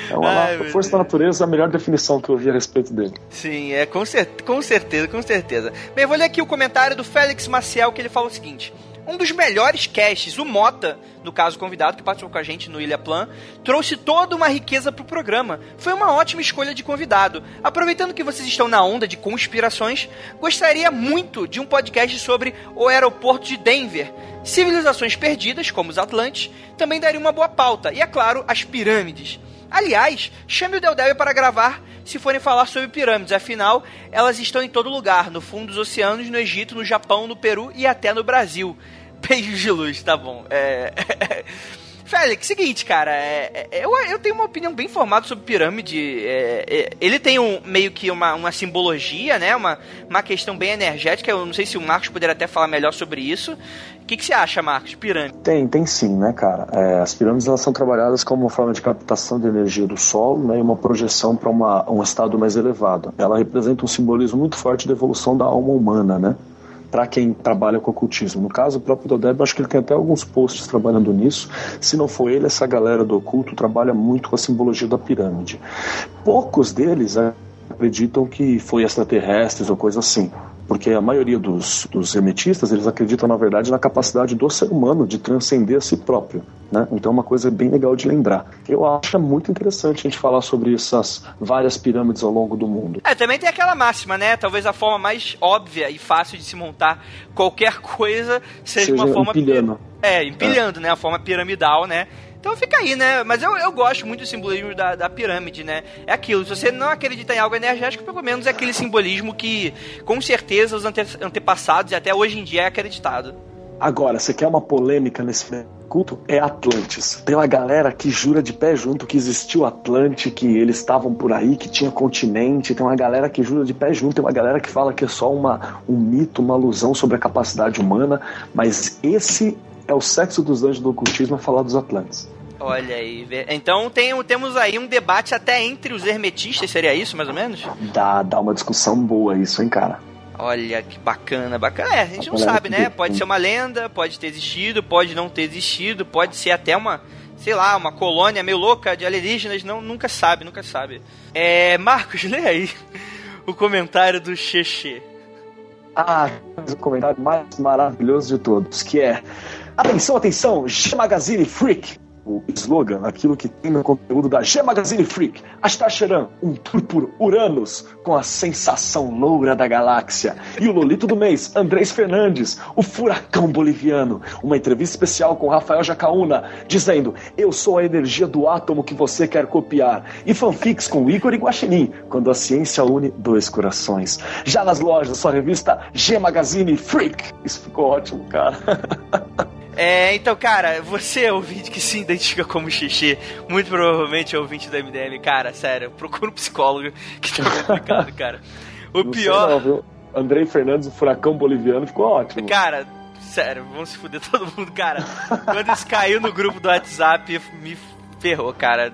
É uma Ai, força da natureza, a melhor definição que eu vi a respeito dele. Sim, é com, cer com certeza, com certeza. Bem, eu vou ler aqui o comentário do Félix Maciel que ele fala o seguinte: Um dos melhores casts, o Mota, no caso convidado que participou com a gente no Ilha Plan, trouxe toda uma riqueza pro programa. Foi uma ótima escolha de convidado. Aproveitando que vocês estão na onda de conspirações, gostaria muito de um podcast sobre o aeroporto de Denver. Civilizações perdidas, como os Atlantes, também daria uma boa pauta. E é claro, as pirâmides. Aliás, chame o Del Del para gravar se forem falar sobre pirâmides, afinal, elas estão em todo lugar, no fundo dos oceanos, no Egito, no Japão, no Peru e até no Brasil. Beijos de luz, tá bom. É... Félix, seguinte, cara, é, é, eu, eu tenho uma opinião bem formada sobre pirâmide. É, é, ele tem um, meio que uma, uma simbologia, né? Uma, uma questão bem energética. Eu não sei se o Marcos poderia até falar melhor sobre isso. O que, que você acha, Marcos, de pirâmide? Tem, tem sim, né, cara? É, as pirâmides elas são trabalhadas como uma forma de captação de energia do solo né, e uma projeção para um estado mais elevado. Ela representa um simbolismo muito forte da evolução da alma humana, né? Para quem trabalha com ocultismo. No caso, o próprio Dodeb, acho que ele tem até alguns posts trabalhando nisso. Se não for ele, essa galera do oculto trabalha muito com a simbologia da pirâmide. Poucos deles acreditam que foi extraterrestres ou coisa assim porque a maioria dos, dos hermetistas eles acreditam na verdade na capacidade do ser humano de transcender a si próprio, né? Então é uma coisa bem legal de lembrar. Eu acho muito interessante a gente falar sobre essas várias pirâmides ao longo do mundo. É, também tem aquela máxima, né? Talvez a forma mais óbvia e fácil de se montar qualquer coisa seja, seja uma forma empilhando. É, empilhando, é. né? A forma piramidal, né? Então fica aí, né? Mas eu, eu gosto muito do simbolismo da, da pirâmide, né? É aquilo, se você não acredita em algo energético, pelo menos é aquele simbolismo que, com certeza, os ante, antepassados e até hoje em dia é acreditado. Agora, você quer uma polêmica nesse culto? É Atlantis. Tem uma galera que jura de pé junto que existiu Atlante, que eles estavam por aí, que tinha continente. Tem uma galera que jura de pé junto. Tem uma galera que fala que é só uma, um mito, uma alusão sobre a capacidade humana. Mas esse é o sexo dos anjos do ocultismo a falar dos Atlantes. Olha aí. Então tem, temos aí um debate até entre os hermetistas, seria isso, mais ou menos? Dá, dá uma discussão boa isso, hein, cara. Olha que bacana, bacana. É, a gente não sabe, né? Pode ser uma lenda, pode ter existido, pode não ter existido, pode ser até uma, sei lá, uma colônia meio louca de alienígenas, não, nunca sabe, nunca sabe. É, Marcos, lê aí o comentário do Xexê. Ah, o comentário mais maravilhoso de todos, que é Atenção, atenção, G Magazine Freak o slogan, aquilo que tem no conteúdo da G Magazine Freak. Astacheran, um tour por Uranus, com a sensação loura da galáxia. E o Lolito do mês, Andrés Fernandes, o furacão boliviano. Uma entrevista especial com Rafael Jacaúna, dizendo: Eu sou a energia do átomo que você quer copiar. E fanfics com Igor e Guaxinim, quando a ciência une dois corações. Já nas lojas, sua revista G Magazine Freak. Isso ficou ótimo, cara. É, então, cara, você é ouvinte que se identifica como xixi, muito provavelmente é ouvinte do MDM, cara, sério, procura um psicólogo que tá complicado, cara. O não pior. Não, viu? Andrei Fernandes, o furacão boliviano, ficou ótimo. Cara, sério, vamos se fuder todo mundo, cara. Quando isso caiu no grupo do WhatsApp, me ferrou, cara.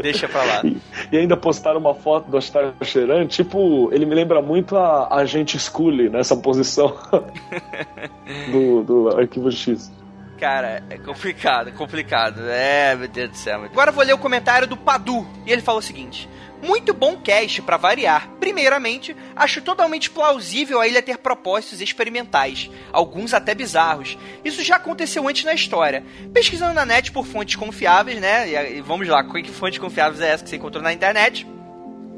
Deixa pra lá. E, e ainda postaram uma foto do Astar Cheran, tipo, ele me lembra muito a, a gente Scully nessa posição do, do Arquivo X. Cara, é complicado, complicado. É, meu Deus do céu. Agora eu vou ler o comentário do Padu. E ele fala o seguinte: muito bom cast para variar. Primeiramente, acho totalmente plausível a ilha ter propósitos experimentais, alguns até bizarros. Isso já aconteceu antes na história. Pesquisando na net por fontes confiáveis, né? E vamos lá, que fontes confiáveis é essa que você encontrou na internet?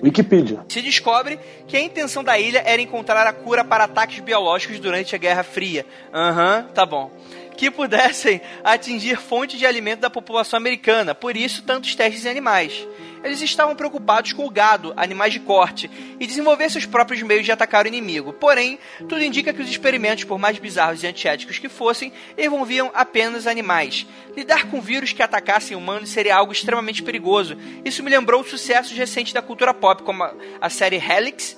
Wikipedia. Se descobre que a intenção da ilha era encontrar a cura para ataques biológicos durante a Guerra Fria. Aham, uhum, tá bom que pudessem atingir fontes de alimento da população americana, por isso tantos testes em animais. Eles estavam preocupados com o gado, animais de corte, e desenvolver seus próprios meios de atacar o inimigo. Porém, tudo indica que os experimentos, por mais bizarros e antiéticos que fossem, envolviam apenas animais. Lidar com vírus que atacassem humanos seria algo extremamente perigoso. Isso me lembrou sucessos recentes da cultura pop, como a série Helix,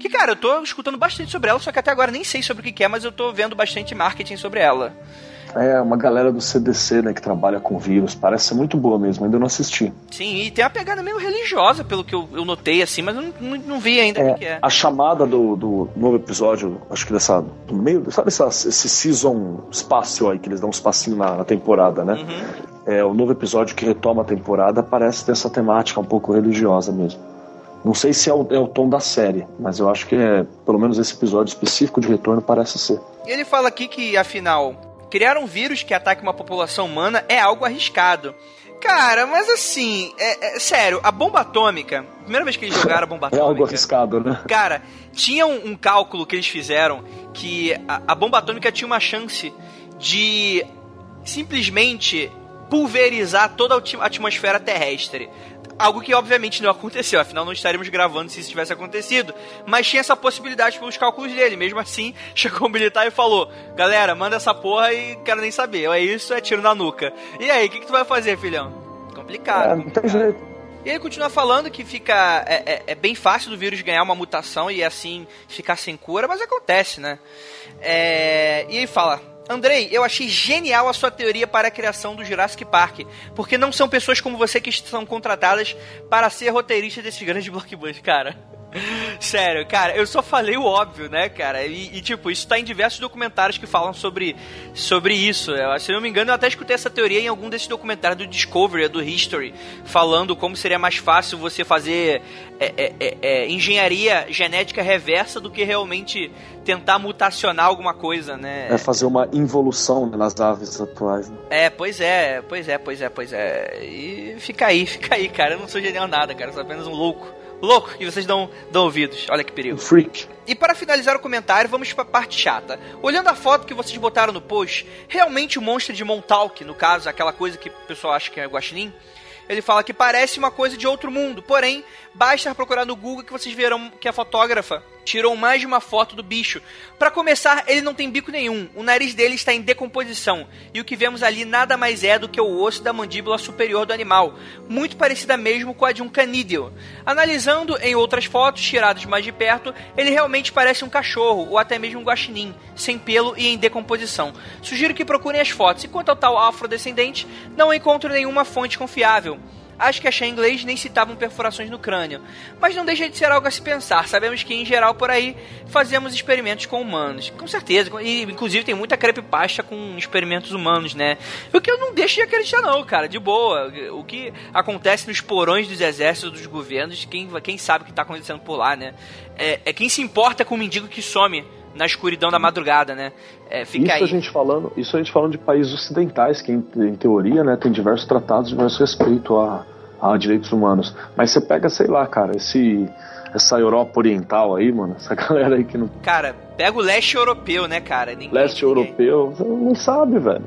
que, cara, eu tô escutando bastante sobre ela, só que até agora nem sei sobre o que é, mas eu tô vendo bastante marketing sobre ela. É, uma galera do CDC, né, que trabalha com vírus. Parece ser muito boa mesmo, ainda não assisti. Sim, e tem uma pegada meio religiosa, pelo que eu, eu notei, assim, mas eu não, não, vi ainda é, o que é. A chamada do, do novo episódio, acho que dessa. Do meio. Sabe essa, esse season espaço aí, que eles dão um espacinho na, na temporada, né? Uhum. É, o novo episódio que retoma a temporada parece ter essa temática um pouco religiosa mesmo. Não sei se é o, é o, tom da série, mas eu acho que é, pelo menos esse episódio específico de retorno parece ser. E ele fala aqui que, afinal, Criar um vírus que ataque uma população humana é algo arriscado. Cara, mas assim, é, é, sério, a bomba atômica, primeira vez que eles jogaram a bomba atômica. É algo arriscado, né? Cara, tinha um, um cálculo que eles fizeram que a, a bomba atômica tinha uma chance de simplesmente pulverizar toda a atmosfera terrestre. Algo que obviamente não aconteceu, afinal não estaríamos gravando se isso tivesse acontecido. Mas tinha essa possibilidade pelos cálculos dele. Mesmo assim, chegou o militar e falou: Galera, manda essa porra e quero nem saber. É isso, é tiro na nuca. E aí, o que, que tu vai fazer, filhão? Complicado. É, não tem jeito. E ele continua falando que fica. É, é, é, bem fácil do vírus ganhar uma mutação e assim ficar sem cura, mas acontece, né? É, e ele fala: Andrei, eu achei genial a sua teoria para a criação do Jurassic Park, porque não são pessoas como você que são contratadas para ser roteiristas desses grandes blockbusters, cara. Sério, cara, eu só falei o óbvio, né, cara? E, e, tipo, isso tá em diversos documentários que falam sobre, sobre isso. Eu, se não me engano, eu até escutei essa teoria em algum desses documentários do Discovery, do History, falando como seria mais fácil você fazer é, é, é, é engenharia genética reversa do que realmente tentar mutacionar alguma coisa, né? É fazer uma involução nas aves atuais. Né? É, pois é, pois é, pois é, pois é. E fica aí, fica aí, cara. Eu não sou genial nada, cara. Eu sou apenas um louco louco que vocês dão, dão ouvidos. Olha que perigo. Freak. E para finalizar o comentário, vamos para a parte chata. Olhando a foto que vocês botaram no post, realmente o monstro de Montauk, no caso, aquela coisa que o pessoal acha que é guaxinim, ele fala que parece uma coisa de outro mundo, porém, basta procurar no Google que vocês verão que a fotógrafa tirou mais de uma foto do bicho. Para começar, ele não tem bico nenhum, o nariz dele está em decomposição, e o que vemos ali nada mais é do que o osso da mandíbula superior do animal, muito parecida mesmo com a de um canídeo. Analisando em outras fotos tiradas mais de perto, ele realmente parece um cachorro, ou até mesmo um guaxinim, sem pelo e em decomposição. Sugiro que procurem as fotos, e quanto ao tal afrodescendente, não encontro nenhuma fonte confiável. Acho que achei em inglês nem citavam perfurações no crânio. Mas não deixa de ser algo a se pensar. Sabemos que, em geral, por aí, fazemos experimentos com humanos. Com certeza. E, inclusive, tem muita creepypasta com experimentos humanos, né? O que eu não deixo de acreditar, não, cara. De boa. O que acontece nos porões dos exércitos, dos governos, quem, quem sabe o que está acontecendo por lá, né? É, é quem se importa com o mendigo que some na escuridão da madrugada, né? É, isso aí. a gente falando, isso a gente falando de países ocidentais que em, em teoria, né, tem diversos tratados de mais respeito a, a direitos humanos. Mas você pega, sei lá, cara, esse essa Europa Oriental aí, mano, essa galera aí que não. Cara, pega o leste europeu, né, cara? Ninguém, leste ninguém. europeu, você não sabe, velho.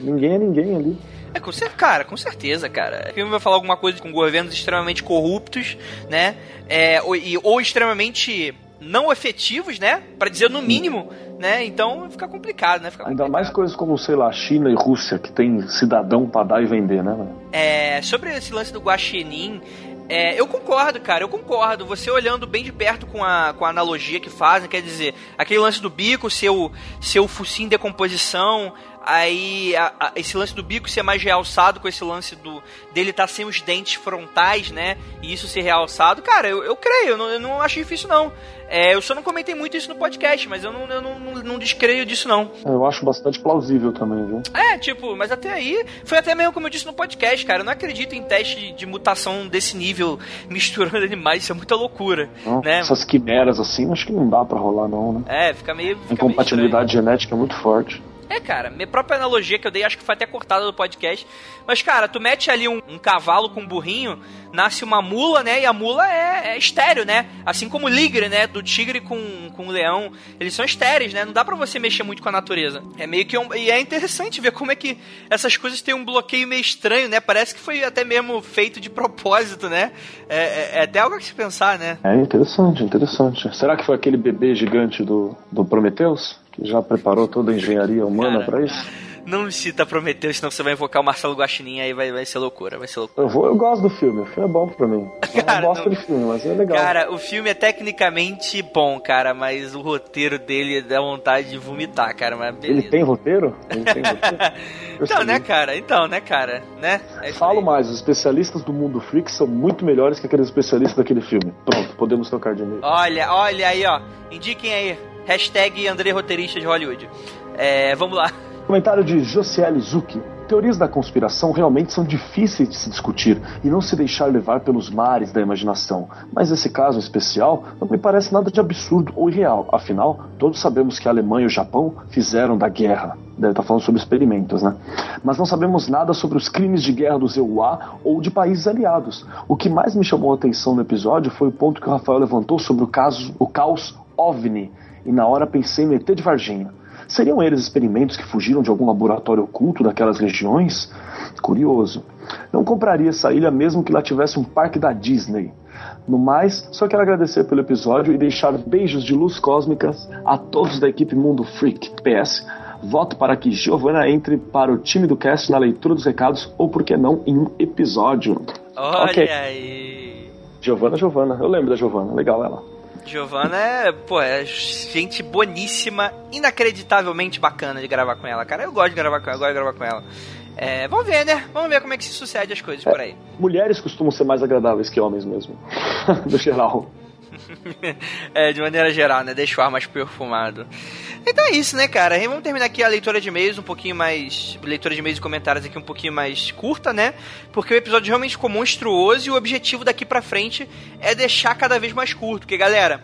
ninguém é ninguém ali. É, com certeza, cara, com certeza, cara. O filme vai falar alguma coisa com governos extremamente corruptos, né? É, ou, e, ou extremamente não efetivos, né? Para dizer no mínimo, né? Então fica complicado, né? Fica Ainda mais coisas como, sei lá, China e Rússia, que tem cidadão para dar e vender, né? É, sobre esse lance do guaxinim, é, eu concordo, cara, eu concordo. Você olhando bem de perto com a, com a analogia que fazem, quer dizer, aquele lance do bico, seu, seu focinho decomposição, Aí a, a, esse lance do bico ser mais realçado com esse lance do dele estar tá sem os dentes frontais, né? E isso ser realçado, cara, eu, eu creio, eu não, eu não acho difícil não. É, eu só não comentei muito isso no podcast, mas eu não, eu não, não, não descreio disso não. Eu acho bastante plausível também, viu? É, tipo, mas até aí, foi até mesmo como eu disse no podcast, cara, eu não acredito em teste de, mutação desse nível misturando animais, isso é muita loucura, não, né? Essas quimeras assim, acho que não dá para rolar não, né? É, fica meio... Fica Incompatibilidade meio genética é muito forte. É, cara, minha própria analogia que eu dei, acho que foi até cortada do podcast. Mas, cara, tu mete ali um, um cavalo com um burrinho, nasce uma mula, né? E a mula é, é estéreo, né? Assim como o ligre, né? Do tigre com, com o leão. Eles são estéreis, né? Não dá pra você mexer muito com a natureza. É meio que um. E é interessante ver como é que essas coisas têm um bloqueio meio estranho, né? Parece que foi até mesmo feito de propósito, né? É, é, é até algo a se pensar, né? É interessante, interessante. Será que foi aquele bebê gigante do, do Prometheus? Que já preparou toda a engenharia humana para isso? Não me cita Prometeu, senão você vai invocar o Marcelo Guaxinim aí vai, vai ser loucura, vai ser loucura. Eu, vou, eu gosto do filme, o filme é bom pra mim. Cara, eu gosto do filme, mas é legal. Cara, o filme é tecnicamente bom, cara, mas o roteiro dele dá vontade de vomitar, cara, mas beleza. Ele tem roteiro? Ele tem roteiro? então, né, cara? Então, né, cara? Né? É Falo mais, os especialistas do mundo freak são muito melhores que aqueles especialistas daquele filme. Pronto, podemos tocar de novo. Olha, olha aí, ó. Indiquem aí. Hashtag André Roteirista de Hollywood. É, vamos lá. Comentário de Josiele Zucchi. Teorias da conspiração realmente são difíceis de se discutir e não se deixar levar pelos mares da imaginação, mas esse caso especial não me parece nada de absurdo ou irreal. Afinal, todos sabemos que a Alemanha e o Japão fizeram da guerra. Deve estar falando sobre experimentos, né? Mas não sabemos nada sobre os crimes de guerra dos EUA ou de países aliados. O que mais me chamou a atenção no episódio foi o ponto que o Rafael levantou sobre o caso, o caos OVNI, e na hora pensei no ET de Varginha. Seriam eles experimentos que fugiram de algum laboratório oculto daquelas regiões? Curioso. Não compraria essa ilha mesmo que lá tivesse um parque da Disney. No mais, só quero agradecer pelo episódio e deixar beijos de luz cósmicas a todos da equipe Mundo Freak. PS, voto para que Giovanna entre para o time do cast na leitura dos recados ou, por que não, em um episódio. Olha okay. aí. Giovanna, Giovanna. Eu lembro da Giovanna. Legal ela. Giovanna é, pô, é gente boníssima, inacreditavelmente bacana de gravar com ela, cara. Eu gosto de gravar com ela, gosto de gravar com ela. É, vamos ver, né? Vamos ver como é que se sucede as coisas é, por aí. Mulheres costumam ser mais agradáveis que homens mesmo, no geral. é, de maneira geral, né? Deixa o ar mais perfumado. Então é isso, né, cara? E vamos terminar aqui a leitura de e-mails um pouquinho mais. Leitura de e-mails e comentários aqui um pouquinho mais curta, né? Porque o episódio realmente ficou monstruoso e o objetivo daqui pra frente é deixar cada vez mais curto. Porque, galera.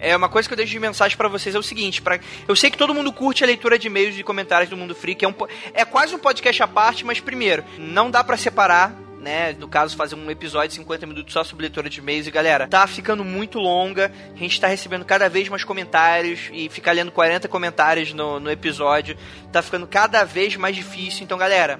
É uma coisa que eu deixo de mensagem para vocês é o seguinte, para eu sei que todo mundo curte a leitura de e-mails e comentários do Mundo Freak, é, um, é quase um podcast à parte, mas primeiro, não dá para separar né? No caso, fazer um episódio de 50 minutos só sobre leitura de e-mails. E galera, tá ficando muito longa. A gente tá recebendo cada vez mais comentários e ficar lendo 40 comentários no, no episódio tá ficando cada vez mais difícil. Então, galera,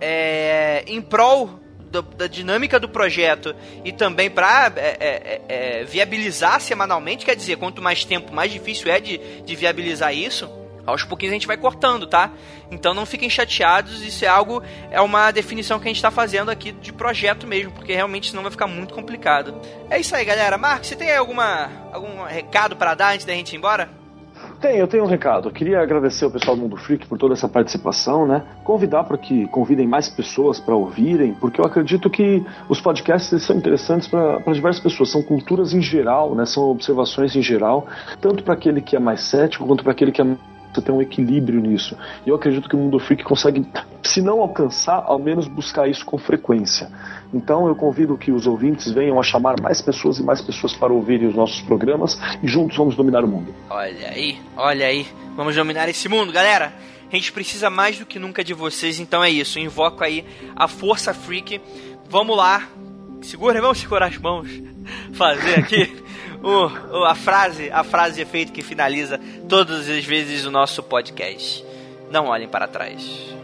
é, em prol do, da dinâmica do projeto e também para é, é, é, viabilizar semanalmente, quer dizer, quanto mais tempo, mais difícil é de, de viabilizar isso aos pouquinhos a gente vai cortando, tá? Então não fiquem chateados, isso é algo, é uma definição que a gente está fazendo aqui de projeto mesmo, porque realmente senão vai ficar muito complicado. É isso aí, galera. Marcos, você tem alguma, algum recado para dar antes da gente ir embora? Tem, eu tenho um recado. Eu queria agradecer ao pessoal do Mundo Freak por toda essa participação, né? Convidar para que convidem mais pessoas para ouvirem, porque eu acredito que os podcasts são interessantes para diversas pessoas. São culturas em geral, né? São observações em geral, tanto para aquele que é mais cético quanto para aquele que é você tem um equilíbrio nisso. E eu acredito que o Mundo Freak consegue, se não alcançar, ao menos buscar isso com frequência. Então eu convido que os ouvintes venham a chamar mais pessoas e mais pessoas para ouvirem os nossos programas e juntos vamos dominar o mundo. Olha aí, olha aí. Vamos dominar esse mundo, galera. A gente precisa mais do que nunca de vocês, então é isso. Eu invoco aí a Força Freak. Vamos lá. Segura, vamos segurar as mãos. Fazer aqui o, o, a frase, a frase efeito que finaliza todas as vezes o nosso podcast. Não olhem para trás.